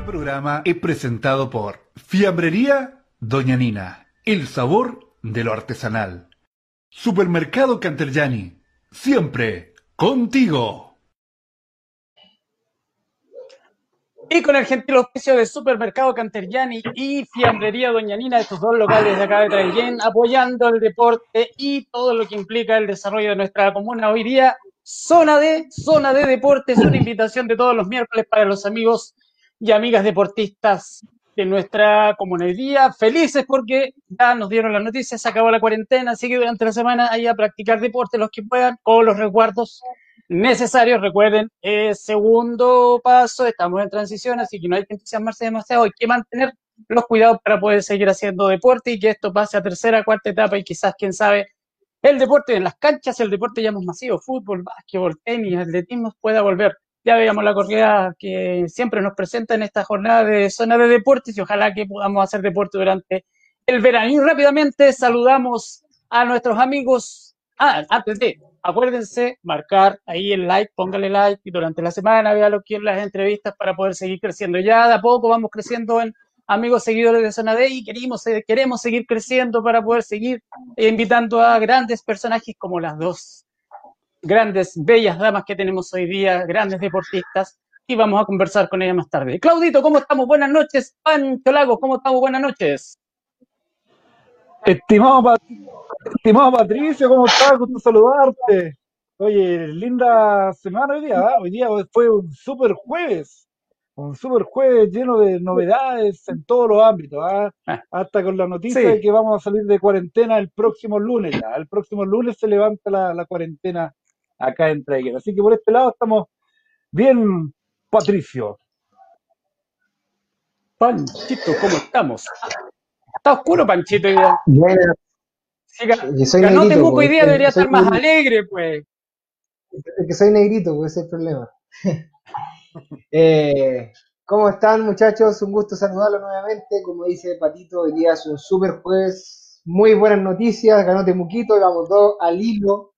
Este programa es presentado por Fiambrería Doña Nina, el sabor de lo artesanal. Supermercado Canterjani, siempre contigo. Y con el gentil oficio de Supermercado Canterjani y Fiambrería Doña Nina, estos dos locales de acá de Traillén, apoyando el deporte y todo lo que implica el desarrollo de nuestra comuna. Hoy día, zona de, zona de deportes, una invitación de todos los miércoles para los amigos y amigas deportistas de nuestra día, felices porque ya nos dieron las noticias, se acabó la cuarentena, así que durante la semana hay a practicar deporte los que puedan, con los resguardos necesarios. Recuerden, eh, segundo paso, estamos en transición, así que no hay que entusiasmarse demasiado, hay que mantener los cuidados para poder seguir haciendo deporte y que esto pase a tercera, cuarta etapa y quizás, quién sabe, el deporte en las canchas, el deporte ya más masivo, fútbol, básquetbol, tenis, atletismo, pueda volver. Ya veíamos la corrida que siempre nos presenta en esta jornada de zona de deportes y ojalá que podamos hacer deporte durante el verano. Y rápidamente saludamos a nuestros amigos. Ah, antes de, acuérdense, marcar ahí el like, póngale like y durante la semana vea lo que en las entrevistas para poder seguir creciendo. Ya de a poco vamos creciendo en amigos seguidores de Zona D y queremos, eh, queremos seguir creciendo para poder seguir invitando a grandes personajes como las dos grandes, bellas damas que tenemos hoy día, grandes deportistas, y vamos a conversar con ellas más tarde. Claudito, ¿cómo estamos? Buenas noches. Pancho Lagos, ¿cómo estamos? Buenas noches. Estimado, Pat- estimado Patricio, ¿cómo estás? Gusto saludarte. Oye, linda semana hoy día, ¿ah? Hoy día fue un super jueves, un super jueves lleno de novedades en todos los ámbitos. Ah, Hasta con la noticia Sí, de que vamos a salir de cuarentena el próximo lunes ya. El próximo lunes se levanta la, la cuarentena acá en Traeger. Así que por este lado estamos bien, Patricio. Panchito, ¿cómo estamos? Está oscuro, Panchito. día. Bueno, yo soy negrito, Temuco hoy pues, es debería estar más alegre, pues. es que soy negrito, pues ese es el problema. Eh, ¿cómo están muchachos? Un gusto saludarlos nuevamente. Como dice Patito, hoy día es un super jueves. Muy buenas noticias, ganó Temuquito, vamos dos al hilo.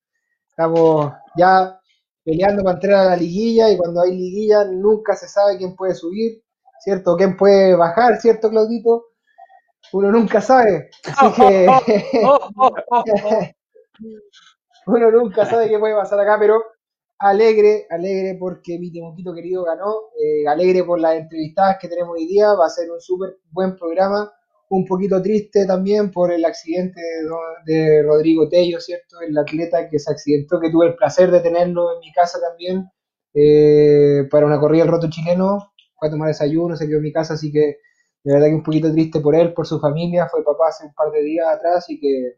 Estamos ya peleando para entrar a la liguilla y cuando hay liguilla nunca se sabe quién puede subir, ¿cierto? ¿Quién puede bajar, ¿cierto, Claudito? Uno nunca sabe. Así que. Uno nunca sabe qué puede pasar acá, pero alegre, alegre porque mi Temuquito querido ganó, eh, alegre por las entrevistadas que tenemos hoy día, va a ser un súper buen programa, un poquito triste también por el accidente de, Ro- de Rodrigo Tello, ¿cierto? El atleta que se accidentó, que tuve el placer de tenerlo en mi casa también, eh, para una corrida del roto chileno, fue a tomar desayuno, se quedó en mi casa, así que de verdad que un poquito triste por él, por su familia, fue papá hace un par de días atrás, y que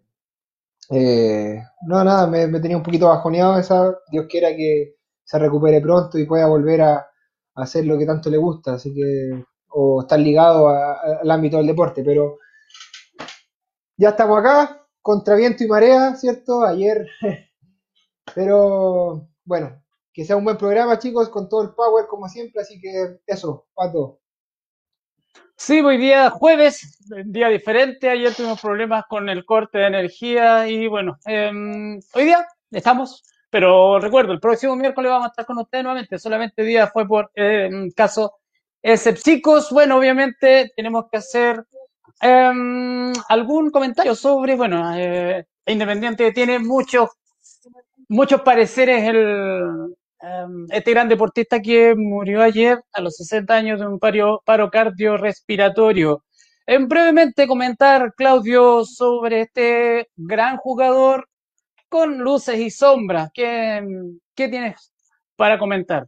eh, no, nada, me, me tenía un poquito bajoneado esa. Dios quiera que se recupere pronto y pueda volver a hacer lo que tanto le gusta, así que, o estar ligado al ámbito del deporte. Pero ya estamos acá, contra viento y marea, ¿cierto? Ayer, pero bueno, que sea un buen programa, chicos, con todo el power como siempre, así que eso, Pato. Sí, hoy día jueves, día diferente. Ayer tuvimos problemas con el corte de energía y bueno, em, hoy día estamos, pero recuerdo, el próximo miércoles vamos a estar con ustedes nuevamente. Solamente día fue por em, caso escépticos. Bueno, obviamente tenemos que hacer em, algún comentario sobre, bueno, eh, Independiente tiene muchos muchos pareceres el, em, este gran deportista que murió ayer a los 60 años de un paro, paro cardiorrespiratorio. En brevemente comentar, Claudio, sobre este gran jugador con luces y sombras. ¿Qué, qué tienes para comentar?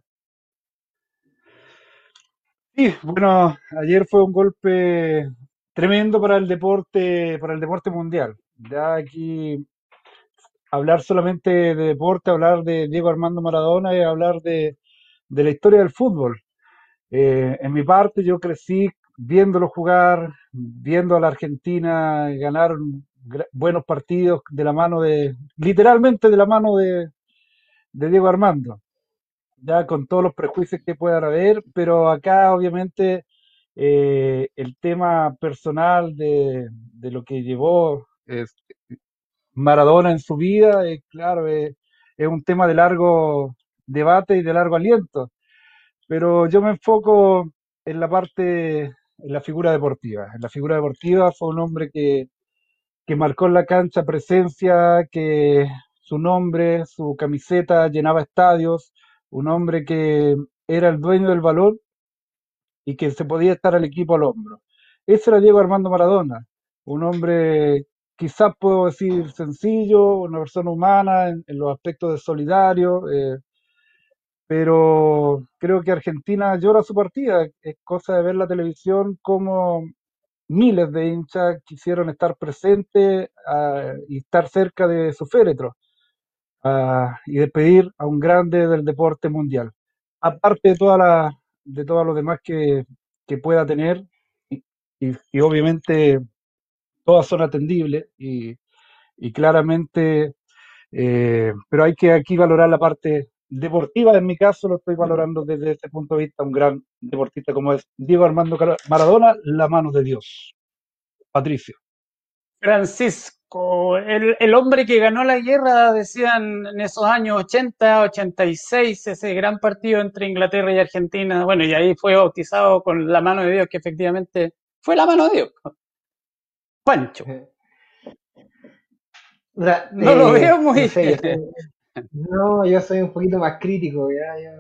Sí, bueno, ayer fue un golpe tremendo para el deporte, para el deporte mundial. Ya aquí hablar solamente de deporte, hablar de Diego Armando Maradona y hablar de, la historia del fútbol. Eh, en mi parte, yo crecí viéndolo jugar, viendo a la Argentina ganar buenos partidos de la mano de, literalmente de la mano de Diego Armando, ya con todos los prejuicios que puedan haber, pero acá obviamente eh, el tema personal de, de lo que llevó Maradona en su vida, eh, claro, eh, es un tema de largo debate y de largo aliento pero yo me enfoco en la parte, en la figura deportiva. En la figura deportiva fue un hombre que, que marcó en la cancha presencia, que su nombre, su camiseta llenaba estadios, un hombre que era el dueño del balón y que se podía estar al equipo al hombro. Ese era Diego Armando Maradona, un hombre quizás puedo decir sencillo, una persona humana en, los aspectos de solidario, eh, pero creo que Argentina llora su partida. Es cosa de ver la televisión como miles de hinchas quisieron estar presentes ah, y estar cerca de su féretro y despedir a un grande del deporte mundial. Aparte de toda la, de todo lo demás que, que pueda tener, y, y, obviamente todas son atendibles y, y claramente, eh, pero hay que aquí valorar la parte deportiva, en mi caso lo estoy valorando desde ese punto de vista, un gran deportista como es Diego Armando Maradona, la mano de Dios. Patricio. Francisco, el, el, hombre que ganó la guerra, decían en esos años 80, 86, ese gran partido entre Inglaterra y Argentina, bueno, y ahí fue bautizado con la mano de Dios, que efectivamente fue la mano de Dios. Pancho. no lo veo muy... No, yo soy un poquito más crítico, ¿ya? Yo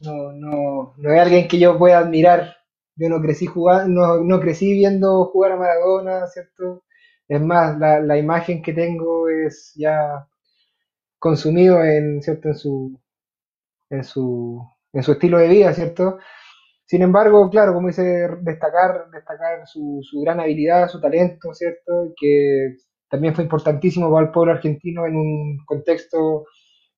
no, no, no, es alguien que yo pueda admirar. Yo no crecí jugando, no, no crecí viendo jugar a Maradona, ¿cierto? Es más, la, la imagen que tengo es ya consumido en, ¿cierto? En su, en su, en su estilo de vida, ¿cierto? Sin embargo, claro, como dice, destacar, destacar su, su gran habilidad, su talento, ¿cierto? Que también fue importantísimo para el pueblo argentino en un contexto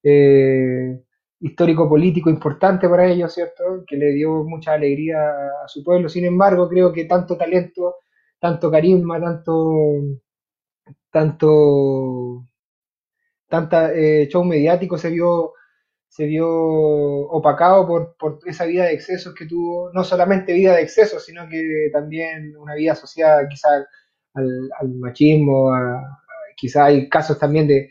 eh, histórico-político importante para ellos, ¿cierto? Que le dio mucha alegría a su pueblo. Sin embargo, creo que tanto talento, tanto carisma, tanto, tanto, tanta eh, show mediático se vio, se vio opacado por, por esa vida de excesos que tuvo, no solamente vida de excesos, sino que también una vida asociada quizá al, machismo, quizá hay casos también de,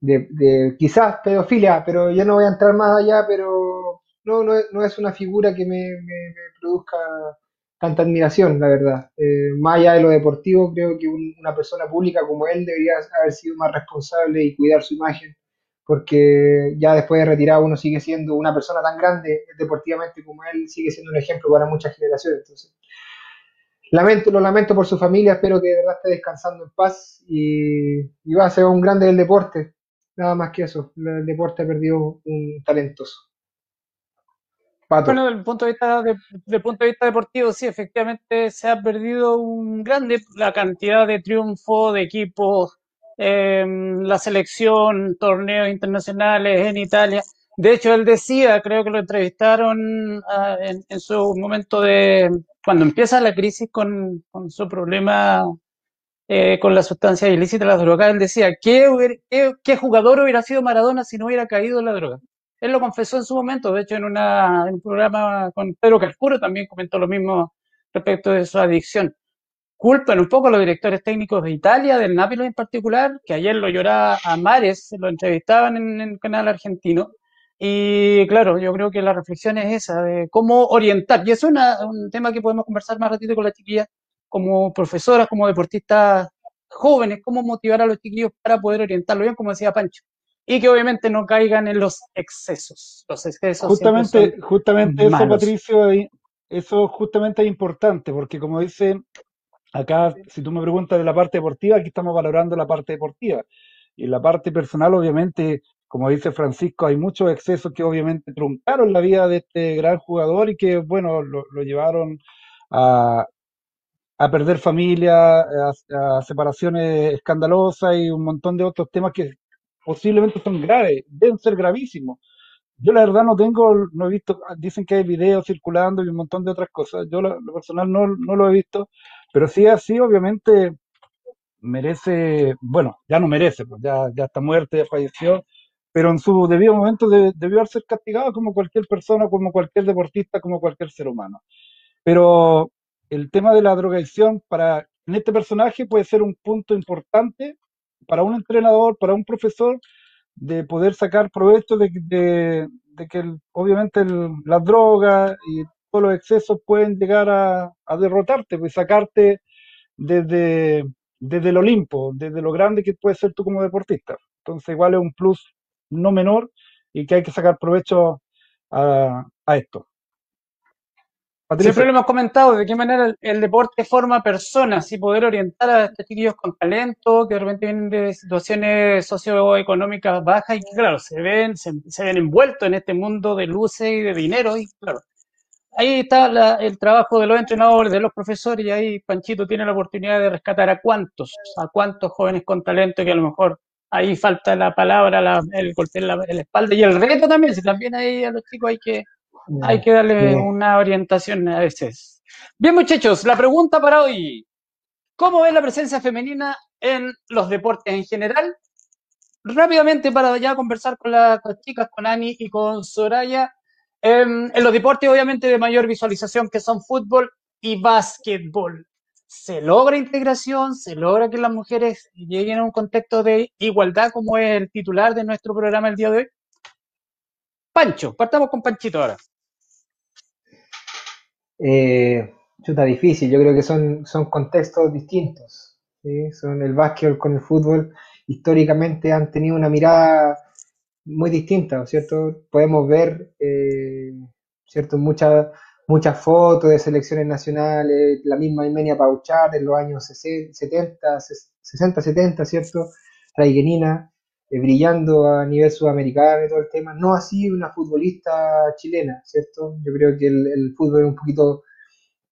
de, quizás pedofilia, pero yo no voy a entrar más allá, pero no, no, no es una figura que me, me, produzca tanta admiración, la verdad. Eh, más allá de lo deportivo, creo que una persona pública como él debería haber sido más responsable y cuidar su imagen, porque ya después de retirado uno sigue siendo una persona tan grande deportivamente como él, sigue siendo un ejemplo para muchas generaciones. Entonces, lamento, lo lamento por su familia, espero que de verdad esté descansando en paz y, y va a ser un grande del deporte. Nada más que eso. El deporte ha perdido un talentoso. Bueno, desde el punto de vista de, punto de vista deportivo, sí, efectivamente se ha perdido un grande la cantidad de triunfos de equipos, em, la selección, torneos internacionales en Italia. De hecho, él decía, creo que lo entrevistaron ah, en, su momento de cuando empieza la crisis con, su problema eh, con la sustancia ilícita, la droga, él decía, ¿qué, qué, jugador hubiera sido Maradona si no hubiera caído en la droga? Él lo confesó en su momento, de hecho en, una, un programa con Pedro Calcuro también comentó lo mismo respecto de su adicción. Culpan un poco a los directores técnicos de Italia, del Nápoles en particular, que ayer lo lloraba a Mares, lo entrevistaban en el canal argentino. Y claro, yo creo que la reflexión es esa, de cómo orientar. Y es un tema que podemos conversar más ratito con la chiquilla, como profesoras, como deportistas jóvenes, cómo motivar a los chiquillos para poder orientarlo bien, como decía Pancho. Y que obviamente no caigan en los excesos. Los excesos. Justamente, justamente eso, Patricio, eso justamente es importante, porque como dice acá, si tú me preguntas de la parte deportiva, aquí estamos valorando la parte deportiva. Y la parte personal, obviamente, como dice Francisco, hay muchos excesos que obviamente truncaron la vida de este gran jugador y que, bueno, lo llevaron a, a perder familia, a, separaciones escandalosas y un montón de otros temas que posiblemente son graves, deben ser gravísimos. Yo la verdad no tengo, no he visto, dicen que hay videos circulando y un montón de otras cosas. Yo lo, personal no, no, lo he visto, pero sí así obviamente merece, bueno, ya no merece, pues ya, ya está muerto, ya falleció, pero en su debido momento debió ser castigado como cualquier persona, como cualquier deportista, como cualquier ser humano. Pero el tema de la drogadicción para en este personaje puede ser un punto importante para un entrenador, para un profesor, de poder sacar provecho de, que obviamente las drogas y todos los excesos pueden llegar a, derrotarte, pues sacarte desde, desde el Olimpo, desde lo grande que puedes ser tú como deportista. Entonces igual es un plus no menor y que hay que sacar provecho a esto. Siempre lo hemos comentado, de qué manera el, deporte forma personas y poder orientar a estos chiquillos con talento, que de repente vienen de situaciones socioeconómicas bajas y claro, se ven, se, ven envueltos en este mundo de luces y de dinero y, claro, ahí está la, el trabajo de los entrenadores, de los profesores, y ahí Panchito tiene la oportunidad de rescatar a cuántos, a cuántos jóvenes con talento que a lo mejor ahí falta la palabra, la, el golpe en en la, espalda y el reto también, si también ahí a los chicos hay que, hay que darle una orientación a veces. Bien muchachos, la pregunta para hoy, ¿cómo ves la presencia femenina en los deportes en general? Rápidamente para ya conversar con, la, con las chicas, con Ani y con Soraya, en, en los deportes obviamente de mayor visualización que son fútbol y básquetbol. ¿Se logra integración? ¿Se logra que las mujeres lleguen a un contexto de igualdad como es el titular de nuestro programa el día de hoy? Pancho, partamos con Panchito ahora. Eh, chuta, difícil, yo creo que son, son contextos distintos. Son el básquetbol con el fútbol, históricamente han tenido una mirada muy distinta, ¿cierto? Podemos ver, eh, ¿cierto? Muchas muchas fotos de selecciones nacionales, la misma Imenia Pauchar en los años 70, 60, 70, ¿cierto? Raiguenina, eh, brillando a nivel sudamericano y todo el tema, no así una futbolista chilena, ¿cierto? Yo creo que el, fútbol es un poquito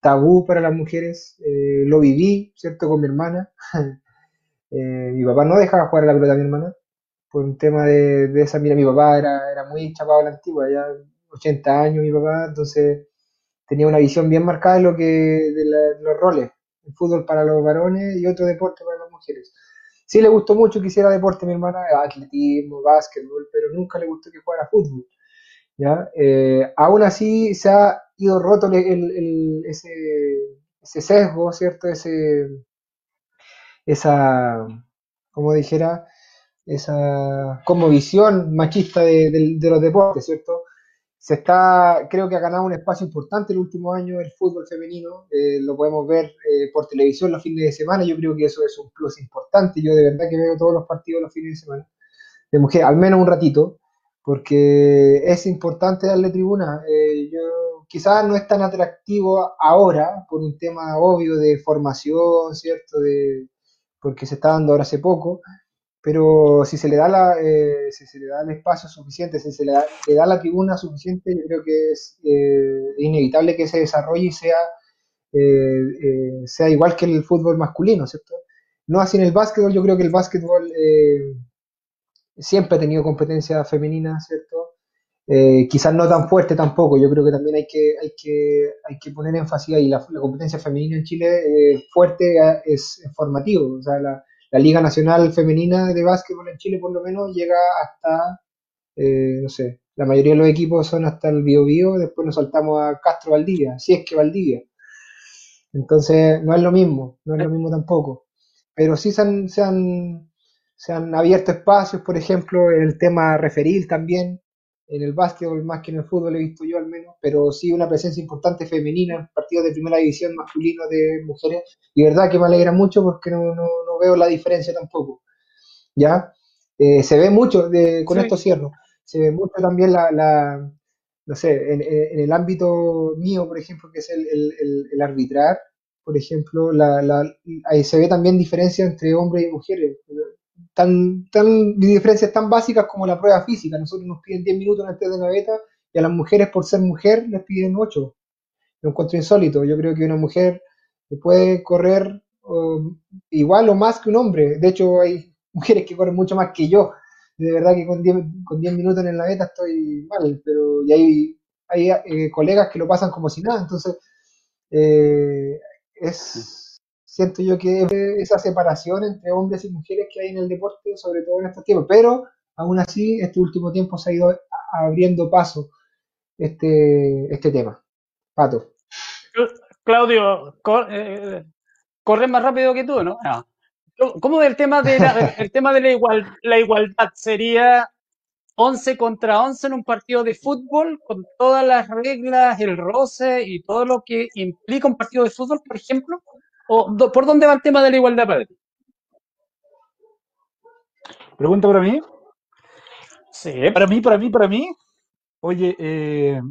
tabú para las mujeres, eh, lo viví, ¿cierto? Con mi hermana. eh, mi papá no dejaba jugar a la pelota a mi hermana, por un tema de, de esa, mira, mi papá era, era muy chapado a la antigua, ya 80 años mi papá, entonces tenía una visión bien marcada de lo que de, de los roles, el fútbol para los varones y otro deporte para las mujeres. Sí le gustó mucho que hiciera deporte mi hermana, atletismo, básquetbol, pero nunca le gustó que jugara fútbol. ¿ya? Eh, aún así se ha ido roto el, ese, ese, sesgo, ¿cierto? Ese, esa, como dijera, esa como visión machista de, de los deportes, ¿cierto? Se está, creo que ha ganado un espacio importante el último año el fútbol femenino, eh, lo podemos ver eh, por televisión los fines de semana, yo creo que eso es un plus importante, yo de verdad que veo todos los partidos los fines de semana, de mujer, al menos un ratito, porque es importante darle tribuna, eh, yo quizás no es tan atractivo ahora, por un tema obvio de formación, ¿cierto?, de, porque se está dando ahora hace poco, pero si se le da la, eh, se le da el espacio suficiente, si se le da, le da la tribuna suficiente, yo creo que es eh, inevitable que se desarrolle y sea, eh, sea igual que el fútbol masculino, ¿cierto? No así en el básquetbol, yo creo que el básquetbol siempre ha tenido competencia femenina, ¿cierto? quizás no tan fuerte tampoco, yo creo que también hay que, hay que, hay que poner énfasis ahí, la, competencia femenina en Chile fuerte es, es formativo, o sea, la, la Liga Nacional Femenina de Básquetbol en Chile por lo menos llega hasta, eh, no sé, la mayoría de los equipos son hasta el Bio Bio, después nos saltamos a Castro Valdivia, si es que Valdivia. Entonces, no es lo mismo, no es lo mismo tampoco. Pero sí se han, se han, se han abierto espacios, por ejemplo, en el tema referil también, en el básquetbol más que en el fútbol he visto yo al menos, pero sí una presencia importante femenina en partidos de primera división masculinos de mujeres, y verdad que me alegra mucho porque no, no, no veo la diferencia tampoco. ¿Ya? Eh, se ve mucho, de, con sí. esto cierro, se ve mucho también la, la no sé, en, en, el ámbito mío, por ejemplo, que es el, el, el arbitrar, por ejemplo, la, la, ahí se ve también diferencia entre hombres y mujeres tan, tan diferencias tan básicas como la prueba física. Nosotros nos piden 10 minutos antes de la beta y a las mujeres por ser mujer les piden 8. Lo encuentro insólito. Yo creo que una mujer puede correr uh, igual o más que un hombre. De hecho, hay mujeres que corren mucho más que yo. De verdad que con 10, con 10 minutos en la beta estoy mal, pero y hay, hay eh, colegas que lo pasan como si nada. Entonces, eh, es siento yo que esa separación entre hombres y mujeres que hay en el deporte, sobre todo en estos tiempos, pero aún así, este último tiempo se ha ido abriendo paso este, este tema. Pato. Claudio, cor, eh, corres más rápido que tú, ¿no? no. ¿Cómo el tema de el tema de la, igual, la igualdad sería 11 contra 11 en un partido de fútbol, con todas las reglas, el roce y todo lo que implica un partido de fútbol, por ejemplo? ¿O por dónde va el tema de la igualdad para ti? ¿Pregunta para mí? Sí. Para mí, para mí, para mí. Oye, eh,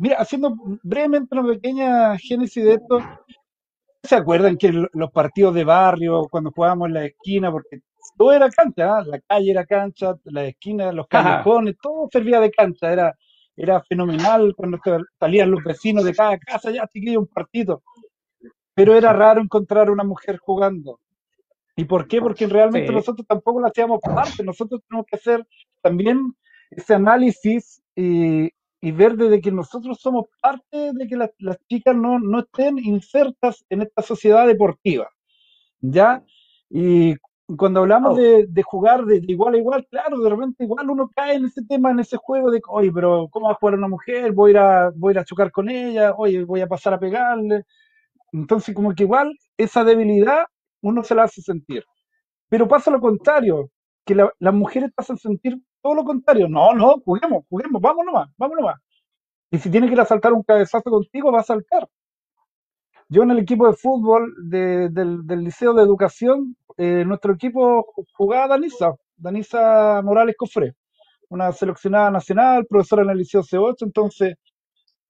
mira, haciendo brevemente una pequeña génesis de esto, ¿se acuerdan que los partidos de barrio, cuando jugábamos en la esquina, porque todo era cancha, ¿ah? la calle era cancha, la esquina, los callejones, todo servía de cancha, era, era fenomenal cuando salían los vecinos de cada casa, ya chiquillo, un partido. Pero era raro encontrar una mujer jugando. ¿Y por qué? Porque realmente nosotros tampoco la hacíamos parte, nosotros tenemos que hacer también ese análisis y, ver desde que nosotros somos parte de que las, chicas no, no estén insertas en esta sociedad deportiva. ¿Ya? Y cuando hablamos de, jugar de, igual a igual, claro, de repente igual uno cae en ese tema, en ese juego de, oye, pero ¿cómo va a jugar una mujer? Voy a voy a chocar con ella, oye, voy a pasar a pegarle. Entonces, como que igual esa debilidad uno se la hace sentir. Pero pasa lo contrario, que las mujeres pasan a sentir todo lo contrario. No, no, juguemos, juguemos, vamos nomás, vamos nomás. Y si tiene que ir a saltar un cabezazo contigo, va a saltar. Yo en el equipo de fútbol del, Liceo de Educación, eh, nuestro equipo jugaba Danisa, Danisa Morales Cofré, una seleccionada nacional, profesora en el Liceo C8, entonces,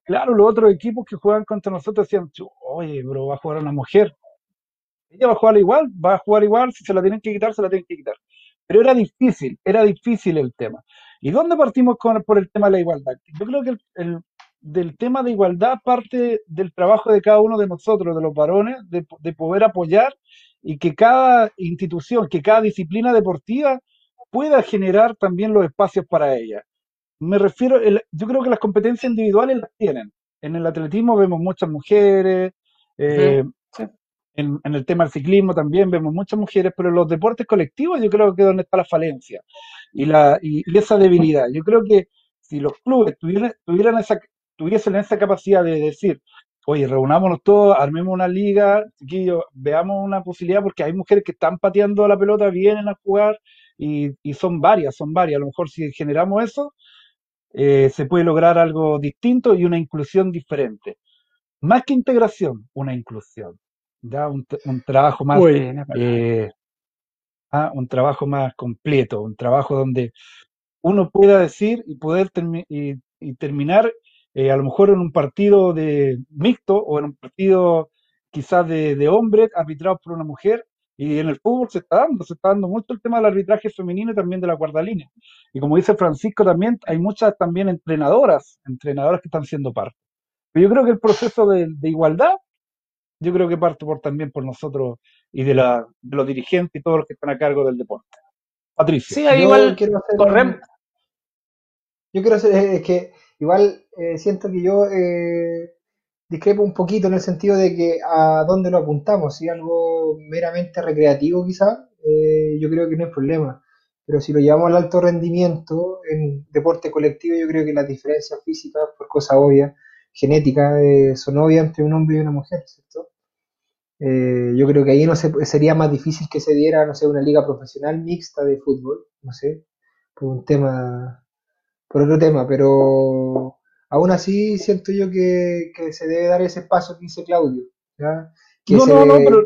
claro, los otros equipos que jugaban contra nosotros decían, oye, bro, va a jugar una mujer. Ella va a jugar igual, va a jugar igual, si se la tienen que quitar, se la tienen que quitar. Pero era difícil, era difícil el tema. ¿Y dónde partimos con, por el tema de la igualdad? Yo creo que el del tema de igualdad parte del trabajo de cada uno de nosotros, de los varones, de, poder apoyar y que cada institución, que cada disciplina deportiva pueda generar también los espacios para ella. Me refiero, yo creo que las competencias individuales las tienen. En el atletismo vemos muchas mujeres, eh, En, el tema del ciclismo también vemos muchas mujeres, pero en los deportes colectivos yo creo que es donde está la falencia y, la, y, esa debilidad. Yo creo que si los clubes tuvieran, tuvieran esa, tuviesen esa capacidad de decir, oye, reunámonos todos, armemos una liga, chiquillos, veamos una posibilidad, porque hay mujeres que están pateando la pelota, vienen a jugar y, son varias, son varias. A lo mejor si generamos eso, eh, se puede lograr algo distinto y una inclusión diferente. Más que integración, una inclusión. ¿ya? Un, trabajo más, eh, ah, un trabajo más completo, un trabajo donde uno pueda decir y poder y terminar eh, a lo mejor en un partido de mixto o en un partido quizás de, de hombres arbitrados por una mujer, y en el fútbol se está dando, se está dando mucho el tema del arbitraje femenino y también de la guardalínea. Y como dice Francisco también, hay muchas también entrenadoras, entrenadoras que están siendo parte. Pero yo creo que el proceso de, igualdad, yo creo que parte por también por nosotros y de, la, de los dirigentes y todos los que están a cargo del deporte. Patricia. Sí, igual quiero hacer Yo quiero hacer, es que Igual eh, siento que yo eh, discrepo un poquito en el sentido de que a dónde lo apuntamos, si algo meramente recreativo quizá, eh, yo creo que no hay problema. Pero si lo llevamos al alto rendimiento en deporte colectivo, yo creo que las diferencias físicas, por cosa obvia, genética, son obvias entre un hombre y una mujer, ¿cierto? yo creo que ahí no sería más difícil que se diera, no sé, una liga profesional mixta de fútbol, no sé, por un tema por otro tema, pero aún así siento yo que, se debe dar ese paso que dice Claudio. no, no, no, pero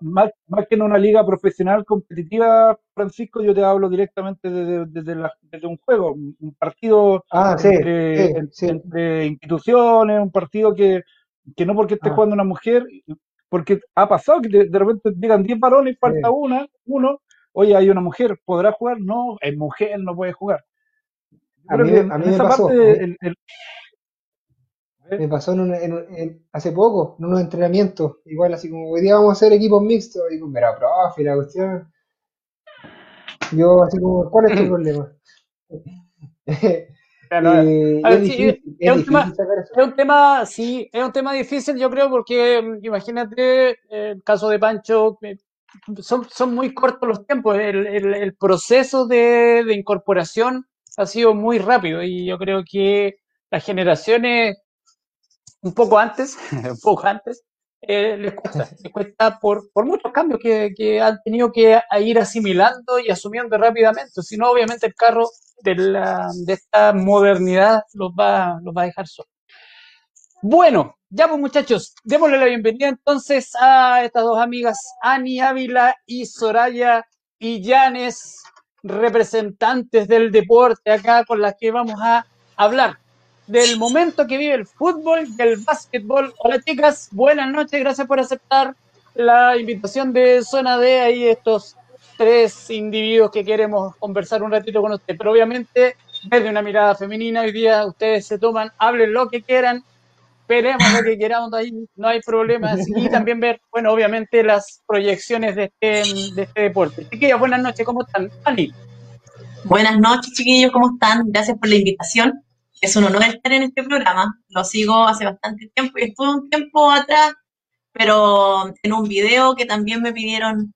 más, que en una liga profesional competitiva, Francisco, yo te hablo directamente desde, un juego, un partido ah, entre, instituciones, un partido que, no porque esté ah. jugando una mujer, porque ha pasado que de, repente digan 10 varones, falta una, uno, oye, hay una mujer, ¿podrá jugar? No, es mujer, no puede jugar. A mí, me pasó. me pasó en hace poco, en unos entrenamientos, igual así como hoy día vamos a hacer equipos mixtos, y digo, mira, profe, la cuestión. Yo así como, ¿cuál es tu problema? es un tema, sí, es un tema difícil, yo creo, porque mm, imagínate el caso de Pancho, son, son muy cortos los tiempos, el, el, proceso de, de, incorporación ha sido muy rápido y yo creo que las generaciones un poco antes, un poco antes, eh, les cuesta, les cuesta por, por muchos cambios que, que han tenido que ir asimilando y asumiendo rápidamente. Si no, obviamente el carro de, la, de esta modernidad los va, los va a dejar solos. Bueno, ya pues muchachos, démosle la bienvenida entonces a estas dos amigas, Ani Ávila y Soraya Illanes, representantes del deporte acá con las que vamos a hablar. Del momento que vive el fútbol y el básquetbol. Hola chicas, buenas noches, gracias por aceptar la invitación de Zona D, ahí estos tres individuos que queremos conversar un ratito con ustedes, pero obviamente desde una mirada femenina, hoy día ustedes se toman, hablen lo que quieran, esperemos lo que queramos, ahí no hay problemas, y también ver, bueno, obviamente las proyecciones de este, de este deporte. Chiquillas, buenas noches, ¿cómo están? Ani. Buenas noches, chiquillos, ¿cómo están? Gracias por la invitación es un honor estar en este programa. Lo sigo hace bastante tiempo y estuve un tiempo atrás, pero en un video que también me pidieron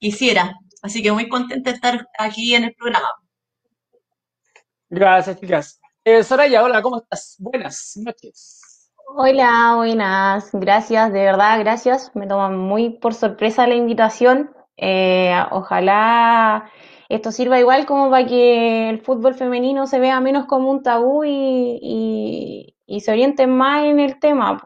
que hiciera. Así que muy contenta de estar aquí en el programa. Gracias, chicas. Eh, Soraya, hola, ¿cómo estás? Buenas noches. Hola, buenas. Gracias, de verdad, gracias. Me toman muy por sorpresa la invitación. Eh, ojalá esto sirva igual como para que el fútbol femenino se vea menos como un tabú y, se oriente más en el tema.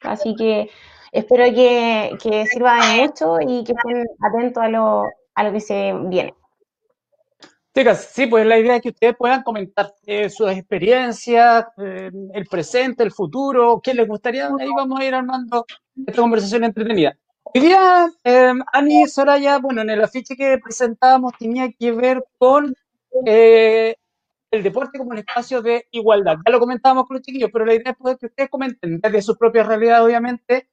Así que espero que, sirva de mucho y que estén atentos a lo, a lo que se viene. Chicas, sí, pues la idea es que ustedes puedan comentar eh, sus experiencias, eh, el presente, el futuro, qué les gustaría. Ahí vamos a ir armando esta conversación entretenida. Hoy día, eh, Ani Soraya, bueno, en el afiche que presentábamos tenía que ver con eh, el deporte como un espacio de igualdad. Ya lo comentábamos con los chiquillos, pero la idea es que ustedes comenten desde su propia realidad, obviamente,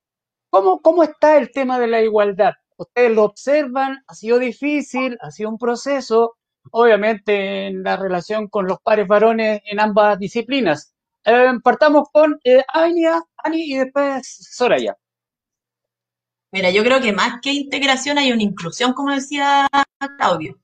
cómo, cómo está el tema de la igualdad. Ustedes lo observan, ha sido difícil, ha sido un proceso, obviamente en la relación con los pares varones en ambas disciplinas. Eh, partamos con eh, Ani y después Soraya. Mira, yo creo que más que integración hay una inclusión, como decía Claudio,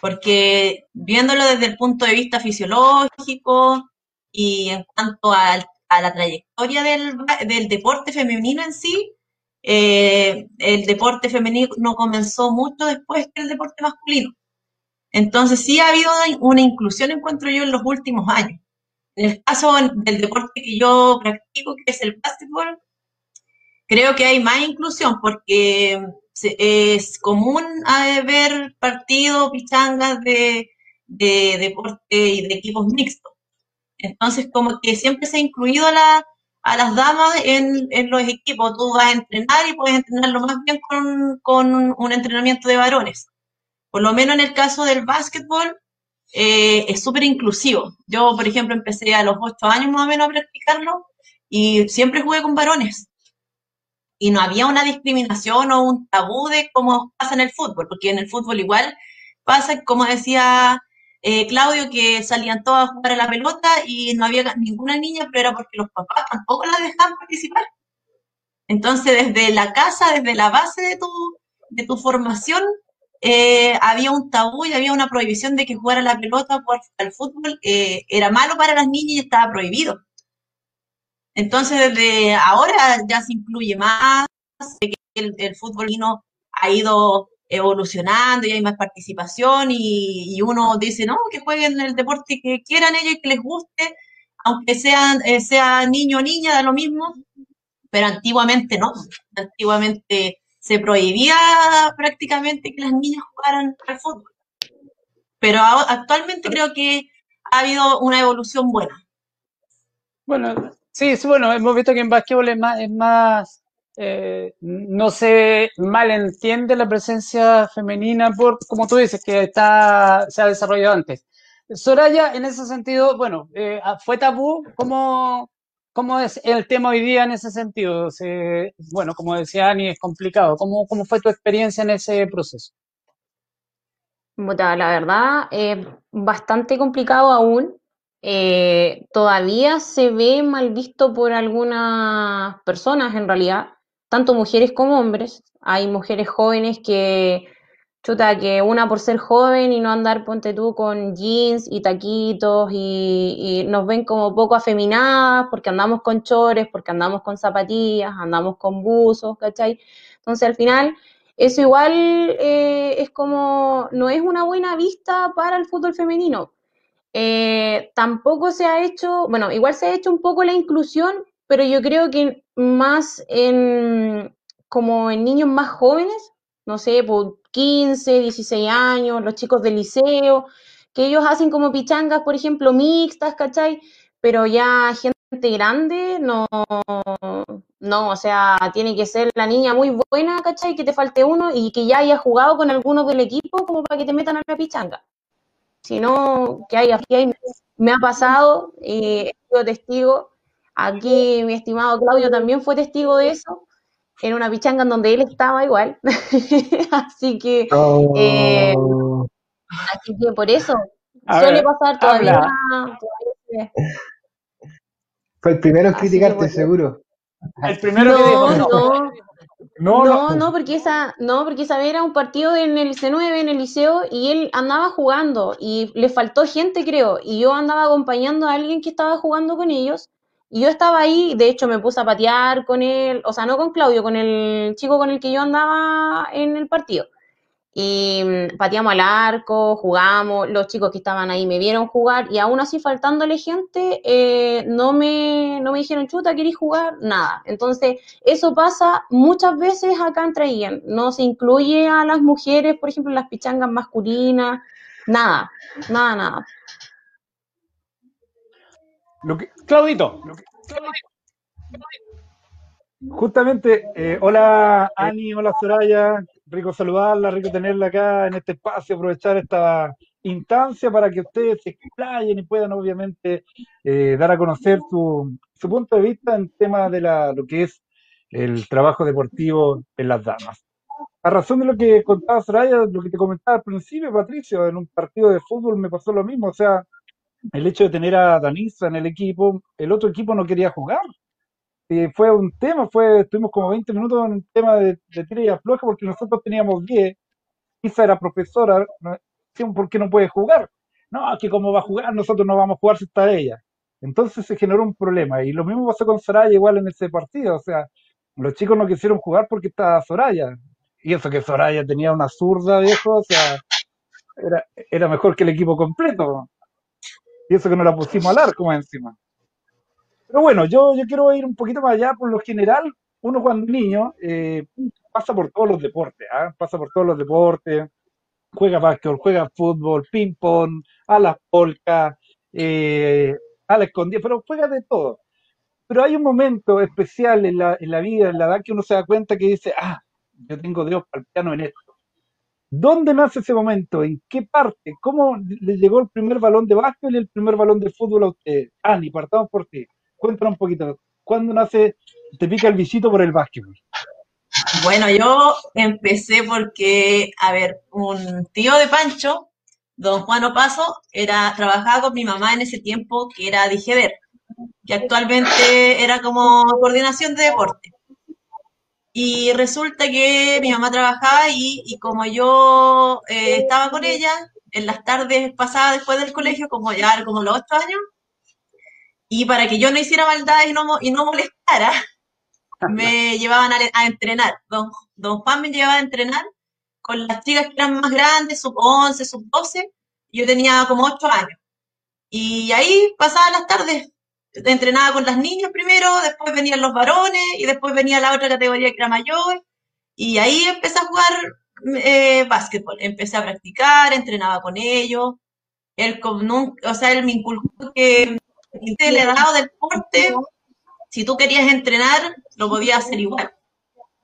porque viéndolo desde el punto de vista fisiológico y en cuanto a, la trayectoria del, deporte femenino en sí, eh, el deporte femenino comenzó mucho después que el deporte masculino. Entonces sí ha habido una inclusión, encuentro yo, en los últimos años. En el caso del deporte que yo practico, que es el básquetbol, creo que hay más inclusión porque es común ver partidos, pichangas de, deporte y de equipos mixtos. Entonces, como que siempre se ha incluido a, a las damas en, los equipos. Tú vas a entrenar y puedes entrenarlo más bien con, con un entrenamiento de varones. Por lo menos en el caso del básquetbol, eh, es súper inclusivo. Yo, por ejemplo, empecé a los ocho años más o menos a practicarlo y siempre jugué con varones y no había una discriminación o un tabú de cómo pasa en el fútbol, porque en el fútbol igual pasa, como decía eh, Claudio, que salían todas a jugar a la pelota y no había ninguna niña, pero era porque los papás tampoco la dejaban participar. Entonces, desde la casa, desde la base de tu, de tu formación, eh, había un tabú y había una prohibición de que jugar a la pelota, jugar al fútbol, eh, era malo para las niñas y estaba prohibido. Entonces, desde ahora ya se incluye más, el, el futbolino ha ido evolucionando y hay más participación y, uno dice, no, que jueguen el deporte que quieran ellos y que les guste, aunque sean eh, sea niño o niña, da lo mismo, pero antiguamente no, antiguamente se prohibía prácticamente que las niñas jugaran al fútbol. Pero actualmente creo que ha habido una evolución buena. Bueno, Sí, bueno, hemos visto que en básquetbol es más, es más eh, no se malentiende la presencia femenina por, como tú dices, que está, se ha desarrollado antes. Soraya, en ese sentido, bueno, eh, ¿fue tabú? ¿Cómo, ¿Cómo es el tema hoy día en ese sentido? bueno, como decía Ani, es complicado. ¿Cómo, ¿Cómo fue tu experiencia en ese proceso? la verdad, es bastante complicado aún. Eh, todavía se ve mal visto por algunas personas en realidad, tanto mujeres como hombres. Hay mujeres jóvenes que chuta, que una por ser joven y no andar, ponte tú, con jeans y taquitos y, nos ven como poco afeminadas porque andamos con chores, porque andamos con zapatillas, andamos con buzos, ¿cachai? Entonces al final eso igual eh, es como, no es una buena vista para el fútbol femenino. Eh, tampoco se ha hecho, bueno, igual se ha hecho un poco la inclusión, pero yo creo que más en como en niños más jóvenes, no sé, por 15, 16 años, los chicos del liceo, que ellos hacen como pichangas, por ejemplo, mixtas, ¿cachai? Pero ya gente grande, no, no, o sea, tiene que ser la niña muy buena, ¿cachai? Que te falte uno y que ya haya jugado con algunos del equipo como para que te metan a la pichanga. Si no, que hay, aquí hay, me ha pasado, y he sido testigo, aquí mi estimado Claudio también fue testigo de eso, en una pichanga en donde él estaba igual. así que, eh, Oh. así que por eso, A suele ver, pasar todavía. todavía Fue el primero en que criticarte, seguro. El primero que dijo No, no. no, No, no, no. no, porque esa, no, porque esa vez era un partido en el C9, en el liceo, y él andaba jugando, y le faltó gente, creo, y yo andaba acompañando a alguien que estaba jugando con ellos, y yo estaba ahí, de hecho me puse a patear con él, o sea, no con Claudio, con el chico con el que yo andaba en el partido. Y mm, pateamos al arco, jugamos, los chicos que estaban ahí me vieron jugar y aún así faltándole gente, eh, no, me, no me dijeron, chuta, ¿querés jugar? Nada. Entonces, eso pasa muchas veces acá en Traillén. No se incluye a las mujeres, por ejemplo, las pichangas masculinas, nada, nada, nada. Lo que, Claudito, Justamente, eh, hola Ani, hola Soraya, rico saludarla, rico tenerla acá en este espacio, aprovechar esta instancia para que ustedes se explayen y puedan obviamente eh, dar a conocer su, su punto de vista en tema de la, lo que es el trabajo deportivo en las damas. A razón de lo que contaba Soraya, lo que te comentaba al principio, Patricio, en un partido de fútbol me pasó lo mismo, o sea, el hecho de tener a Danisa en el equipo, el otro equipo no quería jugar eh, fue un tema, fue, estuvimos como 20 minutos en un tema de, de tira y afloja porque nosotros teníamos 10, Isa era profesora, ¿no? ¿por qué no puede jugar? No, que cómo va a jugar, nosotros no vamos a jugar si está ella. Entonces se generó un problema y lo mismo pasó con Soraya igual en ese partido, o sea, los chicos no quisieron jugar porque estaba Soraya. Y eso que Soraya tenía una zurda, viejo, o sea, era, era mejor que el equipo completo. Y eso que no la pusimos al arco más encima. Pero bueno, yo, yo quiero ir un poquito más allá. Por lo general, uno cuando es niño eh, pasa por todos los deportes, ¿ah? pasa por todos los deportes, juega básquetbol, juega fútbol, ping pong, a las polcas, eh, a la escondida, pero juega de todo. Pero hay un momento especial en la, en la vida, en la edad que uno se da cuenta que dice, ah, yo tengo Dios para el piano en esto. ¿Dónde nace ese momento? ¿En qué parte? ¿Cómo le llegó el primer balón de básquet y el primer balón de fútbol a usted? Ani, partamos por ti. Cuéntanos un poquito. ¿Cuándo nace, te pica el visito por el básquetbol? Bueno, yo empecé porque, a ver, un tío de Pancho, don Juan Opaso, era, trabajaba con mi mamá en ese tiempo, que era Digeber, que actualmente era como coordinación de deporte. Y resulta que mi mamá trabajaba ahí y como yo eh, estaba con ella en las tardes pasadas después del colegio, como ya como los ocho años, y para que yo no hiciera maldades y no, y no molestara, me llevaban a, a entrenar. Don, don Juan me llevaba a entrenar con las chicas que eran más grandes, sub 11, sub 12. Yo tenía como 8 años. Y ahí pasaba las tardes. Entrenaba con las niñas primero, después venían los varones y después venía la otra categoría que era mayor. Y ahí empecé a jugar eh, básquetbol. Empecé a practicar, entrenaba con ellos. Él, como nunca, o sea, él me inculcó que el legado del deporte si tú querías entrenar, lo podías hacer igual.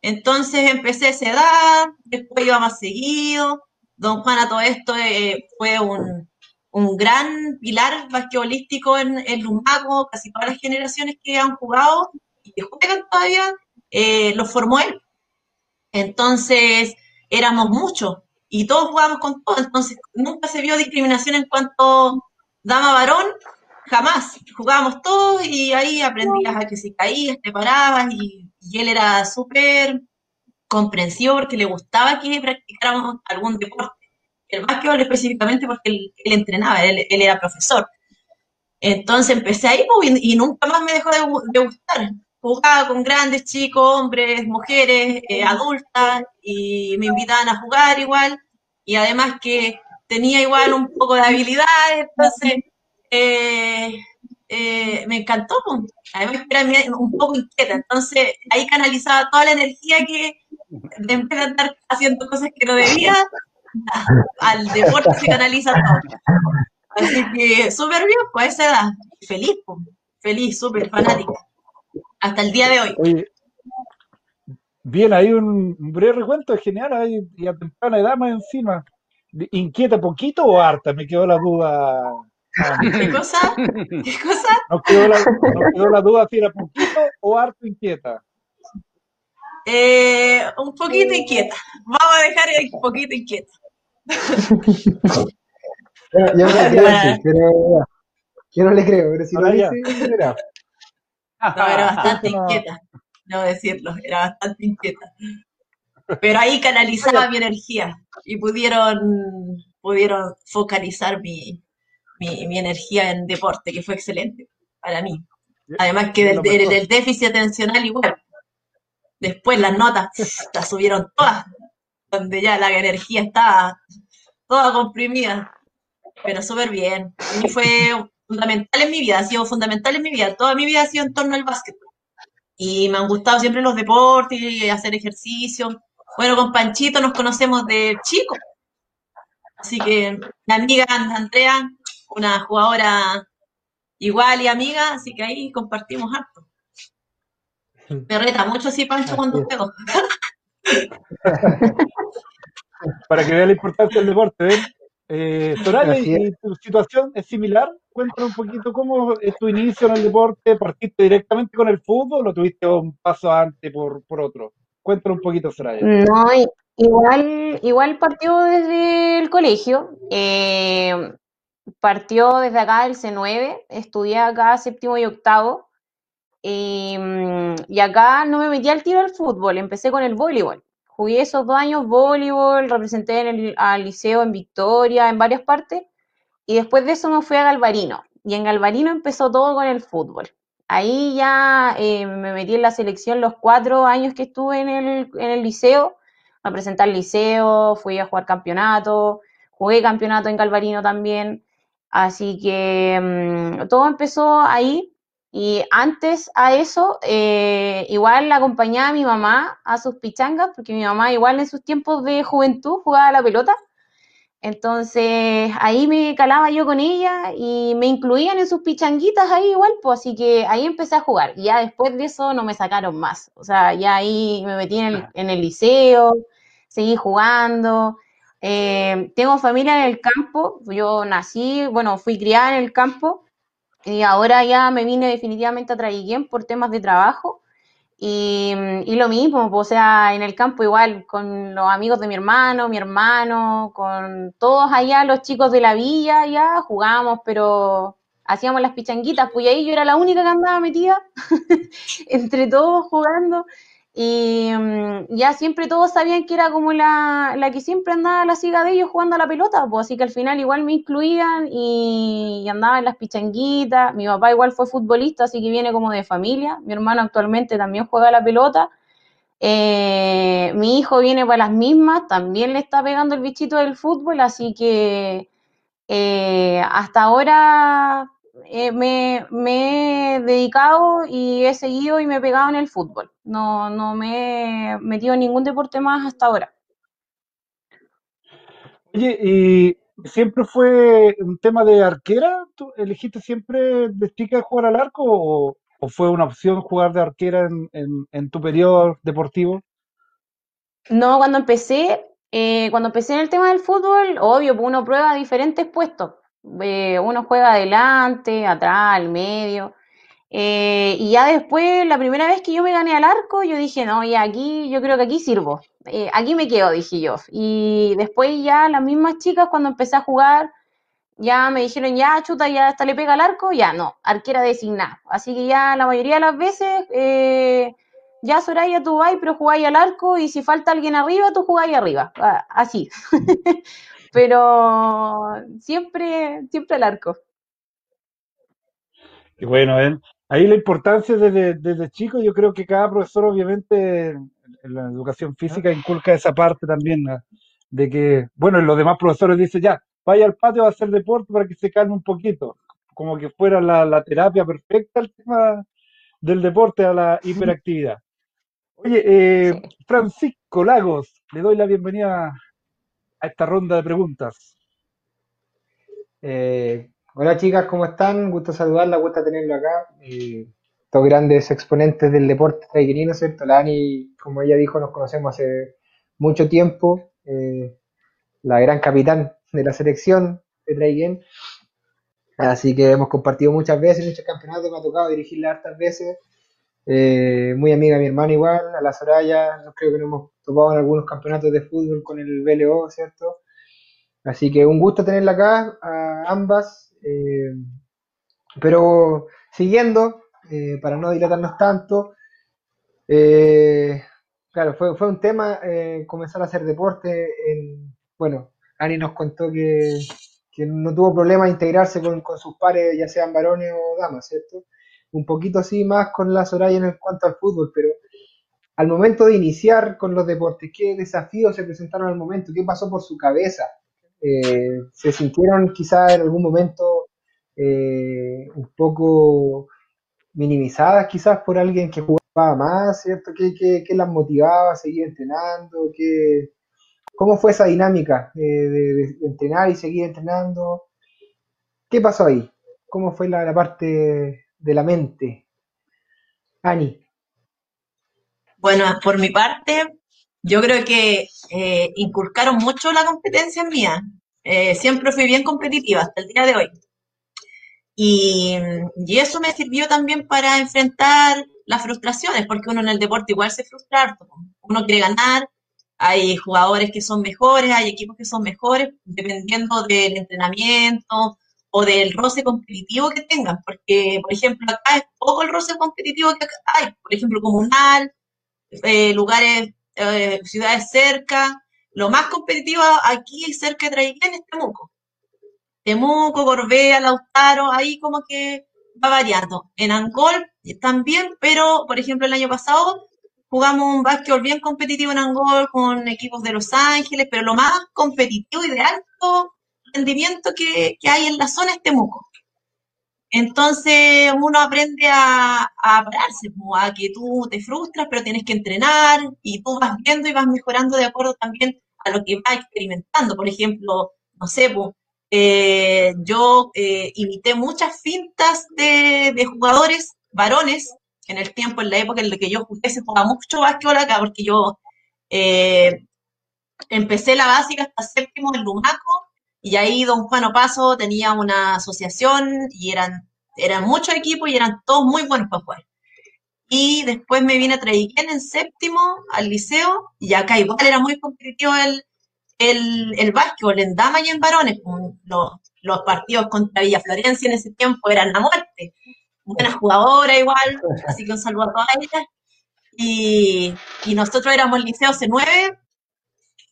Entonces empecé esa edad, después iba más seguido. Don Juan a todo esto eh, fue un, un gran pilar basquetbolístico en, en Lumaco, casi todas las generaciones que han jugado y que juegan todavía, eh, los formó él. Entonces éramos muchos y todos jugábamos con todos, entonces nunca se vio discriminación en cuanto dama varón, jamás. Jugábamos todos y ahí aprendías a que si caías, te parabas y, y él era súper comprensivo porque le gustaba que practicáramos algún deporte. El básquetbol específicamente porque él, entrenaba, él, era profesor. Entonces empecé ahí pues, y, nunca más me dejó de, gustar. Jugaba con grandes chicos, hombres, mujeres, eh, adultas, y me invitaban a jugar igual. Y además que tenía igual un poco de habilidades, entonces eh, eh, me encantó. Pues. Además era un poco inquieta, entonces ahí canalizaba toda la energía que vez de andar haciendo cosas que no debía, al deporte se canaliza todo. Así que súper bien, pues a esa edad, feliz, pues. feliz, súper fanática, hasta el día de hoy. bien, hay un breve recuento, es genial, ahí, y a temprana edad más encima. ¿Inquieta poquito o harta? Me quedó la duda. ¿Qué cosa? ¿Qué cosa? Nos quedó la, quedó la duda si era poquito o harto inquieta. Eh, un poquito inquieta. Vamos a dejar un poquito inquieta. Yo, no le creo, pero yo no le creo, pero si lo dice, No, era bastante inquieta, no decirlo, era bastante inquieta. Pero ahí canalizaba mi energía y pudieron, pudieron focalizar mi, mi, energía en deporte, que fue excelente para mí. Además que del, del, déficit atencional igual. Después las notas las subieron todas, donde ya la energía estaba toda comprimida. Pero súper bien. A mí fue fundamental en mi vida, ha sido fundamental en mi vida. Toda mi vida ha sido en torno al básquetbol. Y me han gustado siempre los deportes, y hacer ejercicio. Bueno, con Panchito nos conocemos de chico. Así que la amiga Andrea, una jugadora igual y amiga, así que ahí compartimos harto. Me reta mucho así Pancho cuando juego. Para que vea la importancia del deporte, ¿eh? Eh, Soraya, ¿y tu situación es similar? Cuéntanos un poquito cómo es tu inicio en el deporte. ¿Partiste directamente con el fútbol o tuviste un paso antes por, por otro? Cuéntanos un poquito, Soraya. No, igual, igual partió desde el colegio. Eh, partió desde acá el C9, estudié acá séptimo y octavo. Mm, y acá no me metí al tiro al fútbol, empecé con el voleibol. Jugué esos dos años voleibol, representé en el, al liceo en Victoria, en varias partes, y después de eso me fui a Galvarino. Y en Galvarino empezó todo con el fútbol. Ahí ya eh, me metí en la selección los cuatro años que estuve en el, en el liceo, a presentar liceo, fui a jugar campeonato, jugué campeonato en Galvarino también. Así que mm, todo empezó ahí y antes a eso, eh, igual acompañaba a mi mamá a sus pichangas, porque mi mamá igual en sus tiempos de juventud jugaba a la pelota. Entonces ahí me calaba yo con ella y me incluían en sus pichanguitas ahí igual, pues así que ahí empecé a jugar. Y ya después de eso no me sacaron más. O sea, ya ahí me metí en el, en el liceo, seguí jugando. Eh, tengo familia en el campo, yo nací, bueno, fui criada en el campo y ahora ya me vine definitivamente a Traiguén por temas de trabajo. Y, y, lo mismo, pues, o sea, en el campo igual, con los amigos de mi hermano, mi hermano, con todos allá, los chicos de la villa, ya jugábamos, pero hacíamos las pichanguitas, pues ahí yo era la única que andaba metida entre todos jugando. Y mm, ya siempre todos sabían que era como la, la que siempre andaba la ciega de ellos jugando a la pelota, pues así que al final igual me incluían y, andaba en las pichanguitas. Mi papá igual fue futbolista, así que viene como de familia. Mi hermano actualmente también juega a la pelota. Eh, mi hijo viene para las mismas, también le está pegando el bichito del fútbol, así que eh, hasta ahora eh, me, me, he dedicado y he seguido y me he pegado en el fútbol. No, no me he metido en ningún deporte más hasta ahora. Oye, ¿y siempre fue un tema de arquera? ¿Tú elegiste siempre de chica jugar al arco o, fue una opción jugar de arquera en, en, tu periodo deportivo? No, cuando empecé, eh, cuando empecé en el tema del fútbol, obvio, pues uno prueba diferentes puestos. Eh, uno juega adelante, atrás, al medio. Eh, y ya después, la primera vez que yo me gané al arco, yo dije, no, ya aquí, yo creo que aquí sirvo. Eh, aquí me quedo, dije yo. Y después ya las mismas chicas, cuando empecé a jugar, ya me dijeron, ya, chuta, ya hasta le pega al arco, ya no, arquera designada. Así que ya la mayoría de las veces ya Soraya, tú vas, pero jugáis al arco y si falta alguien arriba, tú jugáis arriba. Ah, así. pero siempre, siempre al arco. Y bueno, ¿eh? ahí la importancia desde, desde chico, yo creo que cada profesor obviamente en la educación física inculca esa parte también, de que, bueno, los demás profesores dicen ya, vaya al patio a hacer deporte para que se calme un poquito, como que fuera la, la terapia perfecta el tema del deporte a la hiperactividad. Oye, eh, Francisco Lagos, le doy la bienvenida a esta ronda de preguntas. Eh, hola chicas, ¿cómo están? Gusto saludarla, gusto tenerlo acá. Eh, estos grandes exponentes del deporte traiquerino, ¿cierto? La Ani, como ella dijo, nos conocemos hace mucho tiempo. Eh, la gran capitán de la selección de Traigen. Así que hemos compartido muchas veces, muchos campeonatos, me ha tocado dirigirla hartas veces. Eh, muy amiga de mi hermano igual, a la Soraya, creo que nos hemos topado en algunos campeonatos de fútbol con el BLO, ¿cierto? Así que un gusto tenerla acá, a ambas. Eh, pero siguiendo, eh, para no dilatarnos tanto, claro, fue, fue un tema comenzar a hacer deporte. En, bueno, Ani nos contó que, no tuvo problema integrarse con sus pares, ya sean varones o damas, ¿cierto? Un poquito así más con la Soraya en cuanto al fútbol, pero al momento de iniciar con los deportes, ¿qué desafíos se presentaron al momento? ¿Qué pasó por su cabeza? Eh, ¿Se sintieron quizás en algún momento eh, un poco minimizadas quizás por alguien que jugaba más, ¿cierto? ¿Qué, qué, las motivaba a seguir entrenando? ¿Qué, ¿Cómo fue esa dinámica eh, de, entrenar y seguir entrenando? ¿Qué pasó ahí? ¿Cómo fue la, la parte de la mente. Ani. Bueno, por mi parte, yo creo que eh, inculcaron mucho la competencia en mía. Eh, siempre fui bien competitiva hasta el día de hoy. Y, y, eso me sirvió también para enfrentar las frustraciones, porque uno en el deporte igual se frustra Uno quiere ganar, hay jugadores que son mejores, hay equipos que son mejores, dependiendo del entrenamiento, o del roce competitivo que tengan, porque, por ejemplo, acá es poco el roce competitivo que hay, por ejemplo, comunal, eh, lugares, eh, ciudades cerca. Lo más competitivo aquí cerca de Traiguén es Temuco. Temuco, Gorbea, Lautaro, ahí como que va variando. En Angol también, pero, por ejemplo, el año pasado jugamos un básquetbol bien competitivo en Angol con equipos de Los Ángeles, pero lo más competitivo y de alto rendimiento que, hay en la zona es Temuco. Entonces uno aprende a, a pararse, a que tú te frustras, pero tienes que entrenar y tú vas viendo y vas mejorando de acuerdo también a lo que vas experimentando. Por ejemplo, no sé, eh, yo eh, imité muchas fintas de, jugadores varones en el tiempo, en la época en la que yo jugué, se jugaba mucho básquetbol acá, porque yo eh, empecé la básica hasta séptimo en Lumaco y ahí Don Juan Opaso tenía una asociación y eran, eran muchos equipos y eran todos muy buenos para jugar. Y después me vine a Traiquén en séptimo al liceo y acá igual era muy competitivo el, el, el básquetbol en damas y en varones. Los, los partidos contra Villa Florencia en ese tiempo eran la muerte. Buena jugadora igual, así que un saludo a todas ellas. Y, y nosotros éramos liceo C9,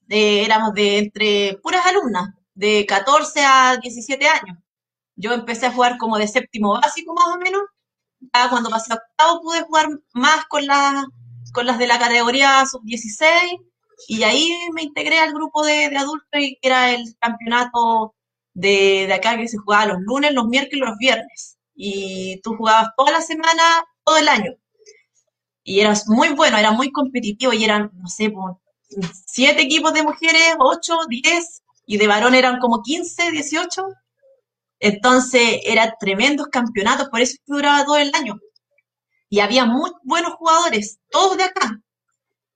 éramos de entre puras alumnas, de 14 a 17 años. Yo empecé a jugar como de séptimo básico más o menos. Ya cuando pasé a octavo pude jugar más con, las con las de la categoría sub-16 y ahí me integré al grupo de, adultos y que era el campeonato de, de, acá que se jugaba los lunes, los miércoles y los viernes. Y tú jugabas toda la semana, todo el año. Y eras muy bueno, era muy competitivo y eran, no sé, siete equipos de mujeres, ocho, diez, y de varón eran como 15, 18. Entonces eran tremendos campeonatos, por eso duraba todo el año. Y había muy buenos jugadores, todos de acá.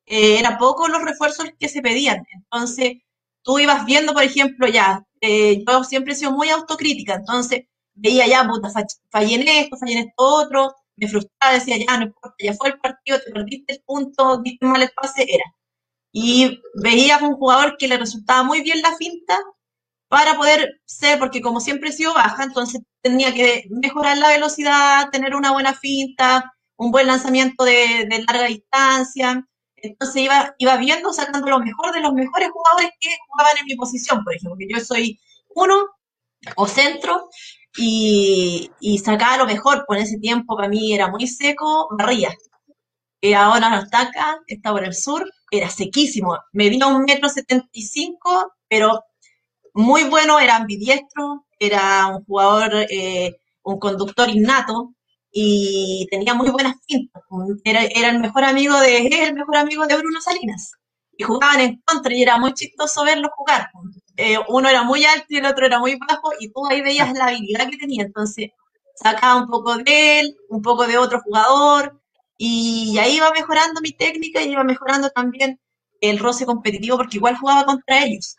Eh, era poco los refuerzos que se pedían. Entonces tú ibas viendo, por ejemplo, ya, eh, yo siempre he sido muy autocrítica, entonces veía ya, puta, fallé en esto, fallé en esto otro, me frustraba, decía, ya, no importa, ya fue el partido, te perdiste el punto, diste mal el pase, era y veías un jugador que le resultaba muy bien la finta para poder ser, porque como siempre he sido baja, entonces tenía que mejorar la velocidad, tener una buena finta, un buen lanzamiento de, de larga distancia. Entonces iba, iba viendo, sacando lo mejor de los mejores jugadores que jugaban en mi posición, por ejemplo, que yo soy uno o centro y, y sacaba lo mejor, por ese tiempo para mí era muy seco, barría. Y ahora no está acá, está por el sur, era sequísimo, medía un metro setenta y cinco, pero muy bueno, era ambidiestro, era un jugador, eh, un conductor innato y tenía muy buenas pintas. Era, el mejor amigo de, el mejor amigo de Bruno Salinas. Y jugaban en contra y era muy chistoso verlos jugar. Eh, uno era muy alto y el otro era muy bajo y tú ahí veías la habilidad que tenía. Entonces sacaba un poco de él, un poco de otro jugador y ahí iba mejorando mi técnica y iba mejorando también el roce competitivo porque igual jugaba contra ellos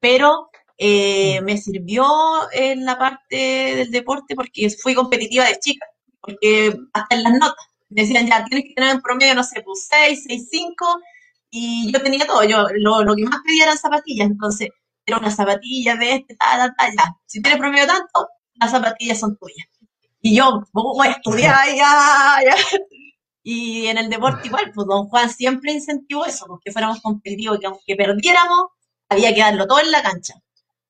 pero eh, me sirvió en la parte del deporte porque fui competitiva de chica, porque hasta en las notas me decían ya, tienes que tener un promedio, no sé, pues 6, 6, 5, y yo tenía todo, yo lo, lo que más pedía eran zapatillas, entonces era una zapatilla de este, tal, tal, tal, ya. Si tienes promedio tanto, las zapatillas son tuyas. Y yo a estudiar, ya, ya. Y en el deporte igual, pues don Juan siempre incentivó eso, porque fuéramos competitivos, que aunque perdiéramos, había que darlo todo en la cancha.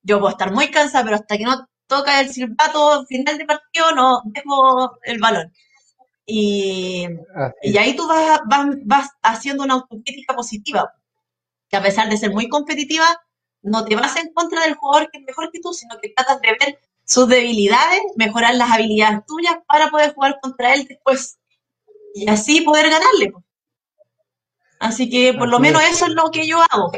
Yo puedo estar muy cansada, pero hasta que no toca el silbato final de partido, no dejo el balón. Y, y ahí tú vas, vas, vas, haciendo una autocrítica positiva, que a pesar de ser muy competitiva, no te vas en contra del jugador que es mejor que tú, sino que tratas de ver sus debilidades, mejorar las habilidades tuyas para poder jugar contra él después y así poder ganarle. Así que por lo menos eso es lo que yo hago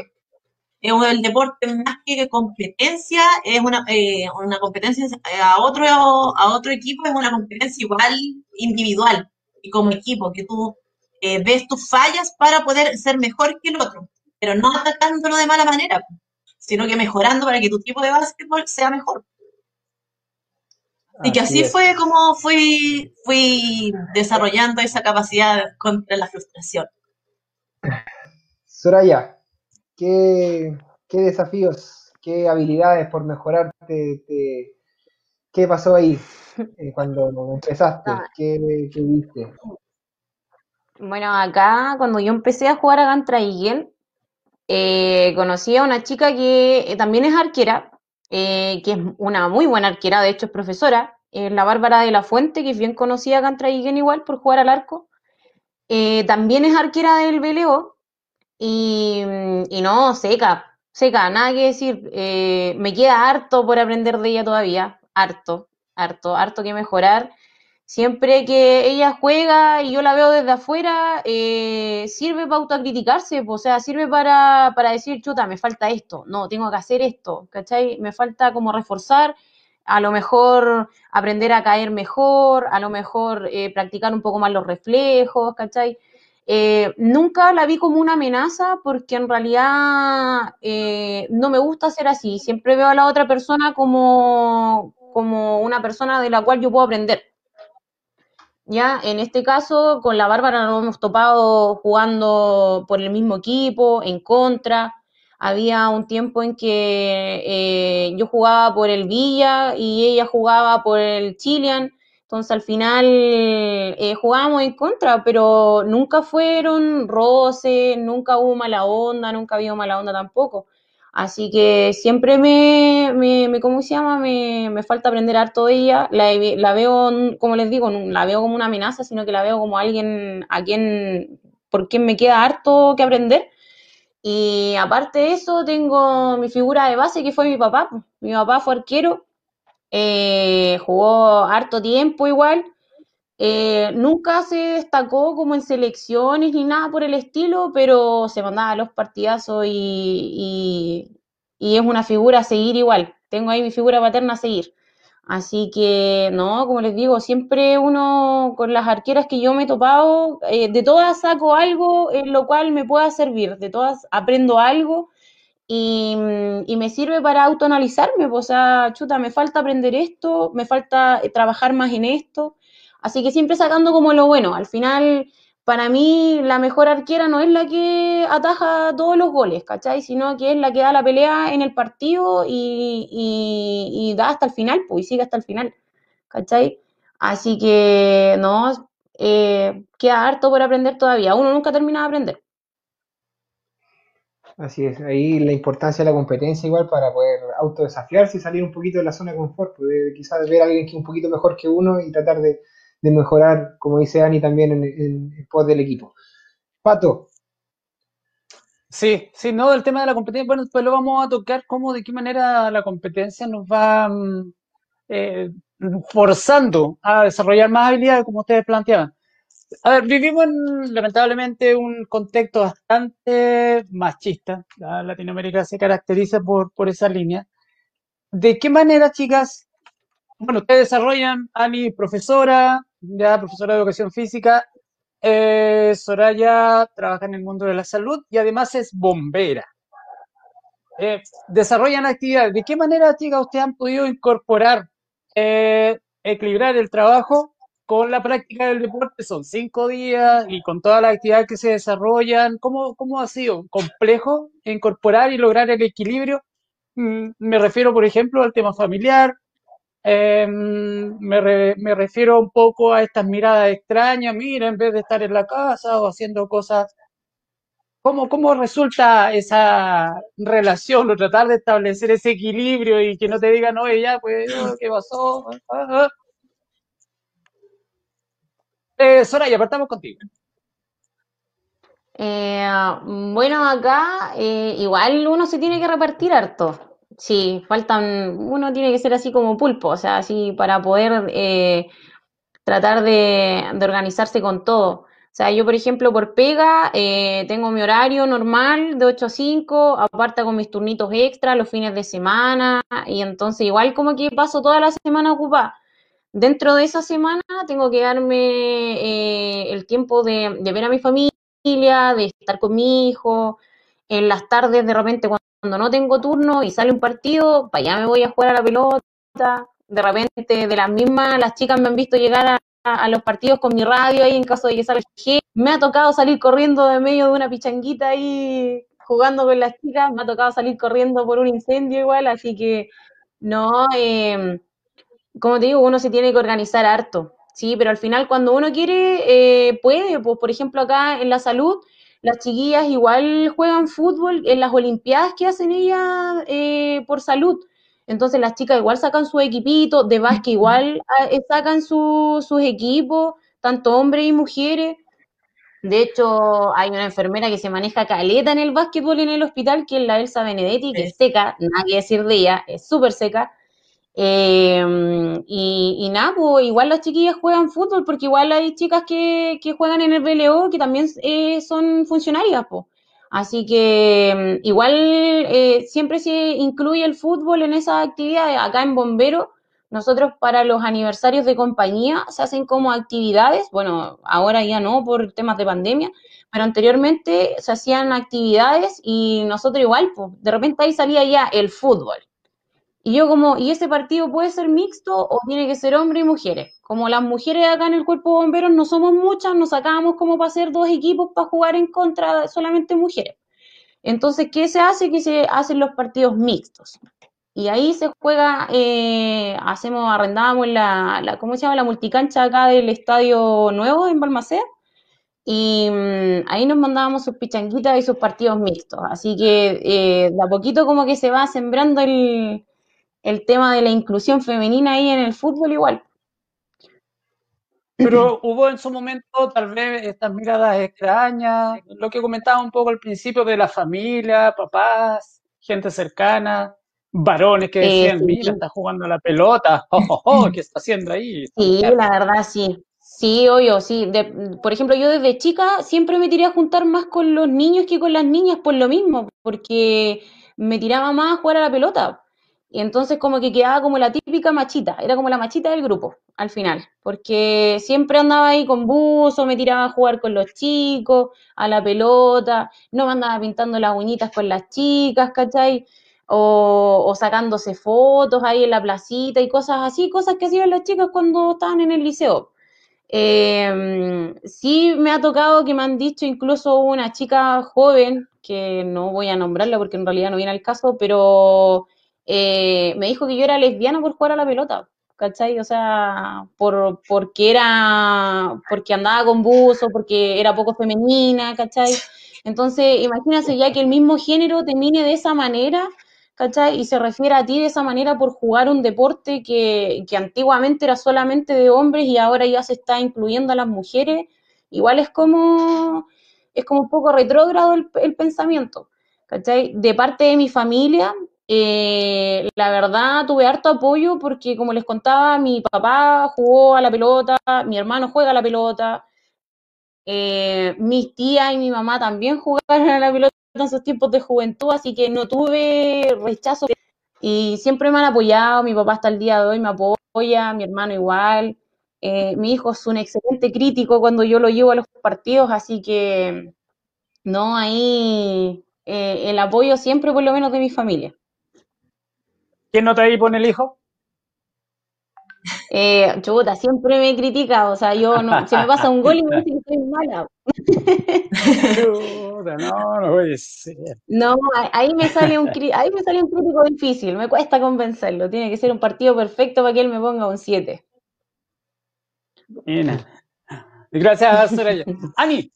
es el deporte más que competencia, es una, eh, una competencia a otro, a otro equipo, es una competencia igual individual y como equipo, que tú eh, ves tus fallas para poder ser mejor que el otro, pero no atacándolo de mala manera, sino que mejorando para que tu tipo de básquetbol sea mejor. Y que así fue como fui, fui desarrollando esa capacidad contra la frustración. Soraya, ¿Qué, desafíos, qué habilidades por mejorar te, qué pasó ahí eh, cuando empezaste? Ah. ¿Qué, viste? Bueno, acá cuando yo empecé a jugar a Gantra eh, conocí a una chica que también es arquera, que es una muy buena arquera, de hecho es profesora, la Bárbara de la Fuente, que es bien conocida a Gantra igual por jugar al arco. también es arquera del BLO, y, no, seca, seca, nada que decir. Eh, me queda harto por aprender de ella todavía, harto, harto, harto que mejorar. Siempre que ella juega y yo la veo desde afuera, eh, sirve para autocriticarse, o sea, sirve para, para decir, chuta, me falta esto, no, tengo que hacer esto, ¿cachai? Me falta como reforzar, a lo mejor aprender a caer mejor, a lo mejor eh, practicar un poco más los reflejos, ¿cachai? Eh, nunca la vi como una amenaza porque en realidad eh, no me gusta ser así. Siempre veo a la otra persona como, como una persona de la cual yo puedo aprender. Ya, en este caso, con la Bárbara nos hemos topado jugando por el mismo equipo, en contra. Había un tiempo en que eh, yo jugaba por el Villa y ella jugaba por el Chilean entonces al final eh, jugábamos en contra, pero nunca fueron roces, nunca hubo mala onda, nunca había mala onda tampoco. Así que siempre me, me, ¿cómo se llama? Me, me, falta aprender harto de ella. La, veo, como les digo, la veo como una amenaza, sino que la veo como alguien a quien, por quien me queda harto que aprender. Y aparte de eso, tengo mi figura de base, que fue mi papá. Mi papá fue arquero eh, jugó harto tiempo igual. Eh, nunca se destacó como en selecciones ni nada por el estilo, pero se mandaba los partidazos y, y, es una figura a seguir igual. Tengo ahí mi figura paterna a seguir. Así que, no, como les digo, siempre uno con las arqueras que yo me he topado, eh, de todas saco algo en lo cual me pueda servir, de todas aprendo algo y, me sirve para autoanalizarme, pues, o sea, chuta, me falta aprender esto, me falta trabajar más en esto, así que siempre sacando como lo bueno, al final, para mí, la mejor arquera no es la que ataja todos los goles, ¿cachai? Sino que es la que da la pelea en el partido y, y da hasta el final, pues, y sigue hasta el final, ¿cachai? Así que, no, eh, queda harto por aprender todavía. Uno nunca termina de aprender. Así es, ahí la importancia de la competencia igual para poder autodesafiarse y salir un poquito de la zona de confort, pues, de quizás ver a alguien que es un poquito mejor que uno y tratar de, de mejorar, como dice Ani, también en, en, en del equipo. Pato, Sí, sí, no, el tema de la competencia, bueno, después lo vamos a tocar, cómo, de qué manera la competencia nos va mm, eh, forzando a desarrollar más habilidades, como ustedes planteaban. A ver, vivimos en, lamentablemente, un contexto bastante machista. La Latinoamérica se caracteriza por, por esa línea. ¿De qué manera, chicas? Bueno, ustedes desarrollan, Ani, profesora, ya profesora de educación física, eh, Soraya trabaja en el mundo de la salud y además es bombera. Eh, desarrollan actividades. ¿De qué manera, chicas, ustedes han podido incorporar, eh, equilibrar el trabajo con la práctica del deporte? Son cinco días y con todas las actividades que se desarrollan. ¿Cómo, cómo ha sido complejo incorporar y lograr el equilibrio? Mm, me refiero, por ejemplo, al tema familiar, eh, me, re- me refiero un poco a estas miradas extrañas, mira, en vez de estar en la casa o haciendo cosas, ¿cómo, cómo resulta esa relación o tratar de establecer ese equilibrio y que no te digan, oye, ya, pues, ¿qué pasó? Eh, Soraya, partamos contigo. Eh, bueno, acá eh, igual uno se tiene que repartir harto. Sí, faltan, uno tiene que ser así como pulpo, o sea, así para poder eh, tratar de, de organizarse con todo. O sea, yo, por ejemplo, por pega, eh, tengo mi horario normal de 8 a 5, aparte con mis turnitos extra los fines de semana, y entonces igual como que paso toda la semana ocupada. Dentro de esa semana tengo que darme eh, el tiempo de, de ver a mi familia, de estar con mi hijo. En las tardes, de repente, cuando no tengo turno y sale un partido, para allá me voy a jugar a la pelota. De repente, de las mismas, las chicas me han visto llegar a, los partidos con mi radio ahí en caso de que salga G. Me ha tocado salir corriendo de medio de una pichanguita ahí jugando con las chicas. Me ha tocado salir corriendo por un incendio igual, así que no. Eh, como te digo, uno se tiene que organizar harto, sí, pero al final cuando uno quiere, eh, puede, pues por ejemplo acá en la salud, las chiquillas igual juegan fútbol en las olimpiadas que hacen ellas eh, por salud. Entonces las chicas igual sacan su equipito, de básquet igual ah, eh, sacan su- sus equipos, tanto hombres y mujeres. De hecho, hay una enfermera que se maneja caleta en el básquetbol en el hospital, que es la Elsa Benedetti, que es seca, nada que decir de ella, es súper seca. Eh, y, nada, pues igual las chiquillas juegan fútbol, porque igual hay chicas que, que juegan en el BLO que también eh, son funcionarias, pues. Así que mm, igual eh, siempre se incluye el fútbol en esas actividades. Acá en Bombero, nosotros para los aniversarios de compañía se hacen como actividades, bueno, ahora ya no por temas de pandemia, pero anteriormente se hacían actividades y nosotros igual, pues de repente ahí salía ya el fútbol. Y yo como, ¿y ese partido puede ser mixto o tiene que ser hombre y mujeres? Como las mujeres acá en el cuerpo de bomberos no somos muchas, nos sacábamos como para hacer dos equipos para jugar en contra solamente mujeres. Entonces, ¿qué se hace? Que se hacen los partidos mixtos. Y ahí se juega, eh, hacemos, arrendábamos la, la, ¿cómo se llama? La multicancha acá del Estadio Nuevo en Balmaceda. Y mm, ahí nos mandábamos sus pichanguitas y sus partidos mixtos. Así que eh, de a poquito como que se va sembrando el, el tema de la inclusión femenina ahí en el fútbol igual. Pero hubo en su momento tal vez estas miradas extrañas, lo que comentaba un poco al principio de la familia, papás, gente cercana, varones que Eh, decían, mira, sí, está jugando a la pelota, oh, oh, oh, ¿qué está haciendo ahí? sí, la verdad sí. Sí, obvio, sí. De- por ejemplo, yo desde chica siempre me tiré a juntar más con los niños que con las niñas por lo mismo, porque me tiraba más a jugar a la pelota. Y entonces como que quedaba como la típica machita, era como la machita del grupo al final, porque siempre andaba ahí con buzo, me tiraba a jugar con los chicos, a la pelota, no me andaba pintando las uñitas con las chicas, ¿cachai? O, o sacándose fotos ahí en la placita y cosas así, cosas que hacían las chicas cuando estaban en el liceo. Eh, sí me ha tocado que me han dicho incluso una chica joven, que no voy a nombrarla porque en realidad no viene al caso, pero eh, me dijo que yo era lesbiana por jugar a la pelota, ¿cachai? O sea, por, porque era, porque andaba con buzo, porque era poco femenina, ¿cachai? Entonces, imagínate ya que el mismo género te mire de esa manera, ¿cachai? Y se refiere a ti de esa manera por jugar un deporte que, que antiguamente era solamente de hombres y ahora ya se está incluyendo a las mujeres, igual es como, es como un poco retrógrado el, el pensamiento, ¿cachai? De parte de mi familia, eh, la verdad tuve harto apoyo porque, como les contaba, mi papá jugó a la pelota, mi hermano juega a la pelota, eh, mis tías y mi mamá también jugaron a la pelota en sus tiempos de juventud, así que no tuve rechazo y siempre me han apoyado, mi papá hasta el día de hoy me apoya, mi hermano igual, eh, mi hijo es un excelente crítico cuando yo lo llevo a los partidos, así que no, ahí eh, el apoyo siempre por lo menos de mi familia. ¿Quién nota ahí pone el hijo? Eh, chuta, siempre me critica, o sea, yo no, se me pasa un gol y me dice que soy mala. Chuta, no, no puede ser. No, ahí me sale un ahí me sale un crítico difícil, me cuesta convencerlo, tiene que ser un partido perfecto para que él me ponga un 7. Mira. Gracias, Soraya. Ani,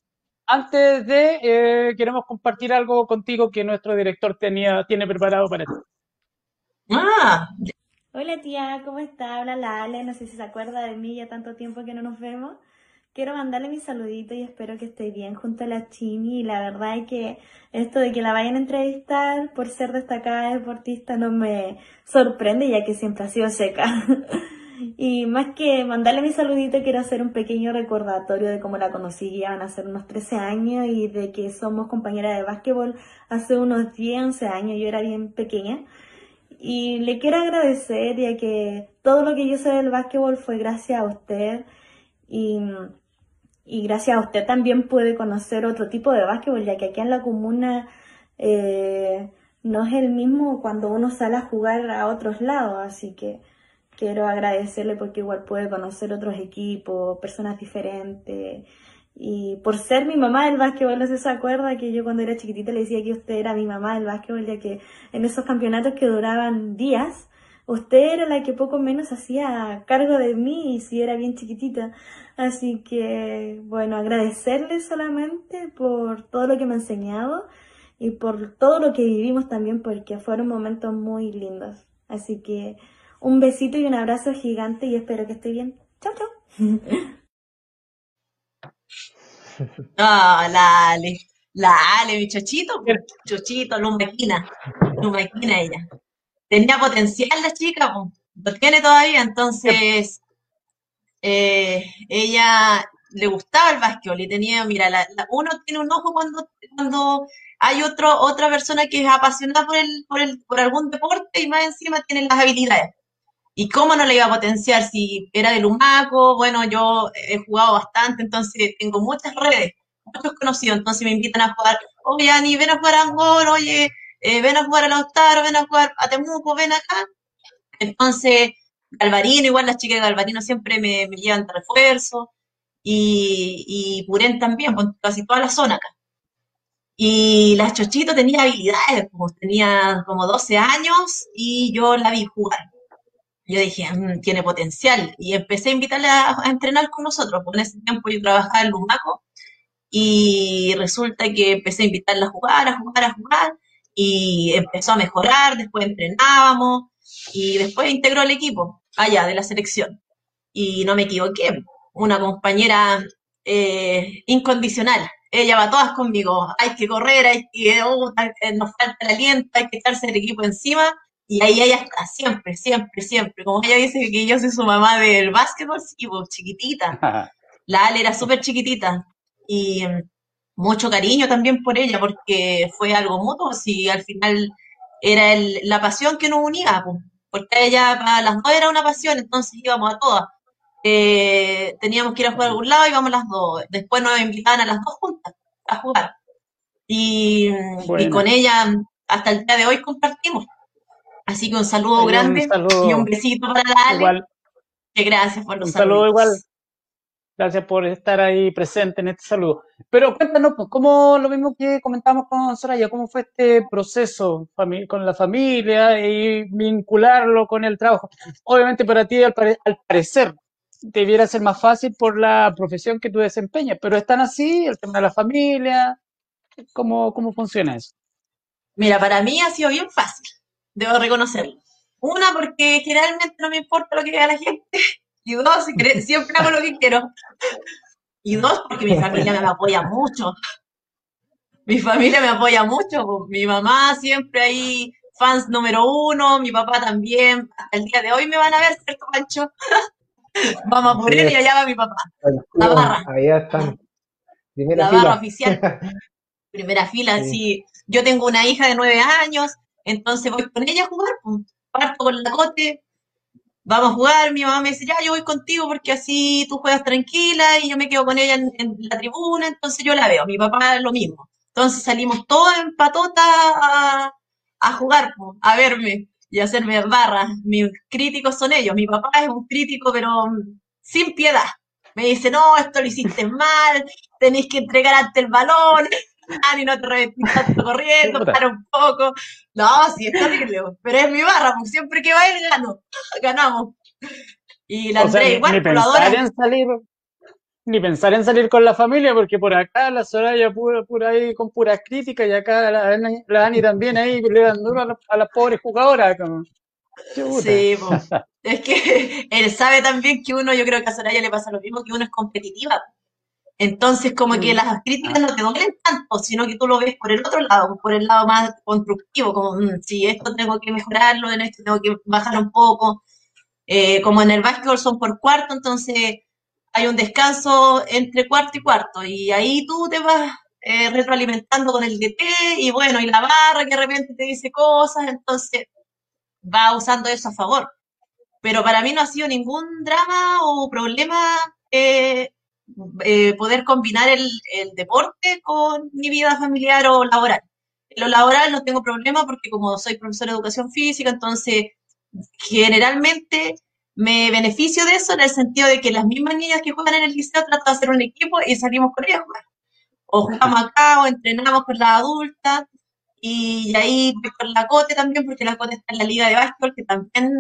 antes de, eh, queremos compartir algo contigo que nuestro director tenía, tiene preparado para ti. Ah, Hola tía, ¿cómo está? Habla la Ale, no sé si se acuerda de mí, ya tanto tiempo que no nos vemos. Quiero mandarle mi saludito y espero que esté bien junto a la Chini. Y la verdad es que esto de que la vayan a entrevistar por ser destacada deportista no me sorprende, ya que siempre ha sido seca. Y más que mandarle mi saludito, quiero hacer un pequeño recordatorio de cómo la conocí, ya van a ser unos 13 años, y de que somos compañeras de básquetbol hace unos 10, 11 años, yo era bien pequeña. Y le quiero agradecer, ya que todo lo que yo sé del básquetbol fue gracias a usted. Y, y gracias a usted también pude conocer otro tipo de básquetbol, ya que aquí en la comuna eh, no es el mismo cuando uno sale a jugar a otros lados. Así que quiero agradecerle porque igual puede conocer otros equipos, personas diferentes. Y por ser mi mamá del básquetbol, no sé si se acuerda que yo cuando era chiquitita le decía que usted era mi mamá del básquetbol, ya que en esos campeonatos que duraban días, usted era la que poco menos hacía cargo de mí si era bien chiquitita. Así que, bueno, agradecerle solamente por todo lo que me ha enseñado y por todo lo que vivimos también, porque fueron momentos muy lindos. Así que un besito y un abrazo gigante y espero que esté bien. Chao, chao. ah, la Ale. La Ale, mi chochito, chochito. Lumbaquina ella. Tenía potencial la chica, lo tiene todavía, entonces eh, ella le gustaba el básquetbol y tenía, mira, la- la- uno tiene un ojo cuando, cuando hay otro, otra persona que es apasionada por el, por el, por algún deporte y más encima tiene las habilidades. ¿Y cómo no le iba a potenciar si era de Lumaco? Bueno, yo he jugado bastante, entonces tengo muchas redes, muchos conocidos, entonces me invitan a jugar, oye, Ani, ven a jugar a Angol, oye, eh, ven a jugar a Lautaro, ven a jugar a Temuco, ven acá. Entonces, Galvarino, igual las chicas de Galvarino siempre me, me llevan refuerzo, y, y Purén también, con casi toda la zona acá. Y la Chochito tenía habilidades, pues, tenía como 12 años y yo la vi jugar. Yo dije, "Mm, tiene potencial. Y empecé a invitarla a, entrenar con nosotros. Porque en ese tiempo yo trabajaba en Lumaco y resulta que empecé a invitarla a jugar, a jugar, a jugar. Y empezó a mejorar, después entrenábamos y después integró el equipo allá de la selección. Y no me equivoqué, una compañera eh, incondicional. Ella va todas conmigo. Hay que correr, hay que, oh, eh, nos falta el aliento, hay que echarse el equipo encima. Y ahí ella está, siempre, siempre, siempre. Como ella dice que yo soy su mamá del básquetbol, sí, pues, chiquitita. La Ale era súper chiquitita. Y mm, mucho cariño también por ella, porque fue algo mutuo. Si al final era el- la pasión que nos unía, pues, porque ella para las dos era una pasión, entonces íbamos a todas. Eh, teníamos que ir a jugar a algún lado, íbamos las dos. Después nos invitaban a las dos juntas a jugar. Y, y Buena. con ella hasta el día de hoy compartimos. Así que un saludo grande saludo. y un besito para Ale. Igual, Que gracias por los un saludo saluditos. igual. Gracias por estar ahí presente en este saludo. Pero cuéntanos, pues, ¿cómo lo mismo que comentamos con Soraya, cómo fue este proceso con la familia y vincularlo con el trabajo? Obviamente para ti, al, pare- al parecer, debiera ser más fácil por la profesión que tú desempeñas, pero ¿están así? El tema de la familia, ¿cómo, cómo funciona eso? Mira, para mí ha sido bien fácil, debo reconocerlo. Una, porque generalmente no me importa lo que vea la gente. Y dos, siempre hago lo que quiero. Y dos, porque mi familia me apoya mucho. Mi familia me apoya mucho. Mi mamá siempre ahí, fans número uno, mi papá también. Hasta el día de hoy me van a ver, ¿cierto, Pancho? Vamos a por él y allá va mi papá. La barra. Allá están. Primera La barra fila. oficial. Primera fila, Sí. sí. Yo tengo una hija de nueve años, entonces voy con ella a jugar. Parto con la cote, vamos a jugar, mi mamá me dice, ya, yo voy contigo porque así tú juegas tranquila y yo me quedo con ella en, la tribuna, entonces yo la veo, mi papá lo mismo. Entonces salimos todos en patota a, jugar, a verme y a hacerme barra. Mis críticos son ellos, mi papá es un crítico pero sin piedad. Me dice, no, esto lo hiciste mal, tenéis que entregar ante el balón, Ani, no te reventís tanto corriendo, para un poco. No, sí, es terrible, pero es mi barra, pues siempre que va él gano, ganamos. Y la Andrea igual, ni pensar en salir, ni pensar en salir con la familia, porque por acá la Soraya pura, pura ahí con puras críticas y acá la, Ani- la Ani también ahí le dan duro a, las- a las pobres jugadoras. Como. Sí, pues. Es que él sabe también que uno, yo creo que a Soraya le pasa lo mismo, que uno es competitiva. Entonces, como que las críticas no te duelen tanto, sino que tú lo ves por el otro lado, por el lado más constructivo, como, mm, si esto tengo que mejorarlo, en esto tengo que bajar un poco. Eh, como en el básquetbol son por cuarto, entonces hay un descanso entre cuarto y cuarto, y ahí tú te vas eh, retroalimentando con el DT, y bueno, y la barra que de repente te dice cosas, entonces va usando eso a favor. Pero para mí no ha sido ningún drama o problema eh, eh, poder combinar el, deporte con mi vida familiar o laboral. En lo laboral no tengo problema porque como soy profesora de educación física, entonces generalmente me beneficio de eso en el sentido de que las mismas niñas que juegan en el liceo trato de hacer un equipo y salimos con ellas a jugar. O jugamos acá o entrenamos con las adultas y ahí voy con la Cote también porque la Cote está en la liga de básquetbol que también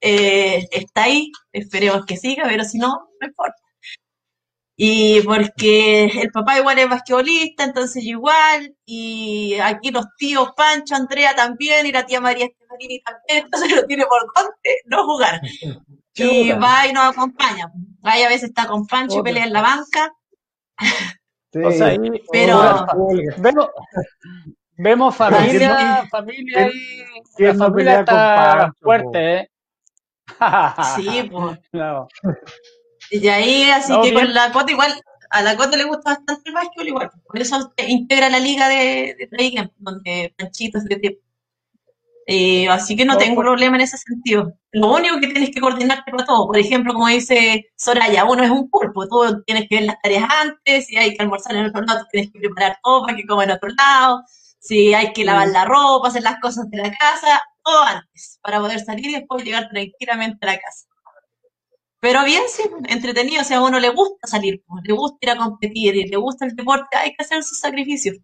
eh, está ahí, esperemos que siga, pero si no, no importa. Y porque el papá igual es basquetbolista, entonces yo igual, y aquí los tíos Pancho, Andrea también, y la tía María Estefanini también, entonces lo tiene por conte no jugar. Y Chuta. va y nos acompaña. Va y a veces está con Pancho y pelea en la banca, Sí. O sea, ahí pero vemos, vemos familia, familia ¿Quién- ahí, quién la familia está fuerte, ¿eh? sí, pues. No. Y ahí, así No, que bien. con la Cote igual, a la Cote le gusta bastante el básquetbol igual. Por eso integra la liga de, de Traigan, donde Panchito se tiempo. Eh, así que no No, tengo por- problema en ese sentido. Lo único que tienes que coordinarte para todo. Por ejemplo, como dice Soraya, uno es un pulpo. Tú tienes que ver las tareas antes, si hay que almorzar en otro lado, tienes que preparar todo para que coma en otro lado. Si hay que lavar la ropa, hacer las cosas de la casa, todo antes, para poder salir y después llegar tranquilamente a la casa. Pero bien, sí, entretenido, o sea, a uno le gusta salir, pues, le gusta ir a competir, y le gusta el deporte, hay que hacer sus sacrificios.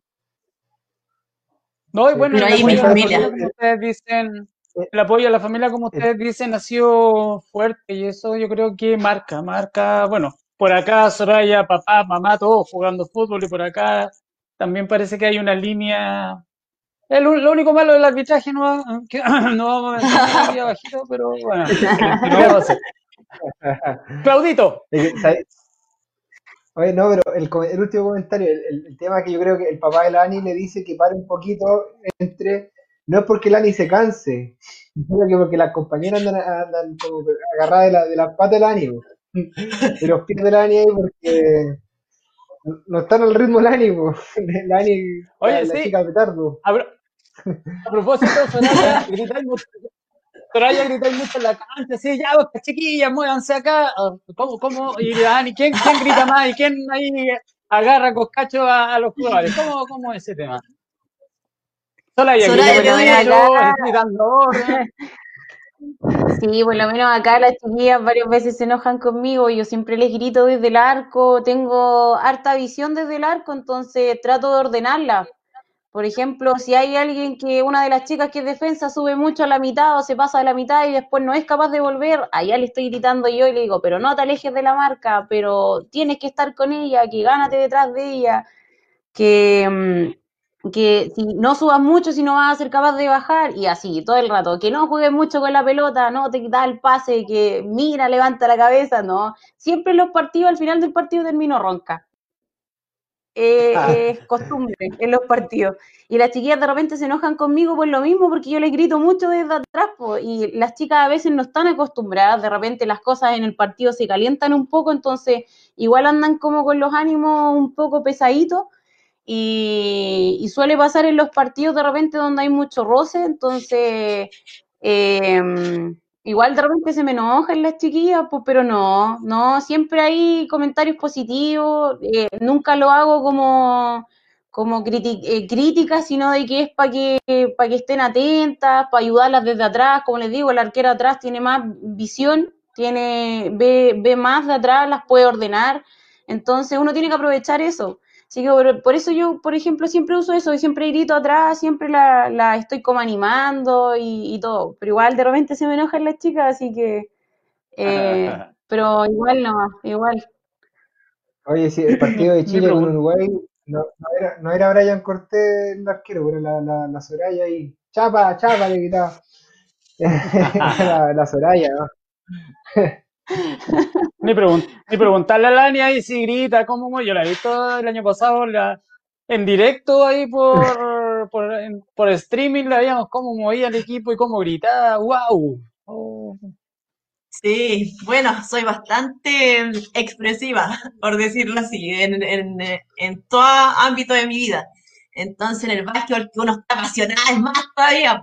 No, y bueno, Pero el ahí mi apoyo a la familia. como ustedes dicen, el apoyo a la familia, como ustedes dicen, ha sido fuerte y eso yo creo que marca, marca, bueno, por acá Soraya, papá, mamá, todos jugando fútbol y por acá también parece que hay una línea. El, lo único malo del arbitraje no, que, no vamos a aquí abajito, pero bueno, ¿qué vamos a hacer? Claudito. Oye, no, pero el, último comentario, el, tema que yo creo que el papá de la Ani le dice que pare un poquito entre, no es porque la Ani se canse, sino que porque las compañeras andan, andan como agarradas de la, de las patas de la Ani, de los pies de la Ani ahí porque no- están al ritmo de la Ani, la Ani, Oye, la, la sí. chica petardo. a, a propósito, Soraya, gritáis mucho, Soraya gritáis mucho en la cancha, sí, ya, pues, chiquillas, muévanse acá. Ah, ¿Cómo, cómo? Y Dani, ¿quién, ¿quién grita más y quién ahí agarra coscacho a, a los jugadores? ¿Cómo, ¿Cómo es ese tema? Soraya, Soraya, grita acá. gritando orden. Sí, por lo menos acá las chiquillas varias veces se enojan conmigo y yo siempre les grito desde el arco, tengo harta visión desde el arco, entonces trato de ordenarla. Por ejemplo, si hay alguien que una de las chicas que es defensa sube mucho a la mitad o se pasa a la mitad y después no es capaz de volver, allá le estoy gritando yo y le digo, pero no te alejes de la marca, pero tienes que estar con ella, que gánate detrás de ella, que, mm, que si no subas mucho, si no vas a ser capaz de bajar, y así, todo el rato, que no juegues mucho con la pelota, no te da el pase, que mira, levanta la cabeza, no. Siempre los partidos, al final del partido termino ronca. Eh, Ah. es costumbre en los partidos. Y las chiquillas de repente se enojan conmigo por lo mismo, porque yo les grito mucho desde atrás, po, y las chicas a veces no están acostumbradas, de repente las cosas en el partido se calientan un poco, entonces igual andan como con los ánimos un poco pesaditos, y, y suele pasar en los partidos de repente donde hay mucho roce, entonces eh, igual de repente se me enojan las chiquillas, pues, pero no, no, siempre hay comentarios positivos, eh, nunca lo hago como, como eh, crítica, sino de que es para que, para que estén atentas, para ayudarlas desde atrás, como les digo, el arquero atrás tiene más visión, tiene, ve, ve más de atrás, las puede ordenar, entonces uno tiene que aprovechar eso. Así que por, por eso yo, por ejemplo, siempre uso eso, y siempre grito atrás, siempre la, la estoy como animando y, y todo. Pero igual de repente se me enojan las chicas, así que. eh, pero igual no, igual. Oye, sí, el partido de Chile con. Uruguay no, no era, no era Brian Cortés el arquero, era la, la, la Soraya ahí. Chapa, chapa, le gritaba. la, la Soraya, ¿no? Ni, pregun- preguntarle a Lani ahí si grita, cómo. Yo la he visto el año pasado en directo ahí por, por, en- streaming, la veíamos cómo movía el equipo y cómo gritaba. ¡Wow! Sí, bueno, soy bastante expresiva, por decirlo así, en, en, en todo ámbito de mi vida. Entonces, en el básquetbol que uno está apasionado es más todavía.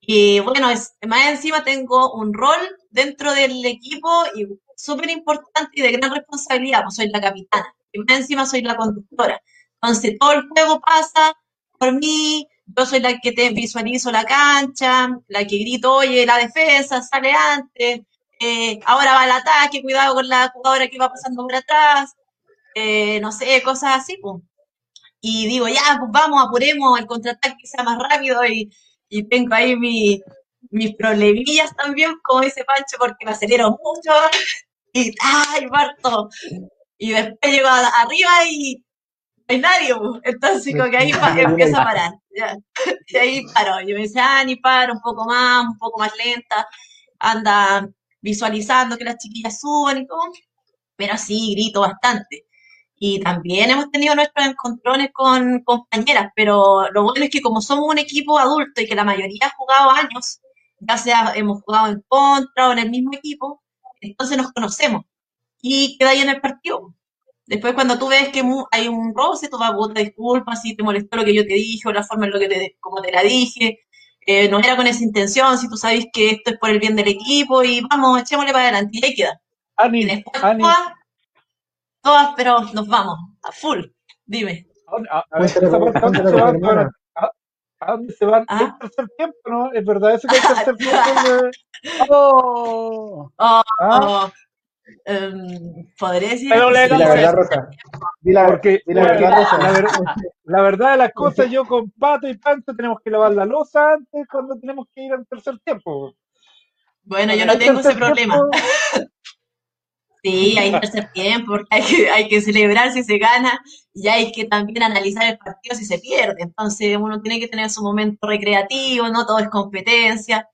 Y bueno, más encima tengo un rol dentro del equipo y súper importante y de gran responsabilidad, pues soy la capitana. Y más encima soy la conductora. Entonces, todo el juego pasa por mí, yo soy la que te visualizo la cancha, la que grito, oye, la defensa sale antes, eh, ahora va el ataque, cuidado con la jugadora que va pasando por atrás, eh, no sé, cosas así, pues. Y digo, ya, pues vamos, apuremos, el contraataque que sea más rápido y, y tengo ahí mi- mis problemillas también, como dice Pancho, porque me acelero mucho y ¡ay, parto! Y después llego a- arriba y no hay nadie, entonces como que ahí empiezo a parar. ya. Y ahí paro. Yo me dice, ah, ni paro, un poco más, un poco más lenta, anda visualizando que las chiquillas suban y todo, pero sí, grito bastante. Y también hemos tenido nuestros encontrones con compañeras, pero lo bueno es que como somos un equipo adulto y que la mayoría ha jugado años, ya sea hemos jugado en contra o en el mismo equipo, entonces nos conocemos y queda ahí en el partido. Después cuando tú ves que hay un roce, tú vas a pedir disculpas si te molestó lo que yo te dije o la forma en lo que te, como te la dije. Eh, no era con esa intención, si tú sabes que esto es por el bien del equipo y vamos, echémosle para adelante y ahí queda. Y Ani, después Ani, todas, todas, pero nos vamos, a full. Dime. a, a- a ver, esa parte, ¿a dónde cuéntale se van? Ah. El tercer tiempo, ¿no? ¿Es verdad eso que el tercer tiempo? de- ¡Oh! ¿Ah? Oh, em, podría decir la verdad, Rosa. La, Porque, la porque verdad, Rosa. la, ver- la verdad de las cosas, yo con Pato y Pancho tenemos que lavar la losa antes cuando tenemos que ir al tercer tiempo. Bueno, yo no tengo ese problema. tiempo- Sí, hay tercer tiempo, porque hay que, hay que celebrar si se gana y hay que también analizar el partido si se pierde. Entonces uno tiene que tener su momento recreativo, no todo es competencia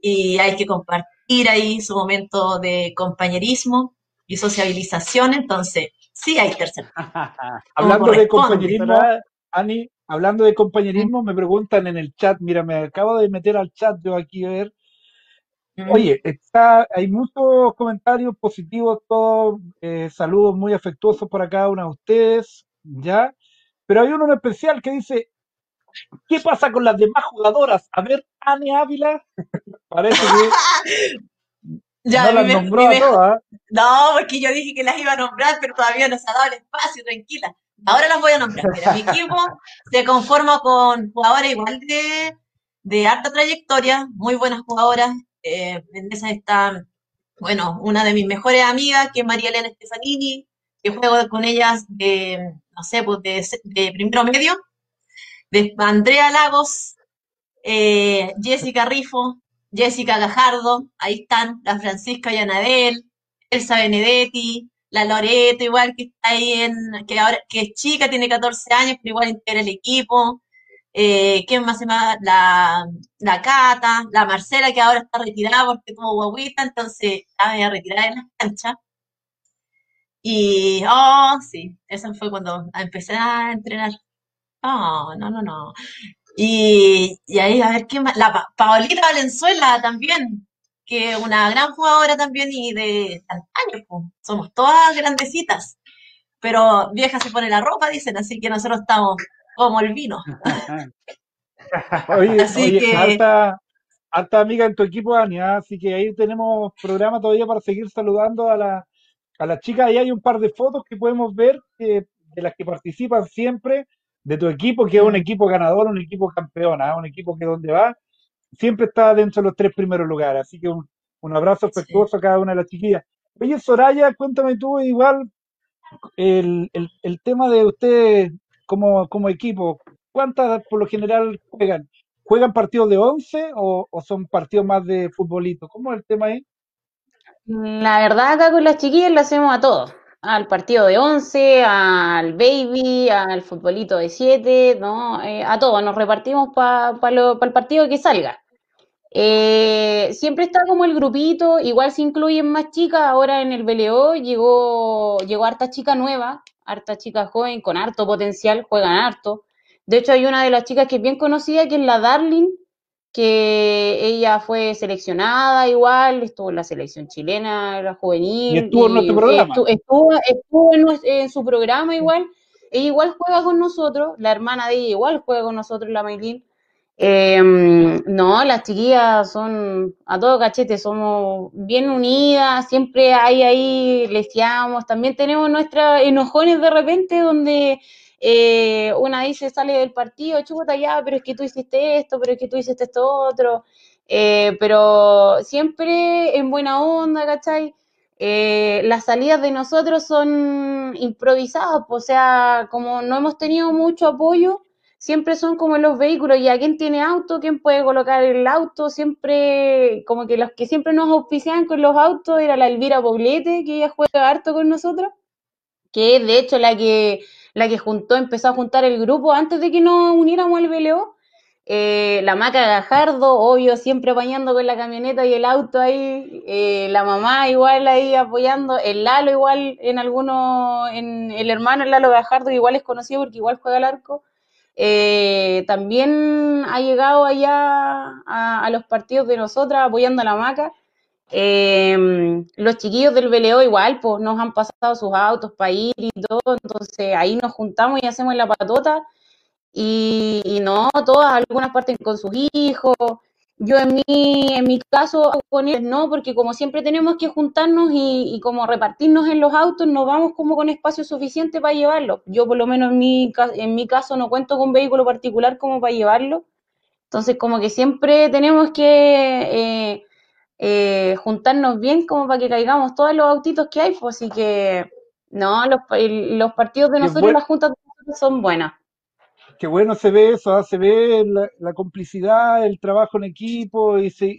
y hay que compartir ahí su momento de compañerismo y sociabilización. Entonces, sí hay tercer tiempo. Hablando de compañerismo. Ani, hablando de compañerismo, me preguntan en el chat, mira, me acabo de meter al chat yo aquí a ver. Oye, está, hay muchos comentarios positivos, todos eh, saludos muy afectuosos para cada una de ustedes, ¿ya? Pero hay uno en especial que dice, ¿qué pasa con las demás jugadoras? A ver, Ani Ávila, parece que Ya, no las me- nombró todas. No, porque yo dije que las iba a nombrar, pero todavía no se ha dado el espacio, tranquila. Ahora las voy a nombrar. Mira, mi equipo se conforma con jugadores igual de, de harta trayectoria, muy buenas jugadoras. Eh, en esa está, bueno, una de mis mejores amigas, que es María Elena Stefanini, que juego con ellas de, no sé, pues de, primero medio. De Andrea Lagos, eh, Jessica Rifo, Jessica Gajardo, ahí están, la Francisca Yanadel, Elsa Benedetti, la Loreto, igual que está ahí en, que ahora, que es chica, tiene 14 años, pero igual integra el equipo. Eh, ¿Quién más se llama? La, la Cata, la Marcela, que ahora está retirada porque tuvo guaguita, entonces está media retirada en la cancha. Y, oh, sí, eso fue cuando empecé a entrenar. Oh, no, no, no. Y, y ahí, a ver, ¿quién más? La Paolita Valenzuela también, que una gran jugadora también y de años, somos todas grandecitas. Pero vieja se pone la ropa, dicen, así que nosotros estamos como el vino. oye, así que... alta, alta, amiga en tu equipo, Ania, así que ahí tenemos programa todavía para seguir saludando a la, a las chicas. Ahí hay un par de fotos que podemos ver de las que participan siempre de tu equipo, que es un equipo ganador, un equipo campeón, ¿ah? un equipo que donde va siempre está dentro de los tres primeros lugares. Así que un, abrazo afectuoso a cada una de las chiquillas. Oye, Soraya, cuéntame tú igual el, tema de ustedes como, como equipo. ¿Cuántas por lo general juegan? ¿Juegan partidos de 11 o, son partidos más de futbolito? ¿Cómo es el tema ahí? La verdad, acá con las chiquillas lo hacemos a todos. Al partido de 11, al baby, al futbolito de 7, ¿no? Eh, a todos, nos repartimos para el partido que salga. Eh, siempre está como el grupito, igual se incluyen más chicas, ahora en el BLO llegó, llegó harta chica nueva, harta chica joven con harto potencial, juegan harto. De hecho, hay una de las chicas que es bien conocida, que es la Darling, que ella fue seleccionada igual, estuvo en la selección chilena, la juvenil. Y estuvo en nuestro programa. Estuvo, en, su programa igual. Ella igual juega con nosotros, la hermana de ella igual juega con nosotros, la Maylin. Em, no, las chiquillas son a todo cachete, somos bien unidas, siempre hay ahí, leseamos, también tenemos nuestras enojones de repente donde eh, una dice, sale del partido, chuta ya, pero es que tú hiciste esto, pero es que tú hiciste esto otro, eh, pero siempre en buena onda, ¿cachai? Eh, las salidas de nosotros son improvisadas, o sea, como no hemos tenido mucho apoyo, siempre son como los vehículos, y a quién tiene auto, quién puede colocar el auto, siempre, como que los que siempre nos auspiciaban con los autos era la Elvira Poblete, que ella juega harto con nosotros, que es de hecho la que la que juntó, empezó a juntar el grupo antes de que nos uniéramos al BLO. Eh, la Maca Gajardo, obvio, siempre apañando con la camioneta y el auto ahí, eh, la mamá igual ahí apoyando, el Lalo igual en algunos, en el hermano el Lalo Gajardo igual es conocido porque igual juega al arco. Eh, también ha llegado allá a, los partidos de nosotras apoyando a la Maca. Em, los chiquillos del BLO igual, pues nos han pasado sus autos para ir y todo, entonces ahí nos juntamos y hacemos la patota y, no, todas, algunas parten con sus hijos. Yo en mi, en mi caso con ellos no, porque como siempre tenemos que juntarnos y, como repartirnos en los autos, no vamos como con espacio suficiente para llevarlo. Yo por lo menos en mi, en mi caso no cuento con vehículo particular como para llevarlo. Entonces como que siempre tenemos que... Eh, eh, juntarnos bien como para que caigamos todos los autitos que hay, pues así que no, los, los partidos de nosotros, las juntas de nosotros son buenas. Qué bueno se ve eso, ¿ah? se ve la, complicidad, el trabajo en equipo y, se,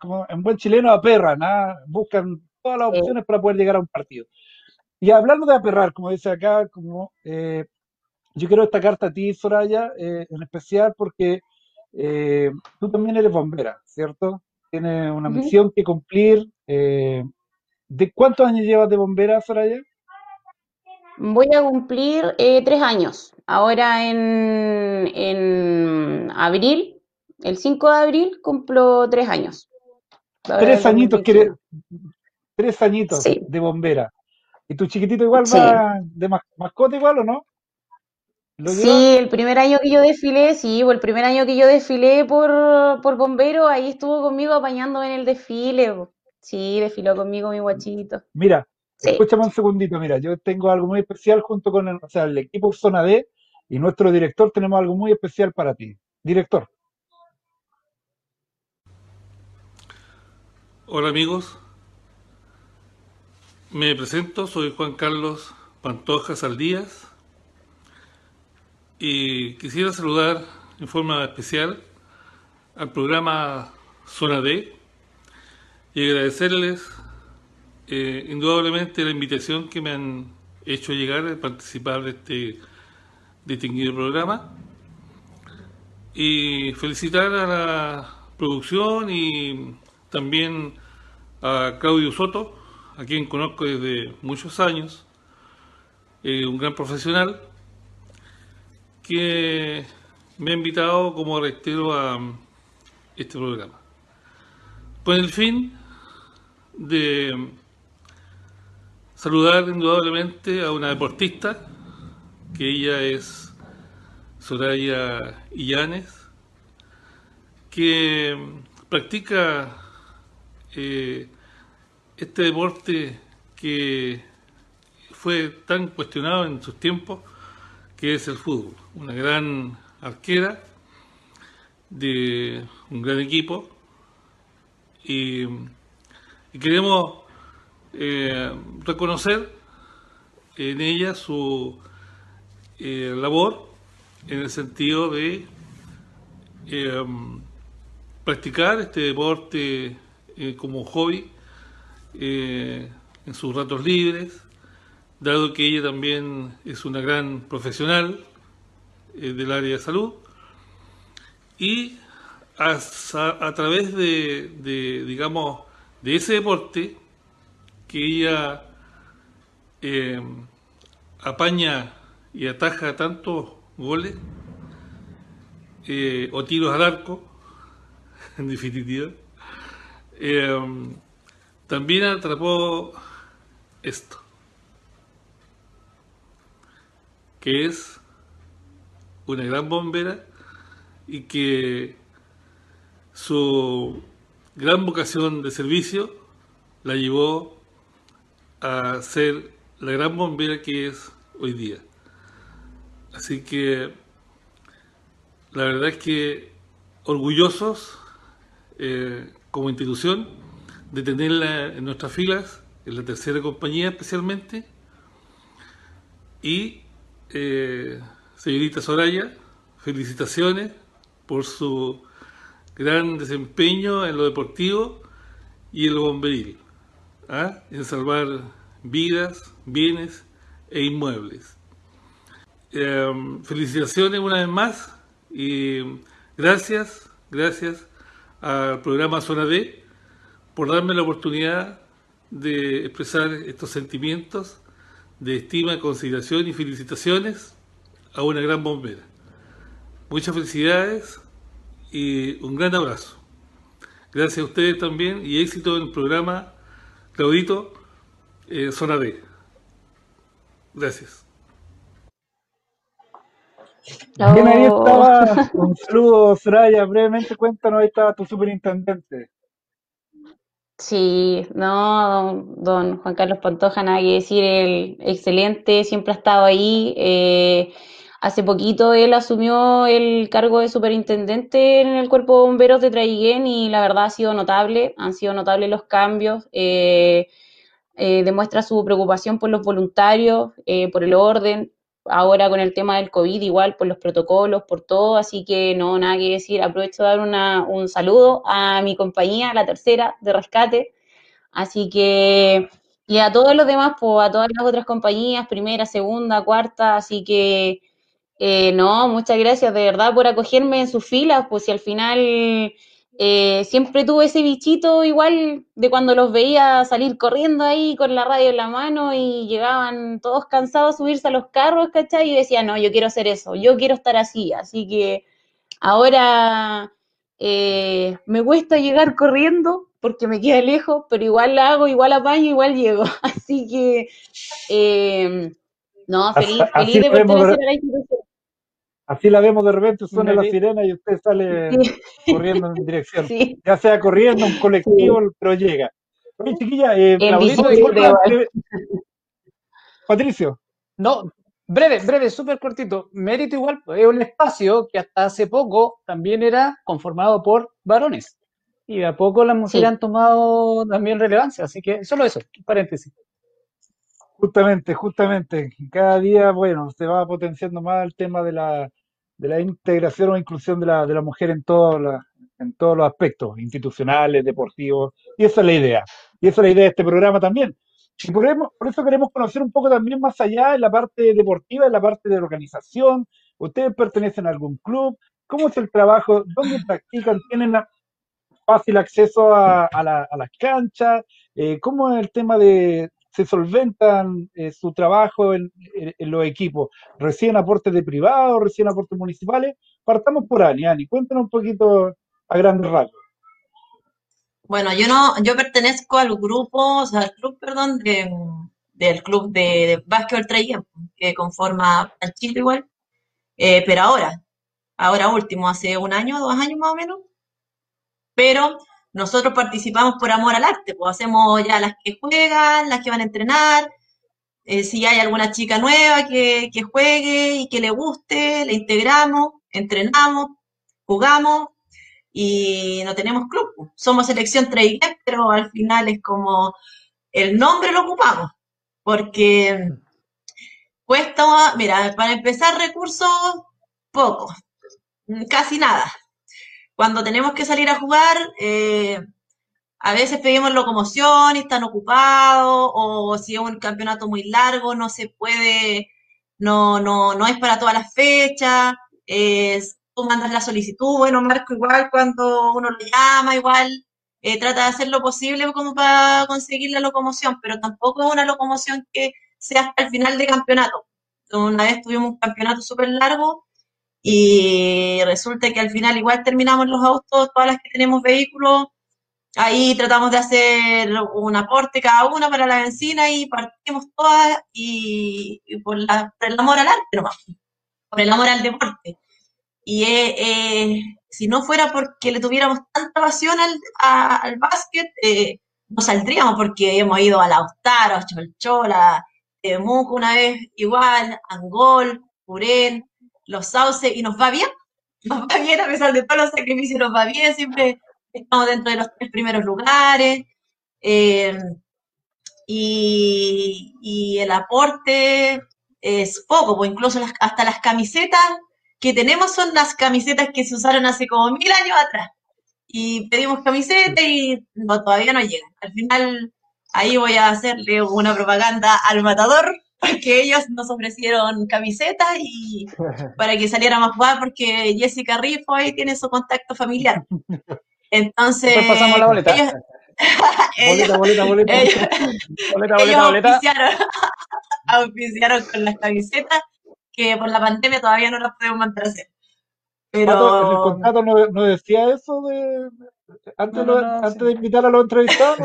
como en buen chileno aperran, ¿ah? buscan todas las opciones para poder llegar a un partido. Y hablando de aperrar, como dice acá, como eh, yo quiero destacarte a ti, Soraya, eh, en especial porque tú también eres bombera, ¿cierto? tiene una misión que cumplir. Eh, ¿De cuántos años llevas de bombera, Soraya? Voy a cumplir eh, tres años. Ahora en, en abril, el 5 de abril, cumplo tres años. tres añitos, quiere, tres añitos de bombera. ¿Y tu chiquitito igual va de mascota igual o no? Sí, el primer año que yo desfilé, sí, el primer año que yo desfilé por, por bombero, ahí estuvo conmigo apañándome en el desfile. Sí, desfiló conmigo mi guachito. Mira, Sí. Escúchame un segundito, mira, yo tengo algo muy especial junto con el, o sea, el equipo Zona D y nuestro director, tenemos algo muy especial para ti. Director. Hola amigos, me presento, soy Juan Carlos Pantoja Saldías y quisiera saludar en forma especial al programa Zona D y agradecerles eh, indudablemente la invitación que me han hecho llegar a participar de este distinguido programa y felicitar a la producción y también a Claudio Soto, a quien conozco desde muchos años, eh, un gran profesional, que me ha invitado, como reitero, a este programa. Con el fin de saludar indudablemente a una deportista, que ella es Soraya Illanes, que practica eh, este deporte que fue tan cuestionado en sus tiempos, que es el fútbol. Una gran arquera de un gran equipo y, queremos eh, reconocer en ella su eh, labor en el sentido de practicar este deporte eh, como hobby eh, en sus ratos libres, dado que ella también es una gran profesional eh, del área de salud, y a, través de, digamos, de ese deporte que ella apaña y ataja tantos goles o tiros al arco, en definitiva, Em, también atrapó esto, que es una gran bombera y que su gran vocación de servicio la llevó a ser la gran bombera que es hoy día. Así que la verdad es que orgullosos eh, como institución de tenerla en nuestras filas, en la tercera compañía especialmente. Y, eh, señorita Soraya, felicitaciones por su gran desempeño en lo deportivo y en lo bomberil, ¿ah? en salvar vidas, bienes e inmuebles. Em, felicitaciones una vez más y gracias, gracias al programa Zona D por darme la oportunidad de expresar estos sentimientos de estima, consideración y felicitaciones a una gran bombera. Muchas felicidades y un gran abrazo. Gracias a ustedes también y éxito en el programa Claudito eh, Zona D. Gracias. Bien, ahí estaba. Un saludo, Soraya. Brevemente, cuéntanos, ahí estaba tu superintendente. Sí, no, don, Juan Carlos Pantoja, nada que decir, el excelente, siempre ha estado ahí. Eh, hace poquito él asumió el cargo de superintendente en el Cuerpo de Bomberos de Traiguén y la verdad ha sido notable, han sido notables los cambios. Eh, eh, demuestra su preocupación por los voluntarios, por el orden, ahora con el tema del COVID, igual por los protocolos, por todo, así que no, nada que decir. Aprovecho de dar una, un saludo a mi compañía, la tercera de rescate, así que, y a todos los demás, pues a todas las otras compañías, primera, segunda, cuarta, así que, eh, no, muchas gracias de verdad por acogerme en sus filas, pues si al final eh, siempre tuve ese bichito igual de cuando los veía salir corriendo ahí con la radio en la mano y llegaban todos cansados a subirse a los carros, ¿cachai? Y decía, no, yo quiero hacer eso, yo quiero estar así. Así que ahora eh, me cuesta llegar corriendo porque me queda lejos, pero igual la hago, igual apaño, igual llego. Así que, eh, no, feliz, feliz de pertenecer a la institución. Así la vemos de repente, suena la sirena y usted sale corriendo en dirección. Ya sea corriendo, un colectivo, pero llega. Oye, chiquilla, eh, Patricio. No, breve, breve, súper cortito. Mérito igual, es un espacio que hasta hace poco también era conformado por varones. Y de a poco las mujeres Sí. han tomado también relevancia, así que solo eso, paréntesis. Justamente, justamente. Cada día, bueno, se va potenciando más el tema de la, de la integración o inclusión de la, de la mujer en todos la- en todos los aspectos, institucionales, deportivos. Y esa es la idea. Y esa es la idea de este programa también. Y por, eso queremos conocer un poco también más allá en la parte deportiva, en la parte de organización. ¿Ustedes pertenecen a algún club? ¿Cómo es el trabajo? ¿Dónde practican? ¿Tienen fácil acceso a las canchas? Eh, ¿cómo es el tema de se solventan eh, su trabajo en, los equipos? ¿Reciben aportes de privados? ¿Reciben aportes municipales? Partamos por Ani. Ani, cuéntanos un poquito a grandes rasgos. Bueno, yo no, yo pertenezco al grupo, o sea, al club, perdón, de, del club de, de básquetbol Traiguén, que conforma Panchito igual, eh, pero ahora, ahora último, hace un año, dos años más o menos, pero nosotros participamos por amor al arte, pues hacemos ya las que juegan, las que van a entrenar, eh, si hay alguna chica nueva que, que juegue y que le guste, la integramos, entrenamos, jugamos y no tenemos club. pues. Somos selección Traiguén, pero al final es como el nombre lo ocupamos, porque cuesta, mira, para empezar recursos, poco, casi nada. Cuando tenemos que salir a jugar, eh, a veces pedimos locomoción y están ocupados, o si es un campeonato muy largo, no se puede, no, no, no es para todas las fechas. tú mandas la solicitud, bueno, Marco, igual cuando uno lo llama, igual eh, trata de hacer lo posible como para conseguir la locomoción, pero tampoco es una locomoción que sea hasta el final de campeonato. Una vez tuvimos un campeonato súper largo y resulta que al final igual terminamos los autos, todas las que tenemos vehículos, ahí tratamos de hacer un aporte cada una para la benzina y partimos todas y, por, la, el amor al arte nomás, por el amor al deporte. Y eh, si no fuera porque le tuviéramos tanta pasión al, a- al básquet, eh, no saldríamos porque hemos ido a Lautaro, a Cholchola, Temuco una vez igual, Angol, Purén, Los Sauces, y nos va bien, nos va bien a pesar de todos los sacrificios, nos va bien, siempre estamos dentro de los primeros lugares. eh, y, el aporte es poco, pues incluso hasta las camisetas que tenemos son las camisetas que se usaron hace como mil años atrás. Y pedimos camisetas y no, todavía no llegan. Al final, ahí voy a hacerle una propaganda al matador, porque ellos nos ofrecieron camisetas y para que saliéramos a jugar, porque Jessica Rifo ahí tiene su contacto familiar. Entonces, Después pasamos la boleta. ellos, ellos, Boleta, boleta, boleta. ellos- Boleta, ellos boleta, boleta. auspiciaron, auspiciaron con las camisetas que por la pandemia todavía no las podemos mandar a hacer. Pato, ¿El contrato no, no decía eso de antes, No, no, lo- no, antes sí. de invitar a los entrevistados?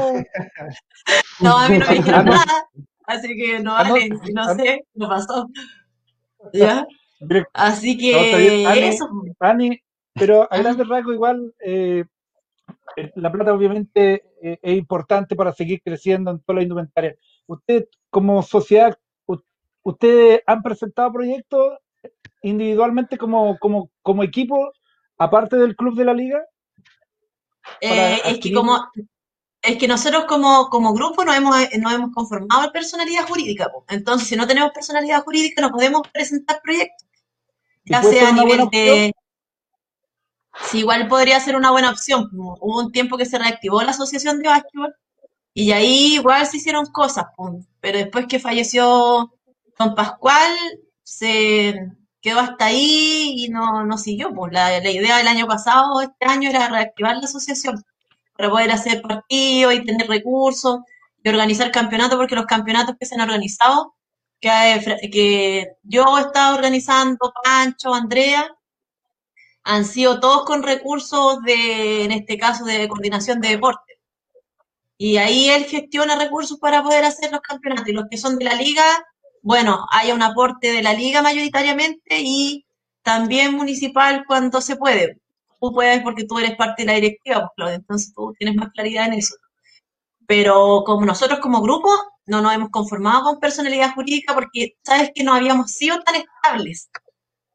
¿no? a mí no me Ah, dijeron no. nada, así que no Ah, no. vale, si no sé, no pasó. ¿Ya? Así que Ani, eso. Ani, pero a grandes rasgos igual, eh, eh, la plata obviamente eh, es importante para seguir creciendo en toda la indumentaria. Usted como sociedad, ¿ustedes han presentado proyectos individualmente como, como, como equipo, aparte del club de la liga? Eh, es que como es que nosotros como, como grupo nos hemos, nos hemos conformado personalidad jurídica. po. Entonces, si no tenemos personalidad jurídica, no podemos presentar proyectos, ¿Y ya sea a nivel de... Sí, igual podría ser una buena opción. Hubo un tiempo que se reactivó la asociación de básquetbol y ahí igual se hicieron cosas, po. pero después que falleció don Pascual, se quedó hasta ahí y no, no siguió. Pues la, la idea del año pasado, este año, era reactivar la asociación para poder hacer partidos y tener recursos y organizar campeonatos, porque los campeonatos que se han organizado, que, que yo he estado organizando, Pancho, Andrea, han sido todos con recursos de, en este caso, de coordinación de deporte. Y ahí él gestiona recursos para poder hacer los campeonatos. Y los que son de la liga, bueno, hay un aporte de la liga mayoritariamente y también municipal cuando se puede. Tú puedes porque tú eres parte de la directiva, pues, entonces tú tienes más claridad en eso. Pero como nosotros como grupo no nos hemos conformado con personalidad jurídica porque sabes que no habíamos sido tan estables.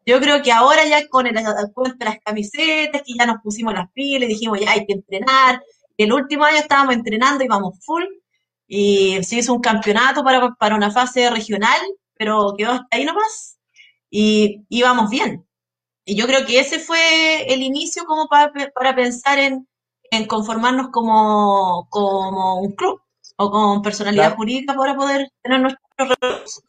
Yo creo que ahora ya con el cuento de las camisetas, que ya nos pusimos las pilas dijimos ya hay que entrenar. El último año estábamos entrenando y vamos full y se hizo un campeonato para, para una fase regional, pero quedó hasta ahí nomás y íbamos bien. Y yo creo que ese fue el inicio como para, para pensar en, en conformarnos como, como un club o con personalidad Claro. jurídica para poder tener nuestros recursos.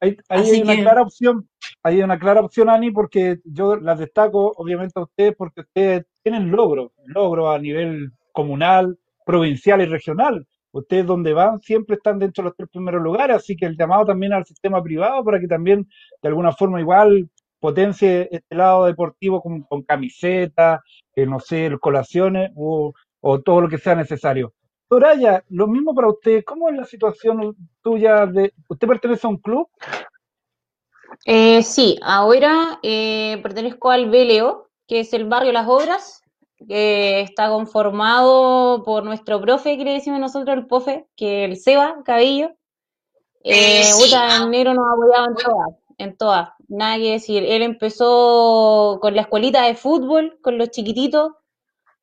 Hay, una que- clara opción, hay una clara opción, Ani, porque yo las destaco, obviamente, a ustedes, porque ustedes tienen logros, logros a nivel comunal, provincial y regional. Ustedes donde van siempre están dentro de los tres primeros lugares, así que el llamado también al sistema privado para que también, de alguna forma, igual potencie este lado deportivo con, con camisetas, eh, no sé, colaciones o, o todo lo que sea necesario. Soraya, lo mismo para usted, ¿cómo es la situación tuya de, usted pertenece a un club? Eh, sí, ahora eh, pertenezco al BLO, que es el barrio Las Obras, que está conformado por nuestro profe, que le decimos nosotros el profe, que es el Seba Cabello. Eh, Eh, sí, puta, ah, el negro nos ha apoyado en todas, en todas, nada que decir. Él empezó con la escuelita de fútbol, con los chiquititos.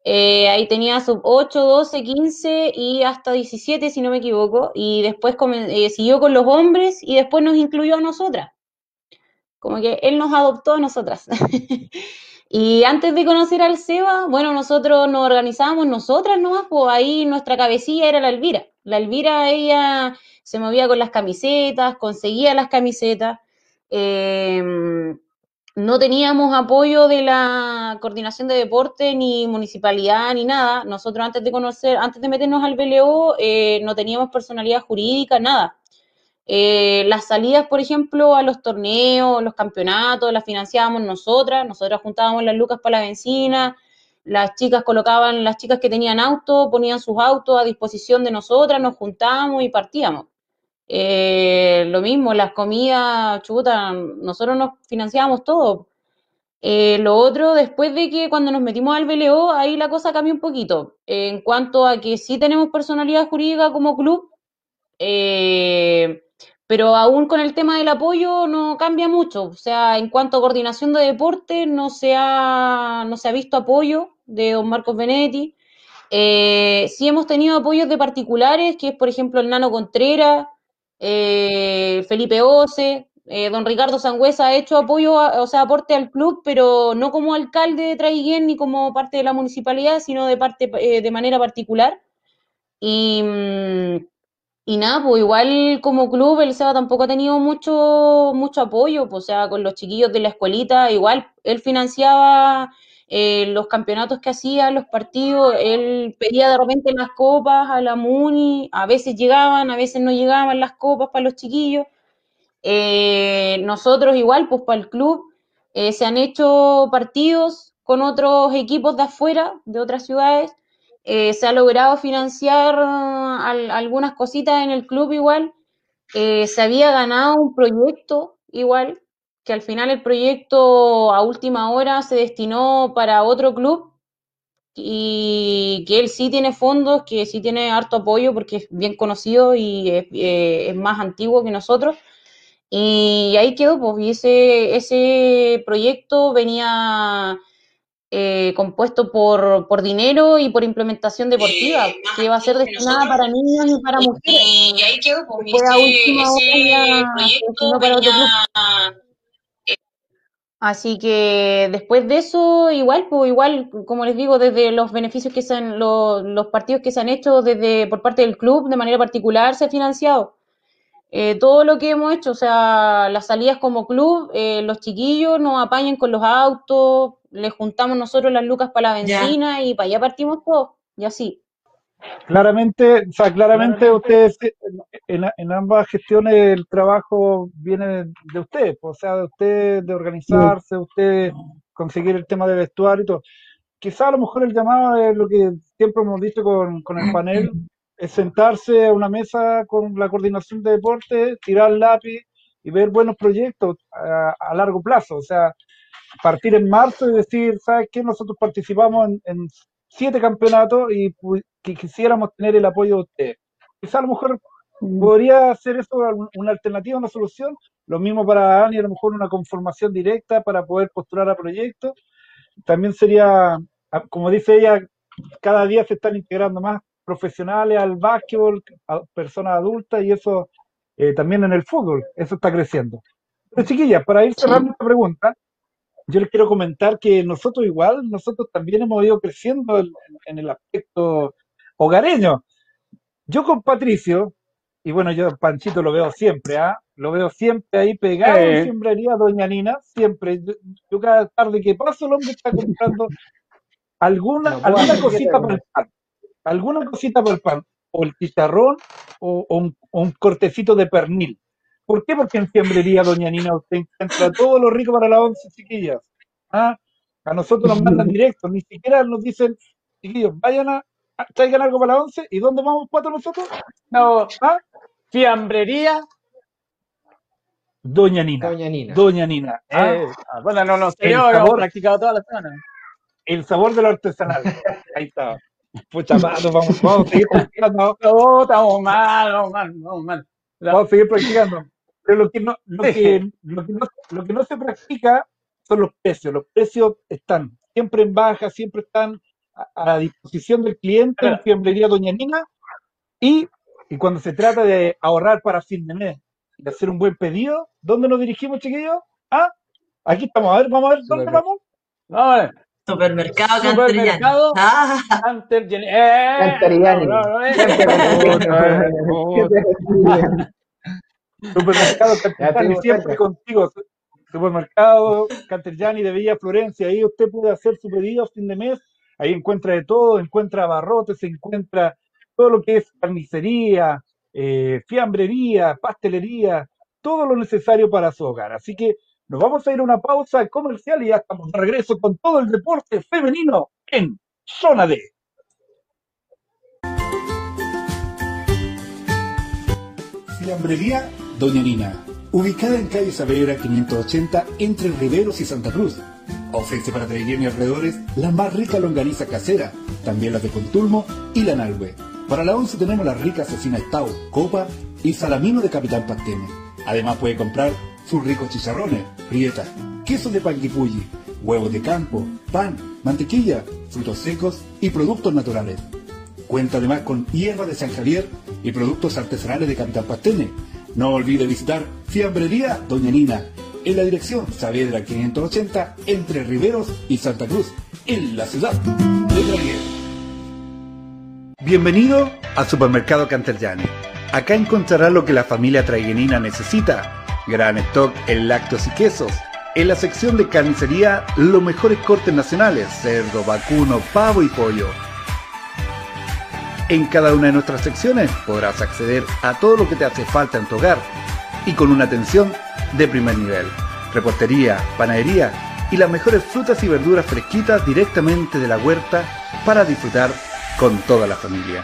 Eh, ahí tenía sub 8, 12, 15 y hasta 17, si no me equivoco. Y después eh, siguió con los hombres y después nos incluyó a nosotras. Como que él nos adoptó a nosotras. Y antes de conocer al Seba, bueno, nosotros nos organizábamos nosotras nomás, pues ahí nuestra cabecilla era la Elvira. La Elvira, ella se movía con las camisetas, conseguía las camisetas. Eh, no teníamos apoyo de la coordinación de deporte, ni municipalidad, ni nada. Nosotros antes de conocer, antes de meternos al BLO, eh, no teníamos personalidad jurídica, nada. Eh, las salidas, por ejemplo, a los torneos, los campeonatos, las financiábamos nosotras, nosotras juntábamos las lucas para la benzina, las chicas colocaban, las chicas que tenían auto, ponían sus autos a disposición de nosotras, nos juntábamos y partíamos. Eh, lo mismo, las comidas, chuta, nosotros nos financiábamos todo. Eh, lo otro, después de que cuando nos metimos al BLO, ahí la cosa cambió un poquito. En cuanto a que sí tenemos personalidad jurídica como club, eh, pero aún con el tema del apoyo no cambia mucho. O sea, en cuanto a coordinación de deporte, no se ha, no se ha visto apoyo de don Marcos Benetti. Sí hemos tenido apoyos de particulares, que es por ejemplo el Nano Contreras, eh, Felipe Ose, eh, don Ricardo Sangüesa ha hecho apoyo, o sea, aporte al club, pero no como alcalde de Traiguén ni como parte de la municipalidad, sino de parte eh, de manera particular. Y, mm, y nada, pues igual como club el Seba tampoco ha tenido mucho, mucho apoyo, pues, o sea, con los chiquillos de la escuelita, igual él financiaba eh, los campeonatos que hacía, los partidos, él pedía de repente las copas a la Muni, a veces llegaban, a veces no llegaban las copas para los chiquillos. Eh, nosotros igual, pues para el club, eh, se han hecho partidos con otros equipos de afuera, de otras ciudades. Eh, se ha logrado financiar ah, al- algunas cositas en el club igual. Se había ganado un proyecto igual, que al final el proyecto a última hora se destinó para otro club y que él sí tiene fondos, que sí tiene harto apoyo porque es bien conocido y es, eh, es más antiguo que nosotros. Y ahí quedó, pues, y ese, ese proyecto venía eh, compuesto por, por dinero y por implementación deportiva, Eh, que va a ser destinada para niños y para mujeres. Y ahí quedó, pues, a ese, última hora ese proyecto para otro Así que después de eso, igual, pues igual, como les digo, desde los beneficios que se han, los, los partidos que se han hecho desde por parte del club de manera particular se ha financiado. Eh, todo lo que hemos hecho, o sea, las salidas como club, eh, los chiquillos nos apañan con los autos, les juntamos nosotros las lucas para la Ya. benzina y para allá partimos todos, y así. Claramente, o sea, claramente ustedes, en, en ambas gestiones el trabajo viene de ustedes, pues, o sea, de ustedes, de organizarse, ustedes conseguir el tema de vestuario y todo. Quizá a lo mejor el llamado es lo que siempre hemos dicho con, con el panel, es sentarse a una mesa con la coordinación de deporte, tirar lápiz y ver buenos proyectos a, a largo plazo, o sea, partir en marzo y decir, ¿sabes qué? Nosotros participamos en, en siete campeonatos y que quisiéramos tener el apoyo de ustedes. Quizá a lo mejor podría ser eso un- una alternativa, una solución. Lo mismo para Ani, a lo mejor una conformación directa para poder postular a proyectos. También sería, como dice ella, cada día se están integrando más profesionales al básquetbol, a personas adultas y eso eh, también en el fútbol, eso está creciendo. Pero chiquillas, para ir cerrando esta pregunta, yo les quiero comentar que nosotros igual, nosotros también hemos ido creciendo en, en el aspecto hogareño. Yo con Patricio, y bueno, yo Panchito lo veo siempre, ¿ah? Lo veo siempre ahí pegado en Eh, siembrería Doña Nina, siempre. Yo, yo cada tarde que paso el hombre está comprando alguna, No alguna cosita para el pan, alguna cosita para el pan, o el chicharrón, o, o un, o un cortecito de pernil. ¿Por qué? Porque en fiambrería Doña Nina usted encuentra todo lo rico para las once chiquillas. ¿ah? A nosotros nos mandan directo, ni siquiera nos dicen, chiquillos, vayan a, a- traigan algo para las once, ¿y dónde vamos cuatro nosotros? no, ¿Ah? fiambrería. Doña Nina, Doña Nina. Doña Nina. ¿ah? eh, bueno, no, no sé, El yo lo hemos sabor, practicado toda la semana. el sabor de lo artesanal. Ahí está. Pucha, mano, vamos, vamos a seguir practicando. No, estamos mal, vamos mal, vamos mal. Vamos a seguir practicando. Pero lo que no, lo que, lo que no, lo que no se practica son los precios. Los precios están siempre en baja, siempre están a, a la disposición del cliente en Fiambrería Doña Nina. Y, y cuando se trata de ahorrar para fin de mes, de hacer un buen pedido, ¿dónde nos dirigimos, chiquillos? Ah, aquí estamos. A ver, vamos a ver dónde vamos. vamos a ver. Supermercado. Supermercado Ah, ¡Eh! No, Supermercado Canterjani, siempre cerca. contigo. Su- Supermercado Canterjani de Villa Florencia. Ahí usted puede hacer su pedido a fin de mes. Ahí encuentra de todo, encuentra abarrotes, encuentra todo lo que es carnicería, eh, fiambrería, pastelería, todo lo necesario para su hogar. Así que nos vamos a ir a una pausa comercial y ya estamos de regreso con todo el deporte femenino en Zona D. Fiambrería Doña Nina, ubicada en calle Saavedra 580 entre Riveros y Santa Cruz. Ofrece para Traiguén y alrededores la más rica longaniza casera, también las de Contulmo y la Nalwe. Para la once tenemos las ricas cecinas Tau, Copa y Salamino de Capitán Pastene. Además puede comprar sus ricos chicharrones, rietas, quesos de panguipulli, huevos de campo, pan, mantequilla, frutos secos y productos naturales. Cuenta además con hierba de San Javier y productos artesanales de Capitán Pastene. No olvide visitar Fiambrería Doña Nina en la dirección Saavedra 580 entre Riveros y Santa Cruz, en la ciudad de. Bienvenido al Supermercado Canterjani. Acá encontrará lo que la familia traiguenina necesita. Gran stock en lácteos y quesos. En la sección de carnicería, los mejores cortes nacionales, cerdo, vacuno, pavo y pollo. En cada una de nuestras secciones podrás acceder a todo lo que te hace falta en tu hogar y con una atención de primer nivel. Repostería, panadería y las mejores frutas y verduras fresquitas directamente de la huerta para disfrutar con toda la familia.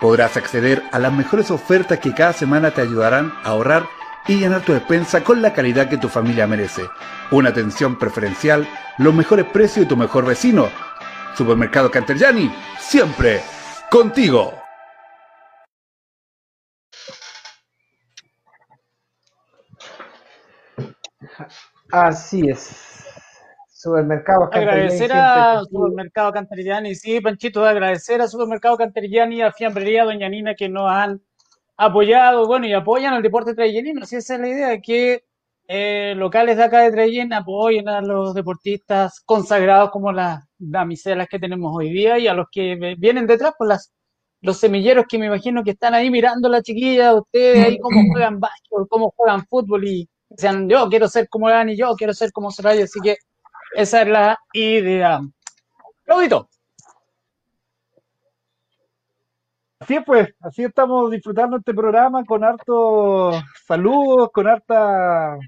Podrás acceder a las mejores ofertas que cada semana te ayudarán a ahorrar y llenar tu despensa con la calidad que tu familia merece. Una atención preferencial, los mejores precios y tu mejor vecino. Supermercado Canterjani, siempre contigo. Así es. Supermercados Cantarellani Agradecer a. Supermercado Cantarellani, sí, Panchito, agradecer a Supermercado Cantarellani y a Fiambrería Doña Nina que nos han apoyado, bueno, y apoyan al deporte traillenino, si esa es la idea, que eh, locales de acá de Traillén apoyen a los deportistas consagrados como las damiselas que tenemos hoy día y a los que vienen detrás, pues las, los semilleros que me imagino que están ahí mirando a la chiquilla, ustedes ahí cómo juegan básquetbol, cómo juegan fútbol y decían, yo quiero ser como Dani, yo quiero ser como Soraya, así que esa es la idea. Claudito, Así es, pues, así estamos disfrutando este programa con hartos saludos, con harta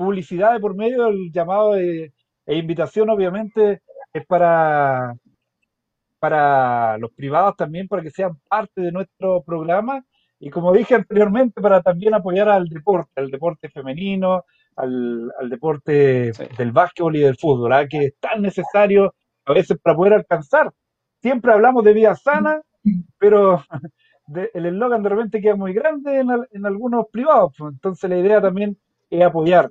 publicidad de por medio, el llamado de- e invitación obviamente es para, para los privados también, para que sean parte de nuestro programa y como dije anteriormente, para también apoyar al deporte, al deporte femenino, al, al deporte Sí. del básquetbol y del fútbol, ¿ah? que es tan necesario a veces para poder alcanzar. Siempre hablamos de vida sana, pero de- el eslogan de repente queda muy grande en, en algunos privados. pues. Entonces la idea también es apoyar,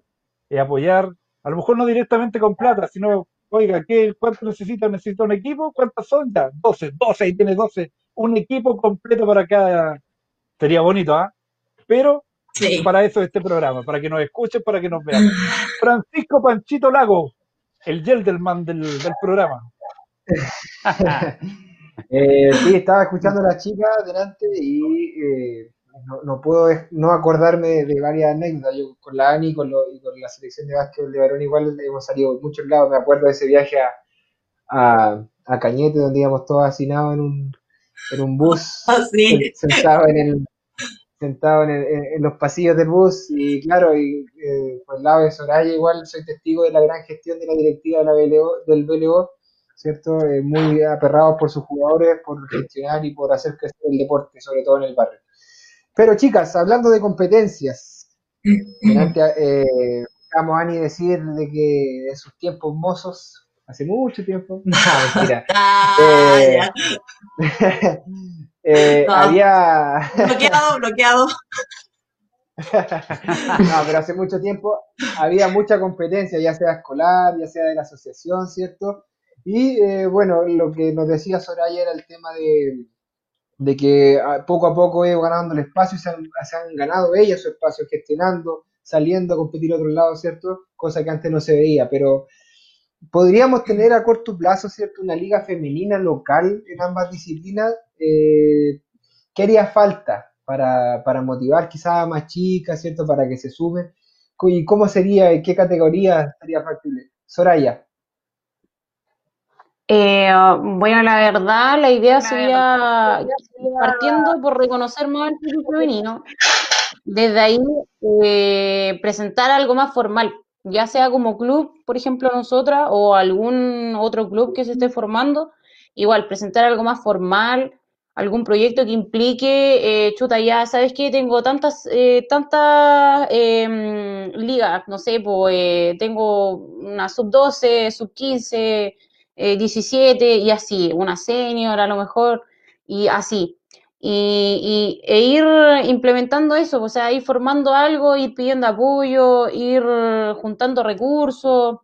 es apoyar, a lo mejor no directamente con plata, sino, oiga, ¿qué, ¿cuánto necesita? ¿Necesita un equipo? ¿Cuántas son? Ya, 12, 12, ahí tiene 12. Un equipo completo para cada. Sería bonito, ¿ah? Pero Sí. para eso es este programa, para que nos escuchen, para que nos vean. Francisco Panchito Lago, el Gelderman del, del programa. Eh, sí, estaba escuchando a la chica delante y eh, no, no puedo no acordarme de, varias anécdotas. Yo con la ANI con lo- y con la selección de básquetbol de varón igual hemos salido de muchos lados. Me acuerdo de ese viaje a, a, a Cañete donde íbamos todos hacinados en un, en un bus, Ah, sí. sentados en el sentado en, el- en- en los pasillos del bus y claro, y eh, por el lado de Soraya igual soy testigo de la gran gestión de la directiva de la BLO, del BLO, ¿cierto? Eh, muy aperrados por sus jugadores, por gestionar y por hacer crecer el deporte, sobre todo en el barrio. Pero chicas, hablando de competencias, delante, eh, escuchamos a Ani decir de que en sus tiempos mozos, hace mucho tiempo, no, mentira, Ah, Eh, eh, No. había... Bloqueado, bloqueado. No, pero hace mucho tiempo había mucha competencia, ya sea escolar, ya sea de la asociación, ¿cierto? Y eh, bueno, lo que nos decía Soraya era el tema de, de que ah, poco a poco iba ganando el espacio y se han, se han ganado ellas su espacio gestionando, saliendo a competir a otro lado, ¿cierto? Cosa que antes no se veía, pero podríamos tener a corto plazo, ¿cierto? Una liga femenina local en ambas disciplinas. Eh, ¿Qué haría falta para, para motivar quizás a más chicas, ¿cierto? Para que se sumen. ¿Y cómo sería, qué categoría sería factible? Soraya. Eh, bueno, la verdad, la idea sería partiendo por reconocer más el fútbol femenino. Desde ahí, eh, presentar algo más formal, ya sea como club, por ejemplo, nosotras, o algún otro club que se esté formando. Igual, presentar algo más formal, algún proyecto que implique, eh, chuta, ya sabes que tengo tantas, eh, tantas em, ligas, no sé, pues eh, tengo una sub 12, sub 15 eh, 17 y así, una senior a lo mejor, y así. Y, e ir implementando eso, o sea, ir formando algo, ir pidiendo apoyo, ir juntando recursos,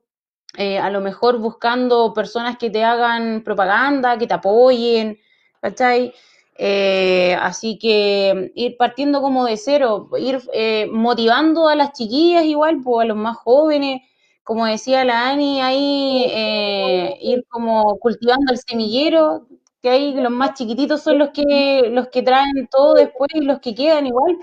eh, a lo mejor buscando personas que te hagan propaganda, que te apoyen, ¿cachai? Eh, así que ir partiendo como de cero, ir eh, motivando a las chiquillas igual, pues a los más jóvenes, como decía la Ani, ahí eh, ir como cultivando el semillero, que ahí los más chiquititos son los que, los que traen todo después y los que quedan igual.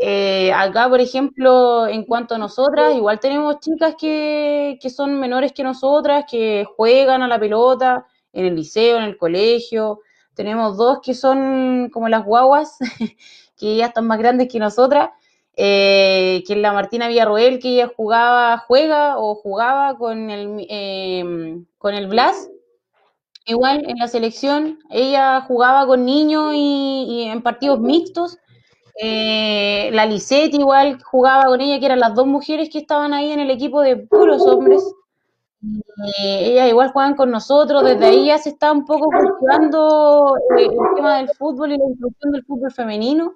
Eh, acá, por ejemplo, en cuanto a nosotras, igual tenemos chicas que, que son menores que nosotras, que juegan a la pelota en el liceo, en el colegio. Tenemos dos que son como las guaguas, que ya están más grandes que nosotras, eh, que la Martina Villarroel, que ella jugaba, juega o jugaba con el, eh, con el Blas. Igual en la selección, ella jugaba con niños y, y en partidos mixtos. Eh, la Lisette igual jugaba con ella, que eran las dos mujeres que estaban ahí en el equipo de puros hombres. Eh, ellas igual juegan con nosotros, desde ahí ya se está un poco cultivando eh, el tema del fútbol y la inclusión del fútbol femenino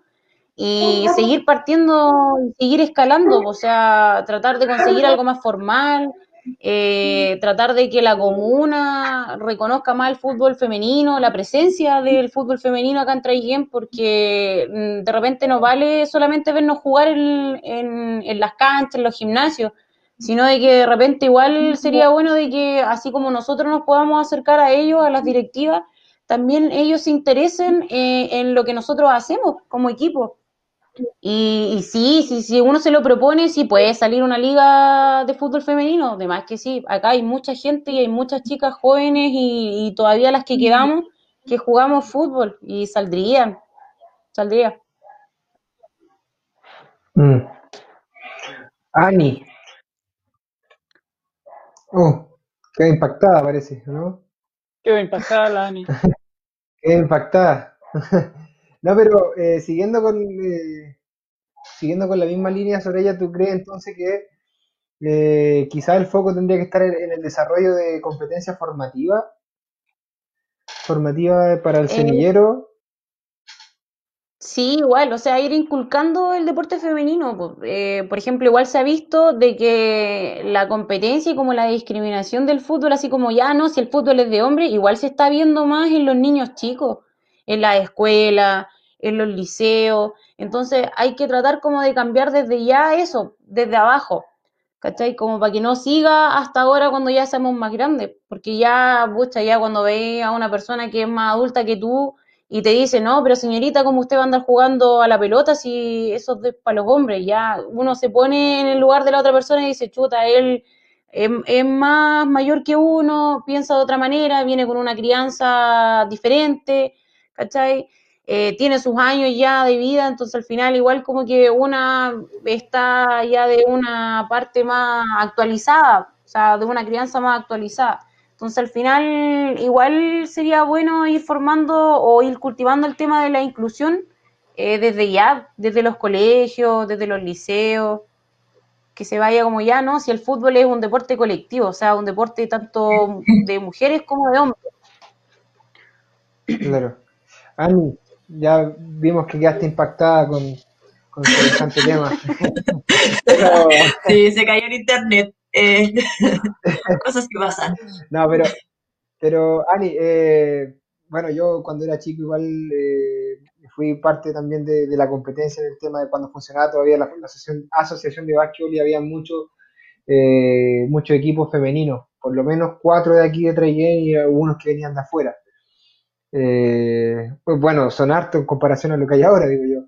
y seguir partiendo seguir escalando, o sea, tratar de conseguir algo más formal, eh, tratar de que la comuna reconozca más el fútbol femenino, la presencia del fútbol femenino acá en Traiguén, porque mm, de repente no vale solamente vernos jugar en, en, en las canchas, en los gimnasios, sino de que de repente igual sería bueno de que así como nosotros nos podamos acercar a ellos, a las directivas, también ellos se interesen eh, en lo que nosotros hacemos como equipo. Y, y sí, sí, si uno se lo propone, sí puede salir una liga de fútbol femenino, además que sí, acá hay mucha gente y hay muchas chicas jóvenes y, y todavía las que quedamos que jugamos fútbol y saldrían, saldría. Mm. Ani. Oh, queda impactada parece, ¿no? Quedó impactada la Ani. Queda impactada. No, pero eh, siguiendo con eh, siguiendo con la misma línea sobre ella, ¿tú crees entonces que eh, quizás el foco tendría que estar en, en el desarrollo de competencias formativas? Formativas para el Eh, semillero. Sí, igual, o sea, ir inculcando el deporte femenino. Eh, por ejemplo, igual se ha visto de que la competencia y como la discriminación del fútbol, así como ya no, si el fútbol es de hombre, igual se está viendo más en los niños chicos, en la escuela, en los liceos. Entonces hay que tratar como de cambiar desde ya eso, desde abajo. ¿Cachai? Como para que no siga hasta ahora cuando ya seamos más grandes, porque ya, pucha, ya cuando ve a una persona que es más adulta que tú y te dice, no, pero señorita, ¿cómo usted va a andar jugando a la pelota si eso es para los hombres? Ya uno se pone en el lugar de la otra persona y dice, chuta, él es, es más mayor que uno, piensa de otra manera, viene con una crianza diferente, ¿cachai? Eh, tiene sus años ya de vida, entonces al final igual como que una está ya de una parte más actualizada, o sea, de una crianza más actualizada. Entonces al final igual sería bueno ir formando o ir cultivando el tema de la inclusión eh, desde ya, desde los colegios, desde los liceos, que se vaya como ya, ¿no? Si el fútbol es un deporte colectivo, o sea, un deporte tanto de mujeres como de hombres. Claro. Ani, ya vimos que quedaste impactada con, con semejante tema. Pero, Sí, se cayó en internet. eh, cosas que pasan. no, pero, pero Ani, eh, bueno, yo cuando era chico igual eh, fui parte también de, de la competencia del tema de cuando funcionaba todavía la, la asociación, asociación de básquetbol y había muchos eh, muchos equipos femeninos, por lo menos cuatro de aquí de Traiguén y algunos que venían de afuera. Eh, pues bueno, son hartos en comparación a lo que hay ahora, digo yo.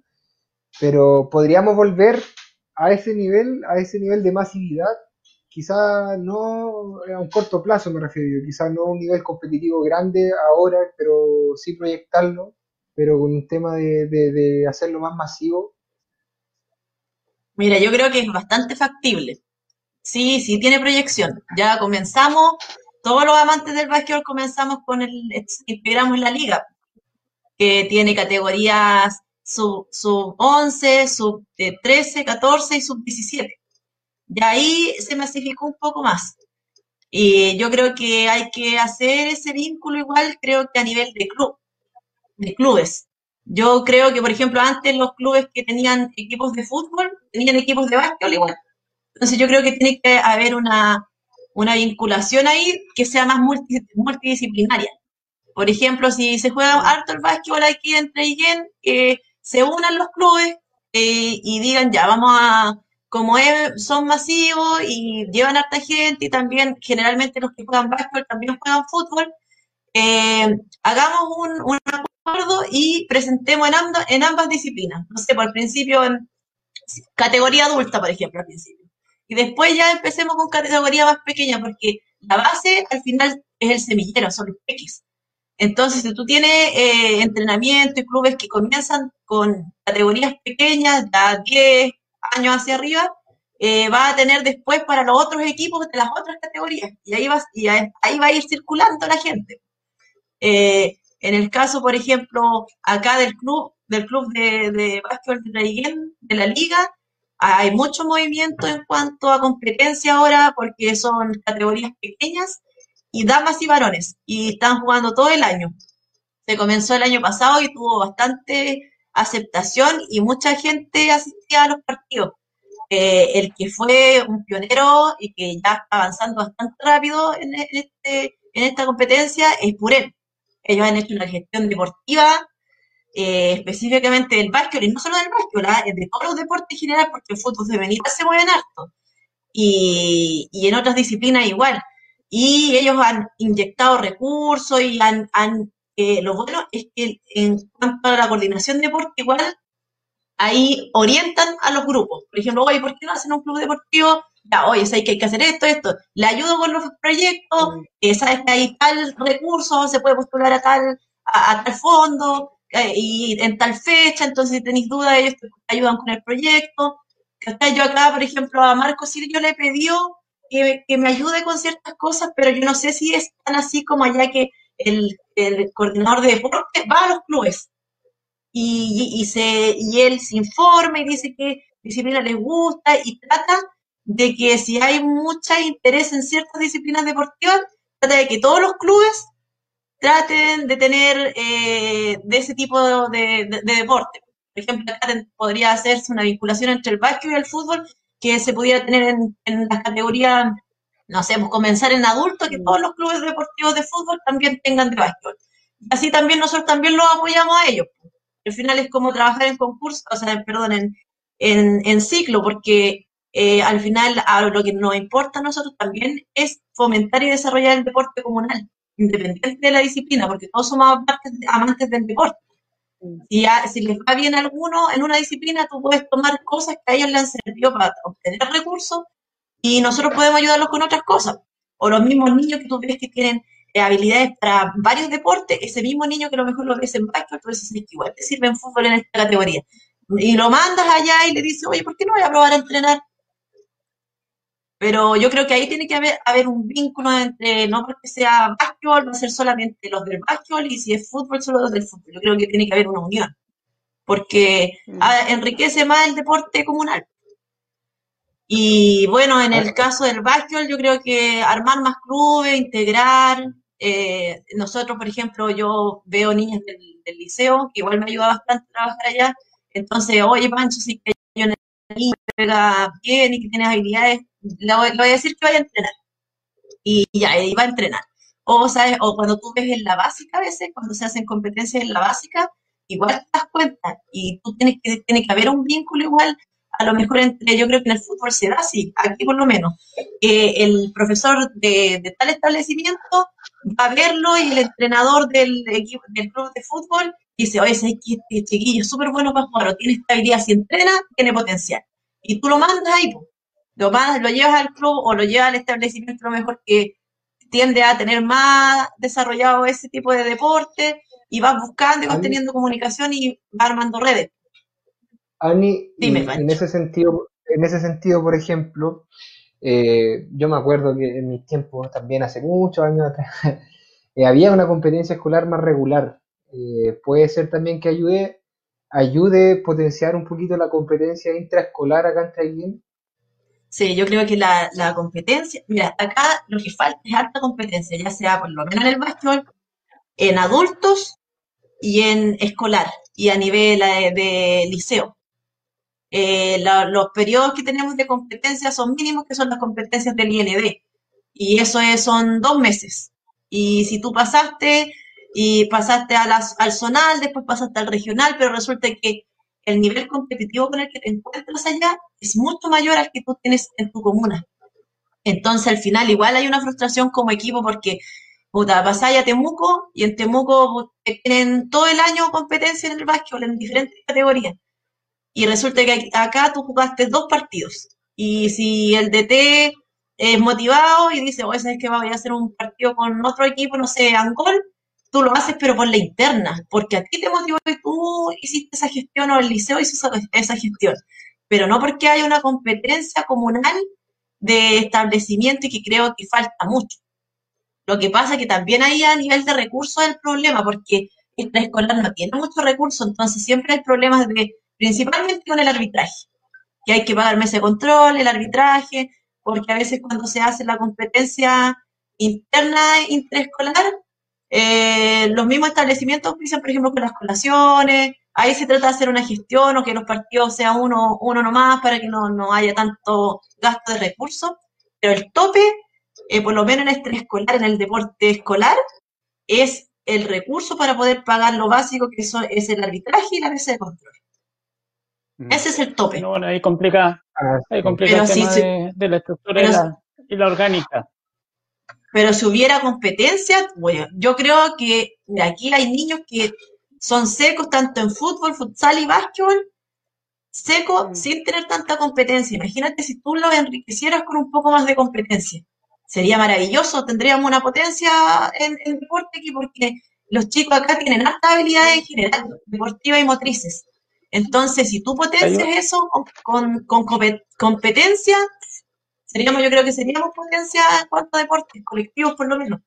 Pero podríamos volver a ese nivel, a ese nivel de masividad, quizá no a un corto plazo me refiero quizá no a un nivel competitivo grande ahora, pero sí proyectarlo, pero con un tema de hacerlo más masivo. Mira, yo creo que es bastante factible. Sí, sí tiene proyección. Ya comenzamos, todos los amantes del básquetbol comenzamos con el, integramos la liga, que tiene categorías sub, sub 11, sub eh, 13, 14 y sub 17. De ahí se masificó un poco más. Y yo creo que hay que hacer ese vínculo igual, creo que a nivel de club, de clubes. Yo creo que, por ejemplo, antes los clubes que tenían equipos de fútbol tenían equipos de básquetbol igual. Entonces yo creo que tiene que haber una, una vinculación ahí que sea más multi- multidisciplinaria. Por ejemplo, si se juega harto el básquetbol aquí en Traiguén, que se unan los clubes eh, y digan, ya, vamos a, como son masivos y llevan harta gente y también generalmente los que juegan básquetbol también juegan fútbol, eh, hagamos un, acuerdo y presentemos en ambas disciplinas. No sé, por principio en categoría adulta, por ejemplo, al principio. Y después ya empecemos con categoría más pequeña, porque la base al final es el semillero, son los peques. Entonces, si tú tienes eh, entrenamiento y clubes que comienzan con categorías pequeñas, ya 10 años hacia arriba, eh, va a tener después para los otros equipos de las otras categorías. Y ahí va, y ahí va a ir circulando la gente. Eh, en el caso, por ejemplo, acá del club, del club de, de básquetbol de de la liga, hay mucho movimiento en cuanto a competencia ahora porque son categorías pequeñas y damas y varones y están jugando todo el año. Se comenzó el año pasado y tuvo bastante aceptación y mucha gente asistía a los partidos. Eh, el que fue un pionero y que ya está avanzando bastante rápido en, este, esta competencia es Purén. Ellos han hecho una gestión deportiva eh, específicamente del básquetbol, y no solo del básquetbol, ¿ah? de todos los deportes en general, porque el fútbol femenino se mueven harto, y, y en otras disciplinas igual. Y ellos han inyectado recursos y han, han eh, lo bueno es que en cuanto a la coordinación deporte, igual ahí orientan a los grupos. Por ejemplo, oye, ¿por qué no hacen un club deportivo? Ya, oye, sabes que hay que hacer esto, esto. Le ayudo con los proyectos, eh, sabes que hay tal recurso, se puede postular a tal, a, a tal fondo, eh, y en tal fecha, entonces si tenéis dudas, ellos te ayudan con el proyecto. Yo acá, por ejemplo, a Marco yo le pedido que, que me ayude con ciertas cosas, pero yo no sé si es tan así como allá que el, el coordinador de deporte va a los clubes y, y, se, y él se informa y dice qué disciplina les gusta y trata de que si hay mucha interés en ciertas disciplinas deportivas, trata de que todos los clubes traten de tener eh, de ese tipo de, de- de deporte. Por ejemplo, acá podría hacerse una vinculación entre el básquet y el fútbol que se pudiera tener en, en las categorías, no sé, pues comenzar en adultos, que todos los clubes deportivos de fútbol también tengan de básquet. Así también nosotros también los apoyamos a ellos. Al final es como trabajar en concurso, o sea, perdón, en, en, ciclo, porque eh, al final lo que nos importa a nosotros también es fomentar y desarrollar el deporte comunal, independiente de la disciplina, porque todos somos amantes, del deporte. Si, a- si les va bien a alguno en una disciplina, tú puedes tomar cosas que a ellos les han servido para obtener recursos y nosotros podemos ayudarlos con otras cosas. O los mismos niños que tú ves que tienen eh, habilidades para varios deportes, ese mismo niño que a lo mejor lo ves en básquet, tú dices, "Sí, que igual te sirve en fútbol en esta categoría. Y lo mandas allá y le dices, oye, ¿por qué no voy a probar a entrenar? Pero yo creo que ahí tiene que haber, haber un vínculo entre, no porque sea básquetbol, va a ser solamente los del básquetbol y si es fútbol, solo los del fútbol. Yo creo que tiene que haber una unión, porque ah, enriquece más el deporte comunal. Y bueno, en el caso del básquetbol, yo creo que armar más clubes, integrar. eh, nosotros, por ejemplo, yo veo niñas del, del liceo, que igual me ayuda bastante a trabajar allá. Entonces, oye, Pancho, si que niño juega bien y que tienes habilidades, le voy, le voy a decir que vaya a entrenar. Y ya, y a entrenar. O, ¿sabes? o cuando tú ves en la básica a veces, cuando se hacen competencias en la básica, igual te das cuenta. Y tú tienes que, tiene que haber un vínculo igual a lo mejor entre, yo creo que en el fútbol se da así, aquí por lo menos, el profesor de tal establecimiento va a verlo y el entrenador del equipo, del club de fútbol dice, oye, ¿sabes que este chiquillo es súper bueno para jugar o tiene estabilidad, si entrena, tiene potencial. Y tú lo mandas ahí, lo mandas, lo llevas al club o lo llevas al establecimiento lo mejor que tiende a tener más desarrollado ese tipo de deporte y vas buscando y vas teniendo comunicación y vas armando redes. Ani, Dime, en ese sentido, en ese sentido, por ejemplo, eh, yo me acuerdo que en mis tiempos, también hace muchos años atrás, eh, había una competencia escolar más regular. Eh, puede ser también que ayude, ayude a potenciar un poquito la competencia intraescolar acá en Traiguén. Sí, yo creo que la, la competencia, mira, acá lo que falta es alta competencia, ya sea por lo menos en el básquetbol, en adultos y en escolar y a nivel eh, de liceo. Eh, la- los periodos que tenemos de competencia son mínimos, que son las competencias del IND. Y eso es, son dos meses. Y si tú pasaste y pasaste al zonal, después pasaste al regional, pero resulta que el nivel competitivo con el que te encuentras allá es mucho mayor al que tú tienes en tu comuna. Entonces, al final, igual hay una frustración como equipo porque, puta, pasáis a Temuco y en Temuco tienen todo el año competencia en el básquetbol en diferentes categorías. Y resulta que acá tú jugaste dos partidos. Y si el DT es motivado y dice, oye, ¿sabes qué? Voy a hacer un partido con otro equipo, no sé, Angol, tú lo haces, pero por la interna, porque a ti te motivó y tú hiciste esa gestión o el liceo hizo esa, gestión. Pero no porque hay una competencia comunal de establecimiento y que creo que falta mucho. Lo que pasa es que también ahí a nivel de recursos el problema, porque el preescolar no tiene muchos recursos, entonces siempre hay problemas de, principalmente con el arbitraje, que hay que pagar meses de control, el arbitraje, porque a veces cuando se hace la competencia interna interescolar, eh, los mismos establecimientos auspician, por ejemplo, con las colaciones, ahí se trata de hacer una gestión o que los partidos sean uno, uno nomás para que no, no haya tanto gasto de recursos, pero el tope, eh, por lo menos en este escolar, en el deporte escolar, es el recurso para poder pagar lo básico que eso es el arbitraje y la mesa de control. Ese es el tope. No, bueno, ahí complica, Ah, ahí complica Pero el sí, tema sí, de, de la estructura y la, y la orgánica. pero si hubiera competencia, bueno, yo creo que aquí hay niños que son secos tanto en fútbol, futsal y básquetbol, secos Mm. sin tener tanta competencia. Imagínate si tú los enriquecieras con un poco más de competencia. Sería maravilloso, tendríamos una potencia en deporte aquí porque los chicos acá tienen altas habilidades en general, deportivas y motrices. Entonces, si tú potencias eso con, con, con compe- competencia, seríamos, yo creo que seríamos potencia en cuanto a deportes, colectivos por lo menos.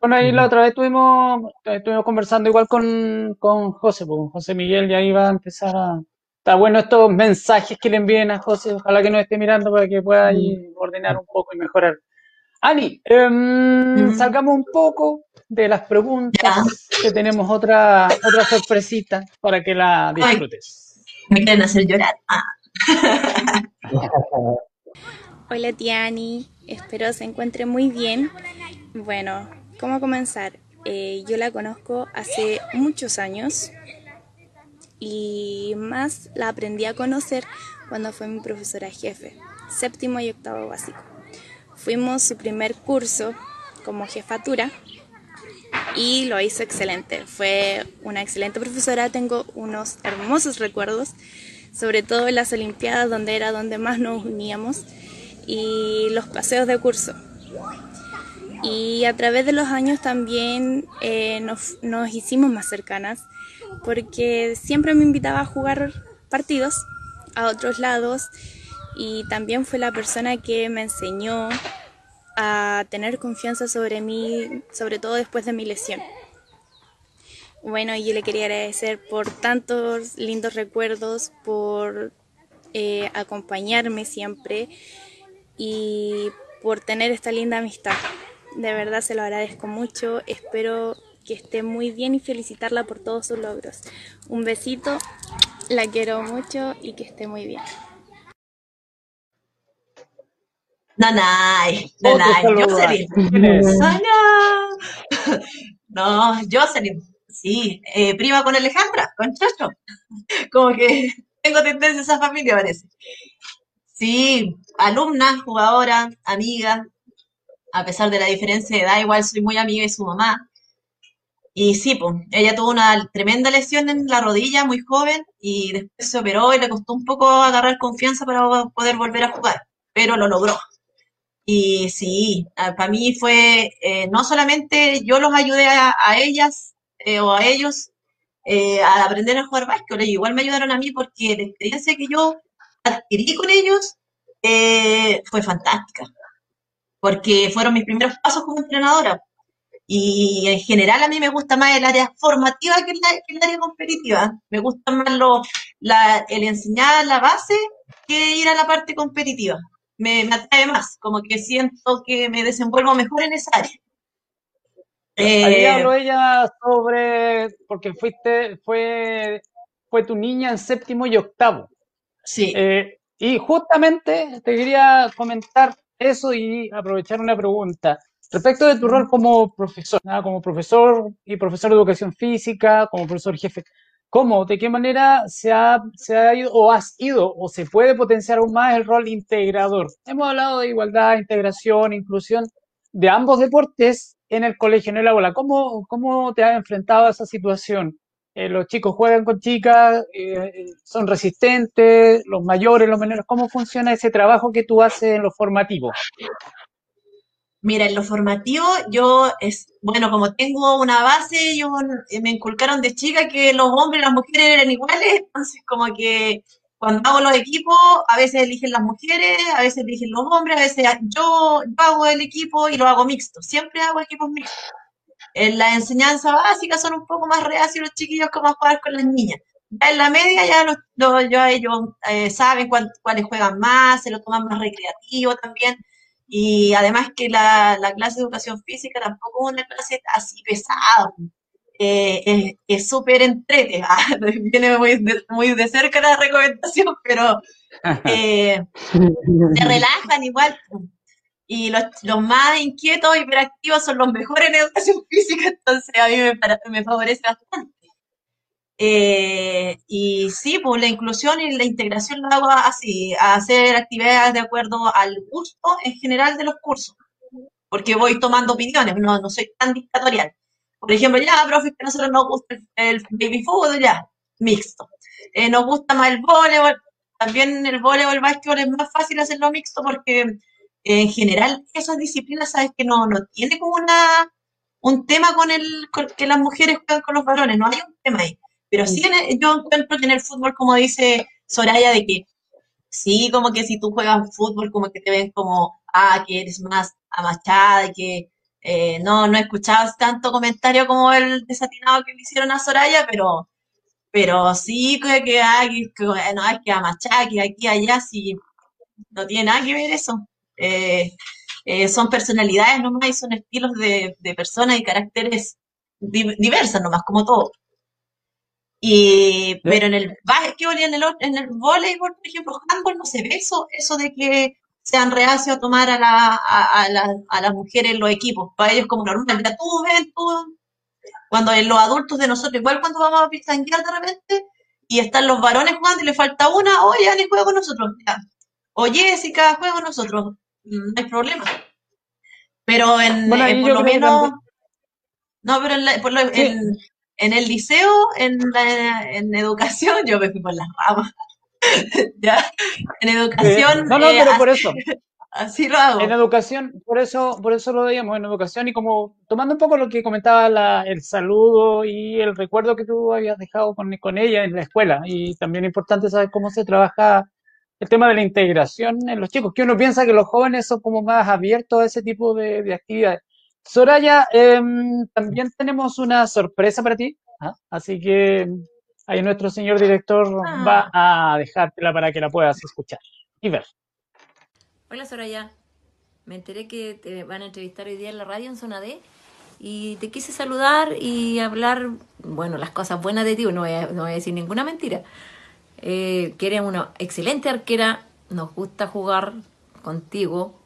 Bueno, ahí la Ujú. otra vez estuvimos, estuvimos conversando igual con, con José, pues, José Miguel, y ahí va a empezar a... Está bueno estos mensajes que le envíen a José, ojalá que nos esté mirando para que pueda ahí ordenar un poco y mejorar. Ani, em, Mm, salgamos un poco de las ya. preguntas, que tenemos otra, otra sorpresita para que la Ay, disfrutes. me quieren hacer llorar. Ah. Hola Tiani, espero se encuentre muy bien. Bueno, ¿cómo comenzar? Eh, yo la conozco hace muchos años y más la aprendí a conocer cuando fue mi profesora jefe, séptimo y octavo básico. Fuimos su primer curso como jefatura y lo hizo excelente. Fue una excelente profesora, tengo unos hermosos recuerdos, sobre todo en las Olimpiadas, donde era donde más nos uníamos, y los paseos de curso. Y a través de los años también eh, nos, nos hicimos más cercanas, porque siempre me invitaba a jugar partidos a otros lados y también fue la persona que me enseñó a tener confianza sobre mí, sobre todo después de mi lesión. Bueno, yo le quería agradecer por tantos lindos recuerdos, por eh, acompañarme siempre y por tener esta linda amistad. De verdad se lo agradezco mucho, espero que esté muy bien y felicitarla por todos sus logros. Un besito, la quiero mucho y que esté muy bien. Nanay, nanay. Jocelyn. No, Jocelyn. Sí, eh, prima con Alejandra, con Chacho. Como que tengo tendencia a esa familia, parece. Sí, alumna, jugadora, amiga. A pesar de la diferencia de edad, igual soy muy amiga de su mamá. Y sí, pues, ella tuvo una tremenda lesión en la rodilla, muy joven, y después se operó y le costó un poco agarrar confianza para poder volver a jugar, pero lo logró. Y sí, para mí fue, eh, no solamente yo los ayudé a, ellas eh, o a ellos eh, a aprender a jugar básquet, igual me ayudaron a mí porque la experiencia que yo adquirí con ellos fue fantástica, porque fueron mis primeros pasos como entrenadora. Y en general a mí me gusta más el área formativa que el, área competitiva. Me gusta más lo, el enseñar la base que ir a la parte competitiva. Me, me atrae más, como que siento que me desenvuelvo mejor en esa área. Eh, habló ella sobre, porque fuiste, fue, fue tu niña en séptimo y octavo. sí, Eh, y justamente te quería comentar eso y aprovechar una pregunta. Respecto de tu rol como profesor, ¿ah? como profesor y profesor de educación física, como profesor jefe, ¿cómo, de qué manera se ha, se ha ido o has ido o se puede potenciar aún más el rol integrador? Hemos hablado de igualdad, integración, inclusión de ambos deportes en el colegio, en el aula. ¿Cómo, cómo te has enfrentado a esa situación? Eh, los chicos juegan con chicas, eh, son resistentes, los mayores, los menores. ¿Cómo funciona ese trabajo que tú haces en lo formativo? Mira, en lo formativo, yo es, bueno, como tengo una base, yo me inculcaron de chica que los hombres y las mujeres eran iguales, entonces como que cuando hago los equipos, a veces eligen las mujeres, a veces eligen los hombres, a veces yo, yo hago el equipo y lo hago mixto, siempre hago equipos mixtos. En la enseñanza básica son un poco más reacios los chiquillos como a jugar con las niñas. Ya en la media ya los, los- ellos eh, saben cuál- cuáles juegan más, se lo toman más recreativo también. Y además que la, la clase de educación física tampoco es una clase así pesada. Eh, es súper entrete. ah, Viene muy de, muy de cerca la recomendación, pero eh, se relajan igual. Y los, los más inquietos, hiperactivos, son los mejores en educación física, entonces a mí me, me favorece bastante. Eh, y sí, pues la inclusión y la integración lo hago así, hacer actividades de acuerdo al gusto en general de los cursos, porque voy tomando opiniones, no, no soy tan dictatorial. Por ejemplo, ya, profe, que a nosotros nos gusta el, el baby food, ya, mixto. Eh, nos gusta más el voleibol, también el voleibol, el básquetbol es más fácil hacerlo mixto porque eh, en general esas disciplinas, sabes que no, no tiene como una, un tema con el con que las mujeres juegan con los varones, no hay un tema ahí. Pero sí en el- yo encuentro que en el fútbol, como dice Soraya, de que sí, como que si tú juegas fútbol, como que te ven como, ah, que eres más amachada, que eh, no, no he escuchado tanto comentario como el desatinado que le hicieron a Soraya, pero, pero sí que, que, ah, que, no, es que amachada, que aquí, allá, sí, no tiene nada que ver eso. Eh, eh, son personalidades nomás y son estilos de, de personas y caracteres di- diversas nomás, como todo. Y, pero en el básquetbol y en el, en el voleibol, por ejemplo, handball, no se ve eso, eso de que sean reacios a tomar a, la, a, a la- a las mujeres en los equipos. Para ellos como normal, mira, tú ven, tú. Cuando en los adultos de nosotros, igual cuando vamos a pistanguear de repente, y están los varones jugando y le falta una, oye, Ani, juega con nosotros. ya. O Jessica, juega con nosotros. Mm, No hay problema. Pero en, Bueno, eh, por lo menos, no, pero en, la- por lo- Sí. en, en el liceo, en, la- en educación, yo me fui por las ramas. ya, en educación, No, no, eh, pero por eso. así lo hago. En educación, por eso, por eso lo veíamos en educación y como tomando un poco lo que comentaba la- el saludo y el recuerdo que tú habías dejado con, con ella en la escuela y también es importante saber cómo se trabaja el tema de la integración en los chicos, que uno piensa que los jóvenes son como más abiertos a ese tipo de, de actividades. Soraya, em, también tenemos una sorpresa para ti, ¿ah? así que ahí nuestro señor director va a dejártela para que la puedas escuchar y ver. Hola Soraya, me enteré que te van a entrevistar hoy día en la radio en Zona D y te quise saludar y hablar, bueno, las cosas buenas de ti, no voy a, no voy a decir ninguna mentira. Eh, que eres una excelente arquera, nos gusta jugar contigo,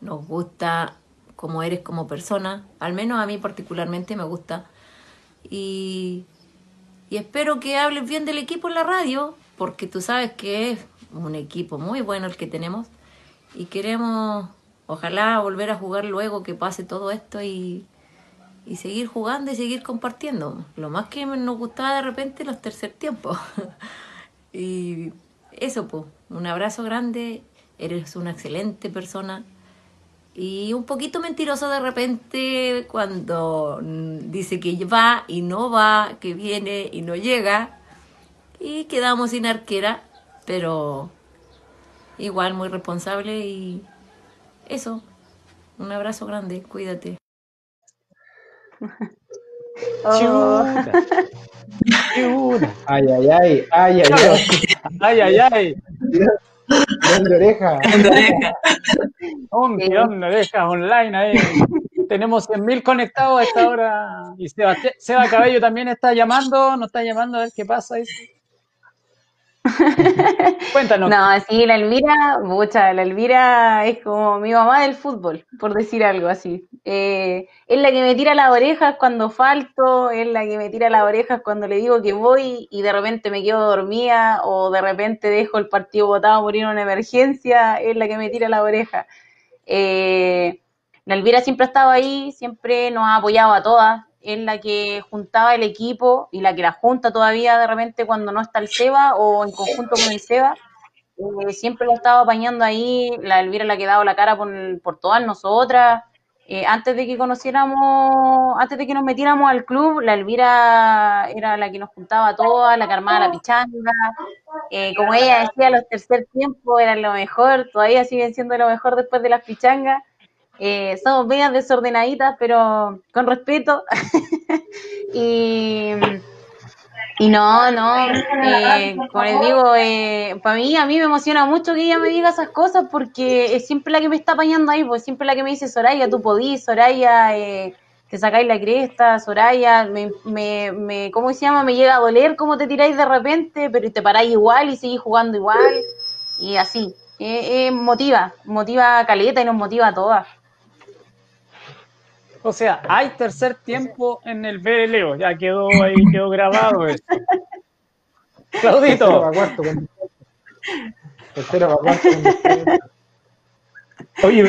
nos gusta cómo eres como persona, al menos a mí particularmente me gusta. Y, y espero que hables bien del equipo en la radio, porque tú sabes que es un equipo muy bueno el que tenemos y queremos, ojalá, volver a jugar luego que pase todo esto y, y seguir jugando y seguir compartiendo. Lo más que nos gustaba de repente los tercer tiempos. y eso, pues, un abrazo grande, eres una excelente persona y un poquito mentiroso de repente cuando mm, dice que va y no va, que viene y no llega y quedamos sin arquera, pero igual muy responsable y eso, un abrazo grande, cuídate. Oh. Chuta. Ay, ay, ay, ay, ay, ay. Ay, ay, ay. Tirón de oreja. Un tirón de orejas online ahí. Tenemos 100.000 conectados a esta hora. Y Sebastián, Seba Cabello también está llamando, nos está llamando a ver qué pasa. dice. Cuéntanos. No, sí, la Elvira, mucha, la Elvira es como mi mamá del fútbol, por decir algo así. Eh, es la que me tira las orejas cuando falto, es la que me tira las orejas cuando le digo que voy y de repente me quedo dormida o de repente dejo el partido botado por ir a una emergencia, es la que me tira las orejas. Eh, la Elvira siempre ha estado ahí, siempre nos ha apoyado a todas, es la que juntaba el equipo y la que la junta todavía de repente cuando no está el Seba o en conjunto con el Seba. Eh, siempre lo estaba apañando ahí, la Elvira la ha dado la cara por, por todas nosotras. Eh, antes de que conociéramos, antes de que nos metiéramos al club, la Elvira era la que nos juntaba a todas, la que armaba la pichanga. Eh, como ella decía, los tercer tiempos eran lo mejor, todavía siguen siendo lo mejor después de las pichangas. Eh, somos medias desordenaditas, pero con respeto. y, y no, no, eh, como les digo, eh, para mí, a mí me emociona mucho que ella me diga esas cosas porque es siempre la que me está apañando ahí, pues siempre la que me dice, Soraya, tú podís, Soraya, eh, te sacáis la cresta, Soraya, me, me, me, ¿cómo se llama? Me llega a doler cómo te tiráis de repente, pero te paráis igual y seguís jugando igual, y así. Eh, motiva, motiva a Caleta y nos motiva a todas. O sea, hay tercer tiempo en el BLO, ya quedó ahí, quedó grabado eso. Tercero Claudito, Oye,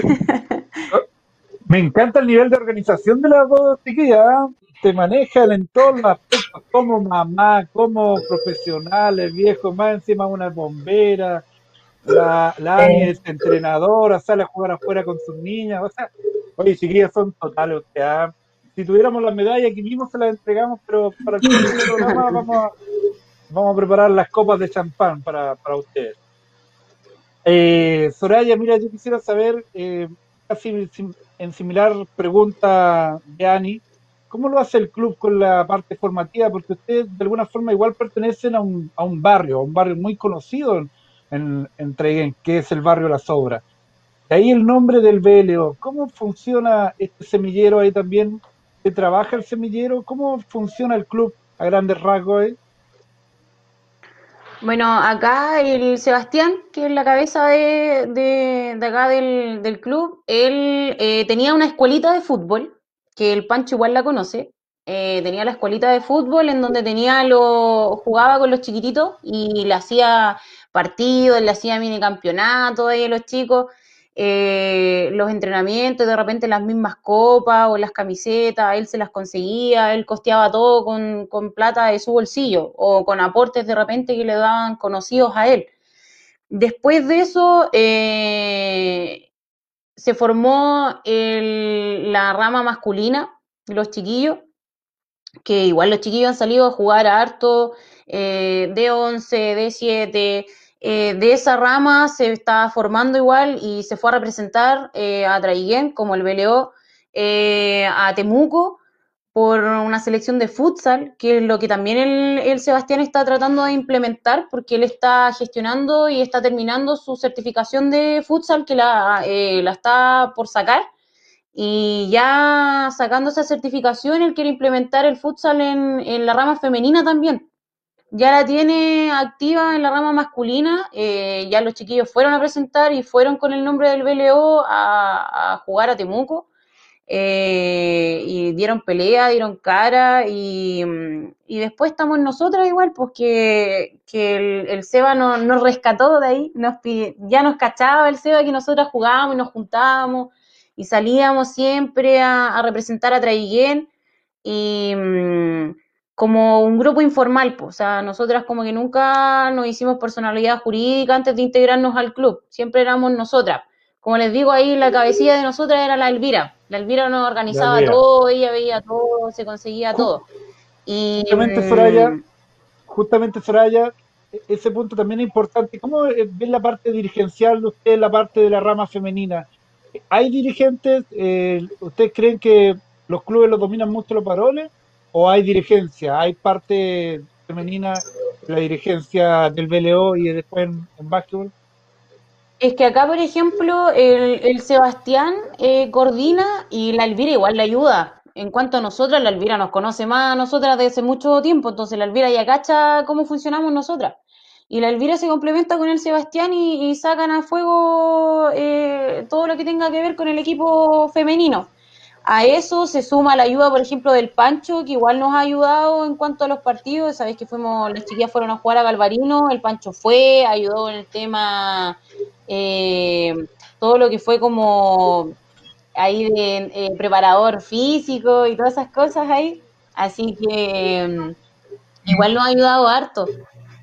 me encanta el nivel de organización de las dos chiquillas. ¿ah? Te maneja el entorno, aspectos como mamá, como profesionales, viejo, más encima una bombera. La, la Ani es entrenadora, sale a jugar afuera con sus niñas. O sea, oye, chiquillas son totales. O sea, si tuviéramos las medallas aquí mismo se las entregamos, pero para el programa vamos a, vamos a preparar las copas de champán para, para ustedes. Eh, Soraya, mira, yo quisiera saber, eh, casi en similar pregunta de Ani, ¿cómo lo hace el club con la parte formativa? Porque ustedes de alguna forma igual pertenecen a un, a un barrio, a un barrio muy conocido en, en, en Traiguén, que es el barrio La Sobra. Ahí el nombre del BLO. ¿Cómo funciona este semillero ahí también? ¿Se trabaja el semillero? ¿Cómo funciona el club a grandes rasgos? ahí? Bueno, acá el Sebastián, que es la cabeza de, de- de acá del, del club, él eh, tenía una escuelita de fútbol, que el Pancho igual la conoce. Eh, tenía la escuelita de fútbol en donde tenía lo, jugaba con los chiquititos y le hacía partidos, le hacía mini campeonatos ahí a los chicos, eh, los entrenamientos, de repente las mismas copas o las camisetas, él se las conseguía, él costeaba todo con, con plata de su bolsillo o con aportes de repente que le daban conocidos a él. Después de eso, eh, se formó la rama masculina, los chiquillos, que igual los chiquillos han salido a jugar a harto, eh, de 11, de 7, eh, de esa rama se está formando igual y se fue a representar eh, a Traiguén, como el BLO, eh, a Temuco, por una selección de futsal, que es lo que también el, el Sebastián está tratando de implementar, porque él está gestionando y está terminando su certificación de futsal, que la, eh, la está por sacar. Y ya sacando esa certificación, él quiere implementar el futsal en, en la rama femenina también. Ya la tiene activa en la rama masculina, eh, ya los chiquillos fueron a presentar y fueron con el nombre del BLO a, jugar a Temuco. eh, y dieron pelea, dieron cara y, y después estamos nosotras igual, pues que, el, el Seba nos, rescató de ahí, ya nos cachaba el Seba que nosotras jugábamos y nos juntábamos y salíamos siempre a, a representar a Traiguén y mm, como un grupo informal, pues, o sea, nosotras como que nunca nos hicimos personalidad jurídica antes de integrarnos al club, siempre éramos nosotras. Como les digo ahí, la cabecilla de nosotras era la Elvira. La Elvira nos organizaba Elvira. todo, ella veía todo, se conseguía todo. Y Justamente, mm, Soraya, justamente, Soraya, e- ese punto también es importante. ¿Cómo ven la parte dirigencial de usted, la parte de la rama femenina? ¿Hay dirigentes? eh, ¿Ustedes creen que los clubes los dominan mucho los varones? ¿O hay dirigencia? ¿Hay parte femenina la dirigencia del BLO y después en, en básquetbol? Es que acá, por ejemplo, el, el Sebastián eh, coordina y la Elvira igual le ayuda. En cuanto a nosotras, la Elvira nos conoce más a nosotras desde hace mucho tiempo, entonces la Elvira ya cacha cómo funcionamos nosotras. Y la Elvira se complementa con el Sebastián y, y sacan a fuego eh, todo lo que tenga que ver con el equipo femenino. A eso se suma la ayuda, por ejemplo, del Pancho, que igual nos ha ayudado en cuanto a los partidos. Sabéis que fuimos, las chiquillas fueron a jugar a Galvarino, el Pancho fue, ayudó en el tema, eh, todo lo que fue como ahí de eh, preparador físico y todas esas cosas ahí. Así que mm, igual nos ha ayudado harto.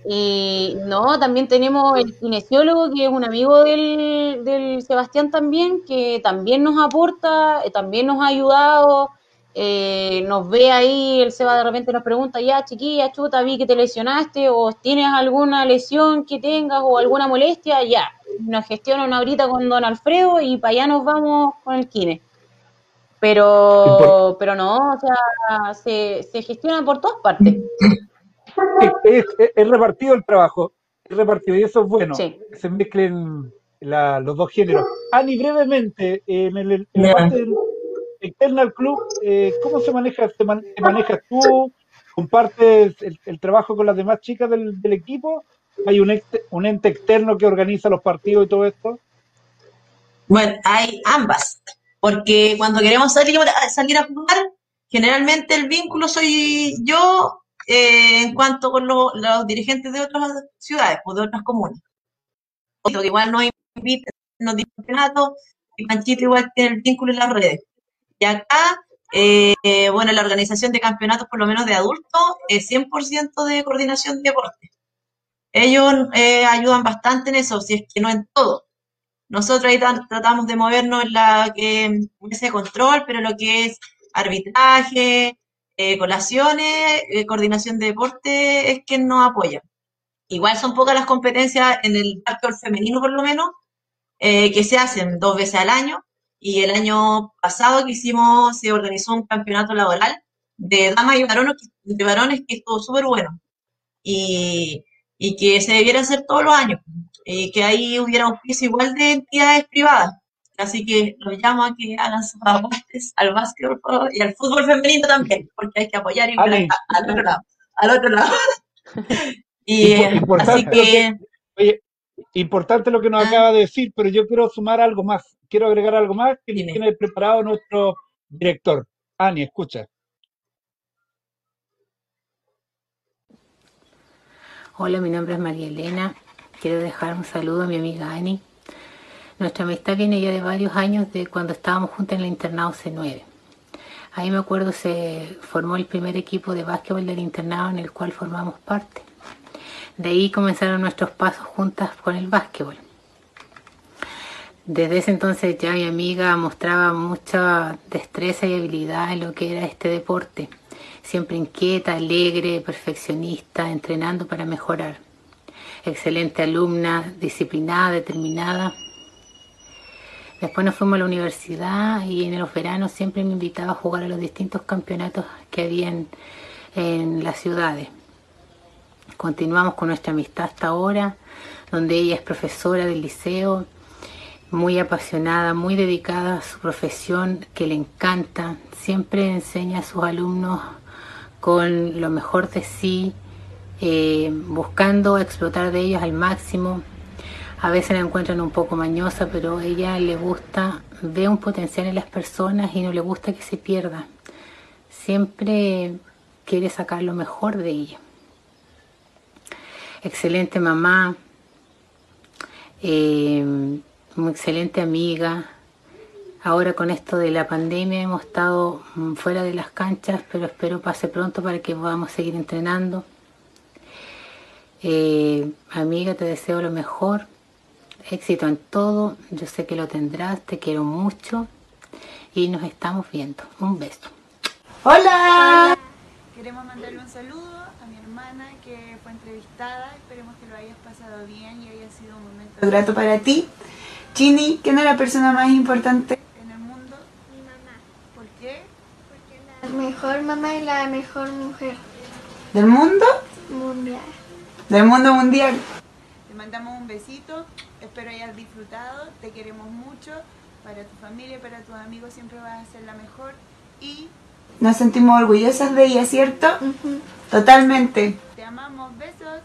Y no, también tenemos el kinesiólogo, que es un amigo del, del Sebastián también, que también nos aporta, eh, también nos ha ayudado, eh, nos ve ahí, el Seba de repente nos pregunta, ya chiquilla, chuta, vi que te lesionaste, o tienes alguna lesión que tengas, o alguna molestia, ya, nos gestiona una horita con don Alfredo y para allá nos vamos con el kine. Pero, pero no, o sea, se, se gestiona por todas partes. Es, es- es repartido el trabajo, es repartido y eso es bueno, Sí. que se mezclen la- los dos géneros. Ani, brevemente, en, el, en la parte del- club, eh, ¿cómo se maneja? ¿Te, man- te manejas tú? ¿Compartes el, el trabajo con las demás chicas del, del equipo? ¿Hay un, ex- un ente externo que organiza los partidos y todo esto? Bueno, hay ambas, porque cuando queremos salir a jugar, generalmente el vínculo soy yo eh, en cuanto con lo- los dirigentes de otras ciudades, o de otras comunas. Otro que igual nos invita, nos campeonato, y Panchito igual tiene el vínculo en las redes. Y acá, eh, eh, bueno, la organización de campeonatos, por lo menos de adultos, es 100% de coordinación de deporte. Ellos eh, ayudan bastante en eso, si es que no en todo. Nosotros ahí tra- tratamos de movernos en la que en ese control, pero lo que es arbitraje, eh, colaciones, eh, coordinación de deporte, es quien nos apoya. Igual son pocas las competencias en el básquetbol femenino, por lo menos, eh, que se hacen dos veces al año. Y el año pasado que hicimos, se organizó un campeonato laboral de damas y varones, de varones que estuvo súper bueno. Y, y que se debiera hacer todos los años. Y que ahí hubiera auspicio igual de entidades privadas. Así que los llamo a que hagan sus aportes al básquetbol y al fútbol femenino también, porque hay que apoyar Ale, a- al otro lado. Al otro lado. Y así importante lo que, que, oye, importante lo que nos ah, acaba de decir, pero yo quiero sumar algo más, quiero agregar algo más que dime. tiene preparado nuestro director. Ani, escucha. Hola, mi nombre es María Elena. Quiero dejar un saludo a mi amiga Ani. Nuestra amistad viene ya de varios años de cuando estábamos juntas en el internado C9. Ahí me acuerdo se formó el primer equipo de básquetbol del internado en el cual formamos parte. De ahí comenzaron nuestros pasos juntas con el básquetbol. Desde ese entonces ya mi amiga mostraba mucha destreza y habilidad en lo que era este deporte. Siempre inquieta, alegre, perfeccionista, entrenando para mejorar. Excelente alumna, disciplinada, determinada. Después nos fuimos a la universidad y en los veranos siempre me invitaba a jugar a los distintos campeonatos que había en, en las ciudades. Continuamos con nuestra amistad hasta ahora, donde ella es profesora del liceo, muy apasionada, muy dedicada a su profesión, que le encanta. Siempre enseña a sus alumnos con lo mejor de sí, eh, buscando explotar de ellos al máximo. A veces la encuentran un poco mañosa, pero ella le gusta, ve un potencial en las personas y no le gusta que se pierda. Siempre quiere sacar lo mejor de ella. Excelente mamá, eh, muy excelente amiga. Ahora con esto de la pandemia hemos estado mm, fuera de las canchas, pero espero pase pronto para que podamos seguir entrenando. Eh, amiga, te deseo lo mejor, éxito en todo, yo sé que lo tendrás, te quiero mucho y nos estamos viendo. Un beso. Hola. Queremos mandarle un saludo a mi hermana que fue entrevistada. Esperemos que lo hayas pasado bien y haya sido un momento grato para ti. Chini, ¿quién es la persona más importante en el mundo? Mi mamá. ¿Por qué? La mejor mamá y la mejor mujer ¿Del mundo? mundial. Del mundo mundial. Te mandamos un besito. Espero hayas disfrutado. Te queremos mucho. Para tu familia y para tus amigos siempre vas a ser la mejor. Y nos sentimos orgullosas de ella, ¿cierto? Totalmente. Te amamos. Besos.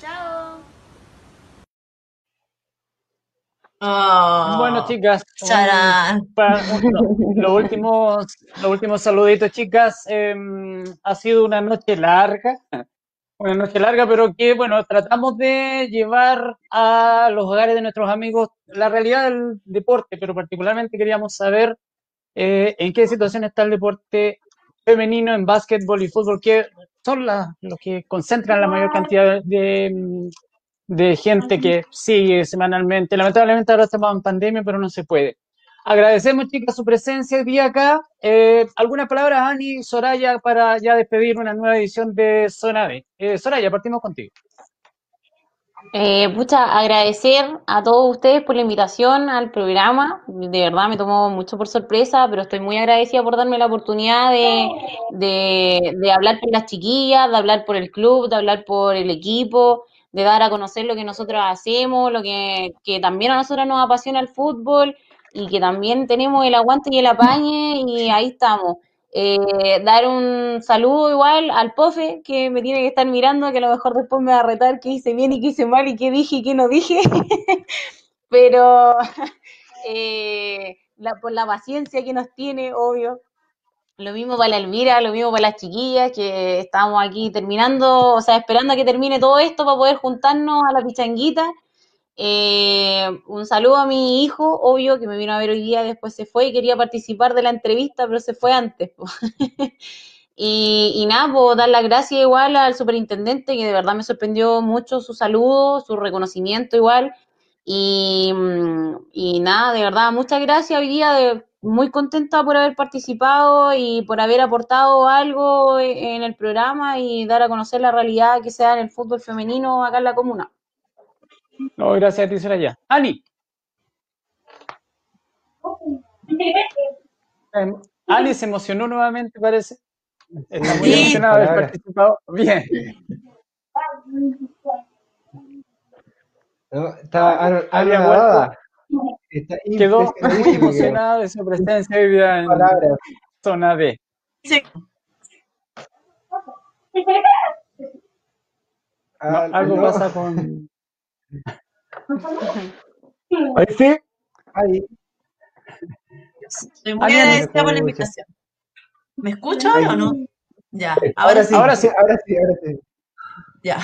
Chao. Oh, Bueno, chicas, un- para- un- los, últimos, los últimos saluditos, chicas. em, ha sido una noche larga, una noche larga, pero que, bueno, tratamos de llevar a los hogares de nuestros amigos la realidad del deporte, pero particularmente queríamos saber eh, en qué situación está el deporte femenino en básquetbol y fútbol, que son la- los que concentran la mayor cantidad de, de gente que sigue semanalmente. Lamentablemente ahora estamos en pandemia, pero no se puede. Agradecemos, chicas, su presencia hoy día acá. Eh, ¿Algunas palabras, Ani, Soraya, para ya despedir una nueva edición de Zona B? Eh, Soraya, partimos contigo. Eh, pucha, agradecer a todos ustedes por la invitación al programa. De verdad me tomó mucho por sorpresa, pero estoy muy agradecida por darme la oportunidad de, de, de hablar por las chiquillas, de hablar por el club, de hablar por el equipo, de dar a conocer lo que nosotros hacemos, lo que, que también a nosotros nos apasiona el fútbol y que también tenemos el aguante y el apañe y ahí estamos. Eh, dar un saludo igual al POFE que me tiene que estar mirando, que a lo mejor después me va a retar qué hice bien y qué hice mal y qué dije y qué no dije. Pero eh, la, por la paciencia que nos tiene, obvio. Lo mismo para la Elvira, lo mismo para las chiquillas, que estamos aquí terminando, o sea, esperando a que termine todo esto para poder juntarnos a la pichanguita. Eh, un saludo a mi hijo, obvio, que me vino a ver hoy día, después se fue y quería participar de la entrevista, pero se fue antes. Y, nada, puedo dar las gracias igual al superintendente, que de verdad me sorprendió mucho su saludo, su reconocimiento igual. Y, mm, y nada, de verdad, muchas gracias hoy día, de, muy contenta por haber participado y por haber aportado algo e- en el programa y dar a conocer la realidad que se da en el fútbol femenino acá en la comuna. No, gracias a ti, Soraya. Ani. Em, Ani se emocionó nuevamente, parece. Está muy emocionada de haber participado. Bien. No, ano- Había anonadada. Está Quedó muy emocionado de su presencia hoy día en Palabras. zona D. No, Ah, algo no. pasa con. Ahí sí. Ahí. Estoy muy agradecida por la invitación. ¿Me escucha o no? Ya, ahora, Ahora sí. Ahora sí. ahora sí, ahora sí. Ya,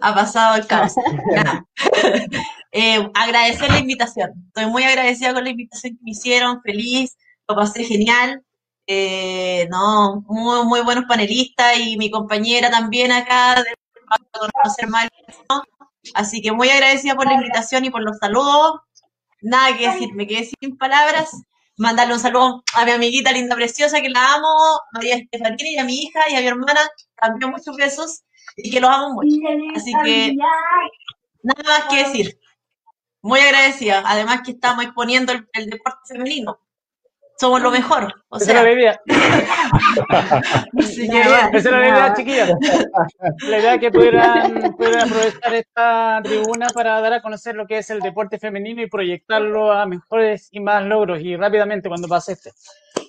ha pasado el caos. Ya. Eh, agradecer la invitación. Estoy muy agradecida con la invitación que me hicieron, feliz, lo pasé genial. Eh, no, muy, muy buenos panelistas y mi compañera también acá de para conocer más. ¿no? Así que muy agradecida por la invitación y por los saludos. Nada que decir, me quedé sin palabras. Mandarle un saludo a mi amiguita linda, preciosa, que la amo, María Estefanía, y a mi hija y a mi hermana, también muchos besos y que los amo mucho. Así que nada más que decir. Muy agradecida. Además que estamos exponiendo el, el deporte femenino. Somos lo mejor. O Esa era sea, la idea. Esa era la idea, chiquillas. La idea es que pudieran, pudieran aprovechar esta tribuna para dar a conocer lo que es el deporte femenino y proyectarlo a mejores y más logros y rápidamente cuando pase este.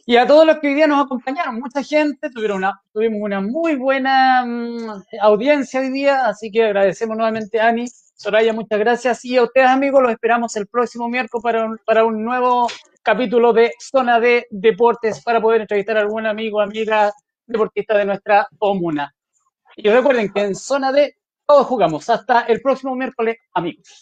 Y a todos los que hoy día nos acompañaron, mucha gente, tuvieron una, tuvimos una muy buena mm, audiencia hoy día, así que agradecemos nuevamente a Ani, Soraya, muchas gracias. Y a ustedes, amigos, los esperamos el próximo miércoles para un, para un nuevo capítulo de Zona de Deportes para poder entrevistar a algún amigo, amiga, deportista de nuestra comuna. Y recuerden que en Zona D todos jugamos. Hasta el próximo miércoles, amigos.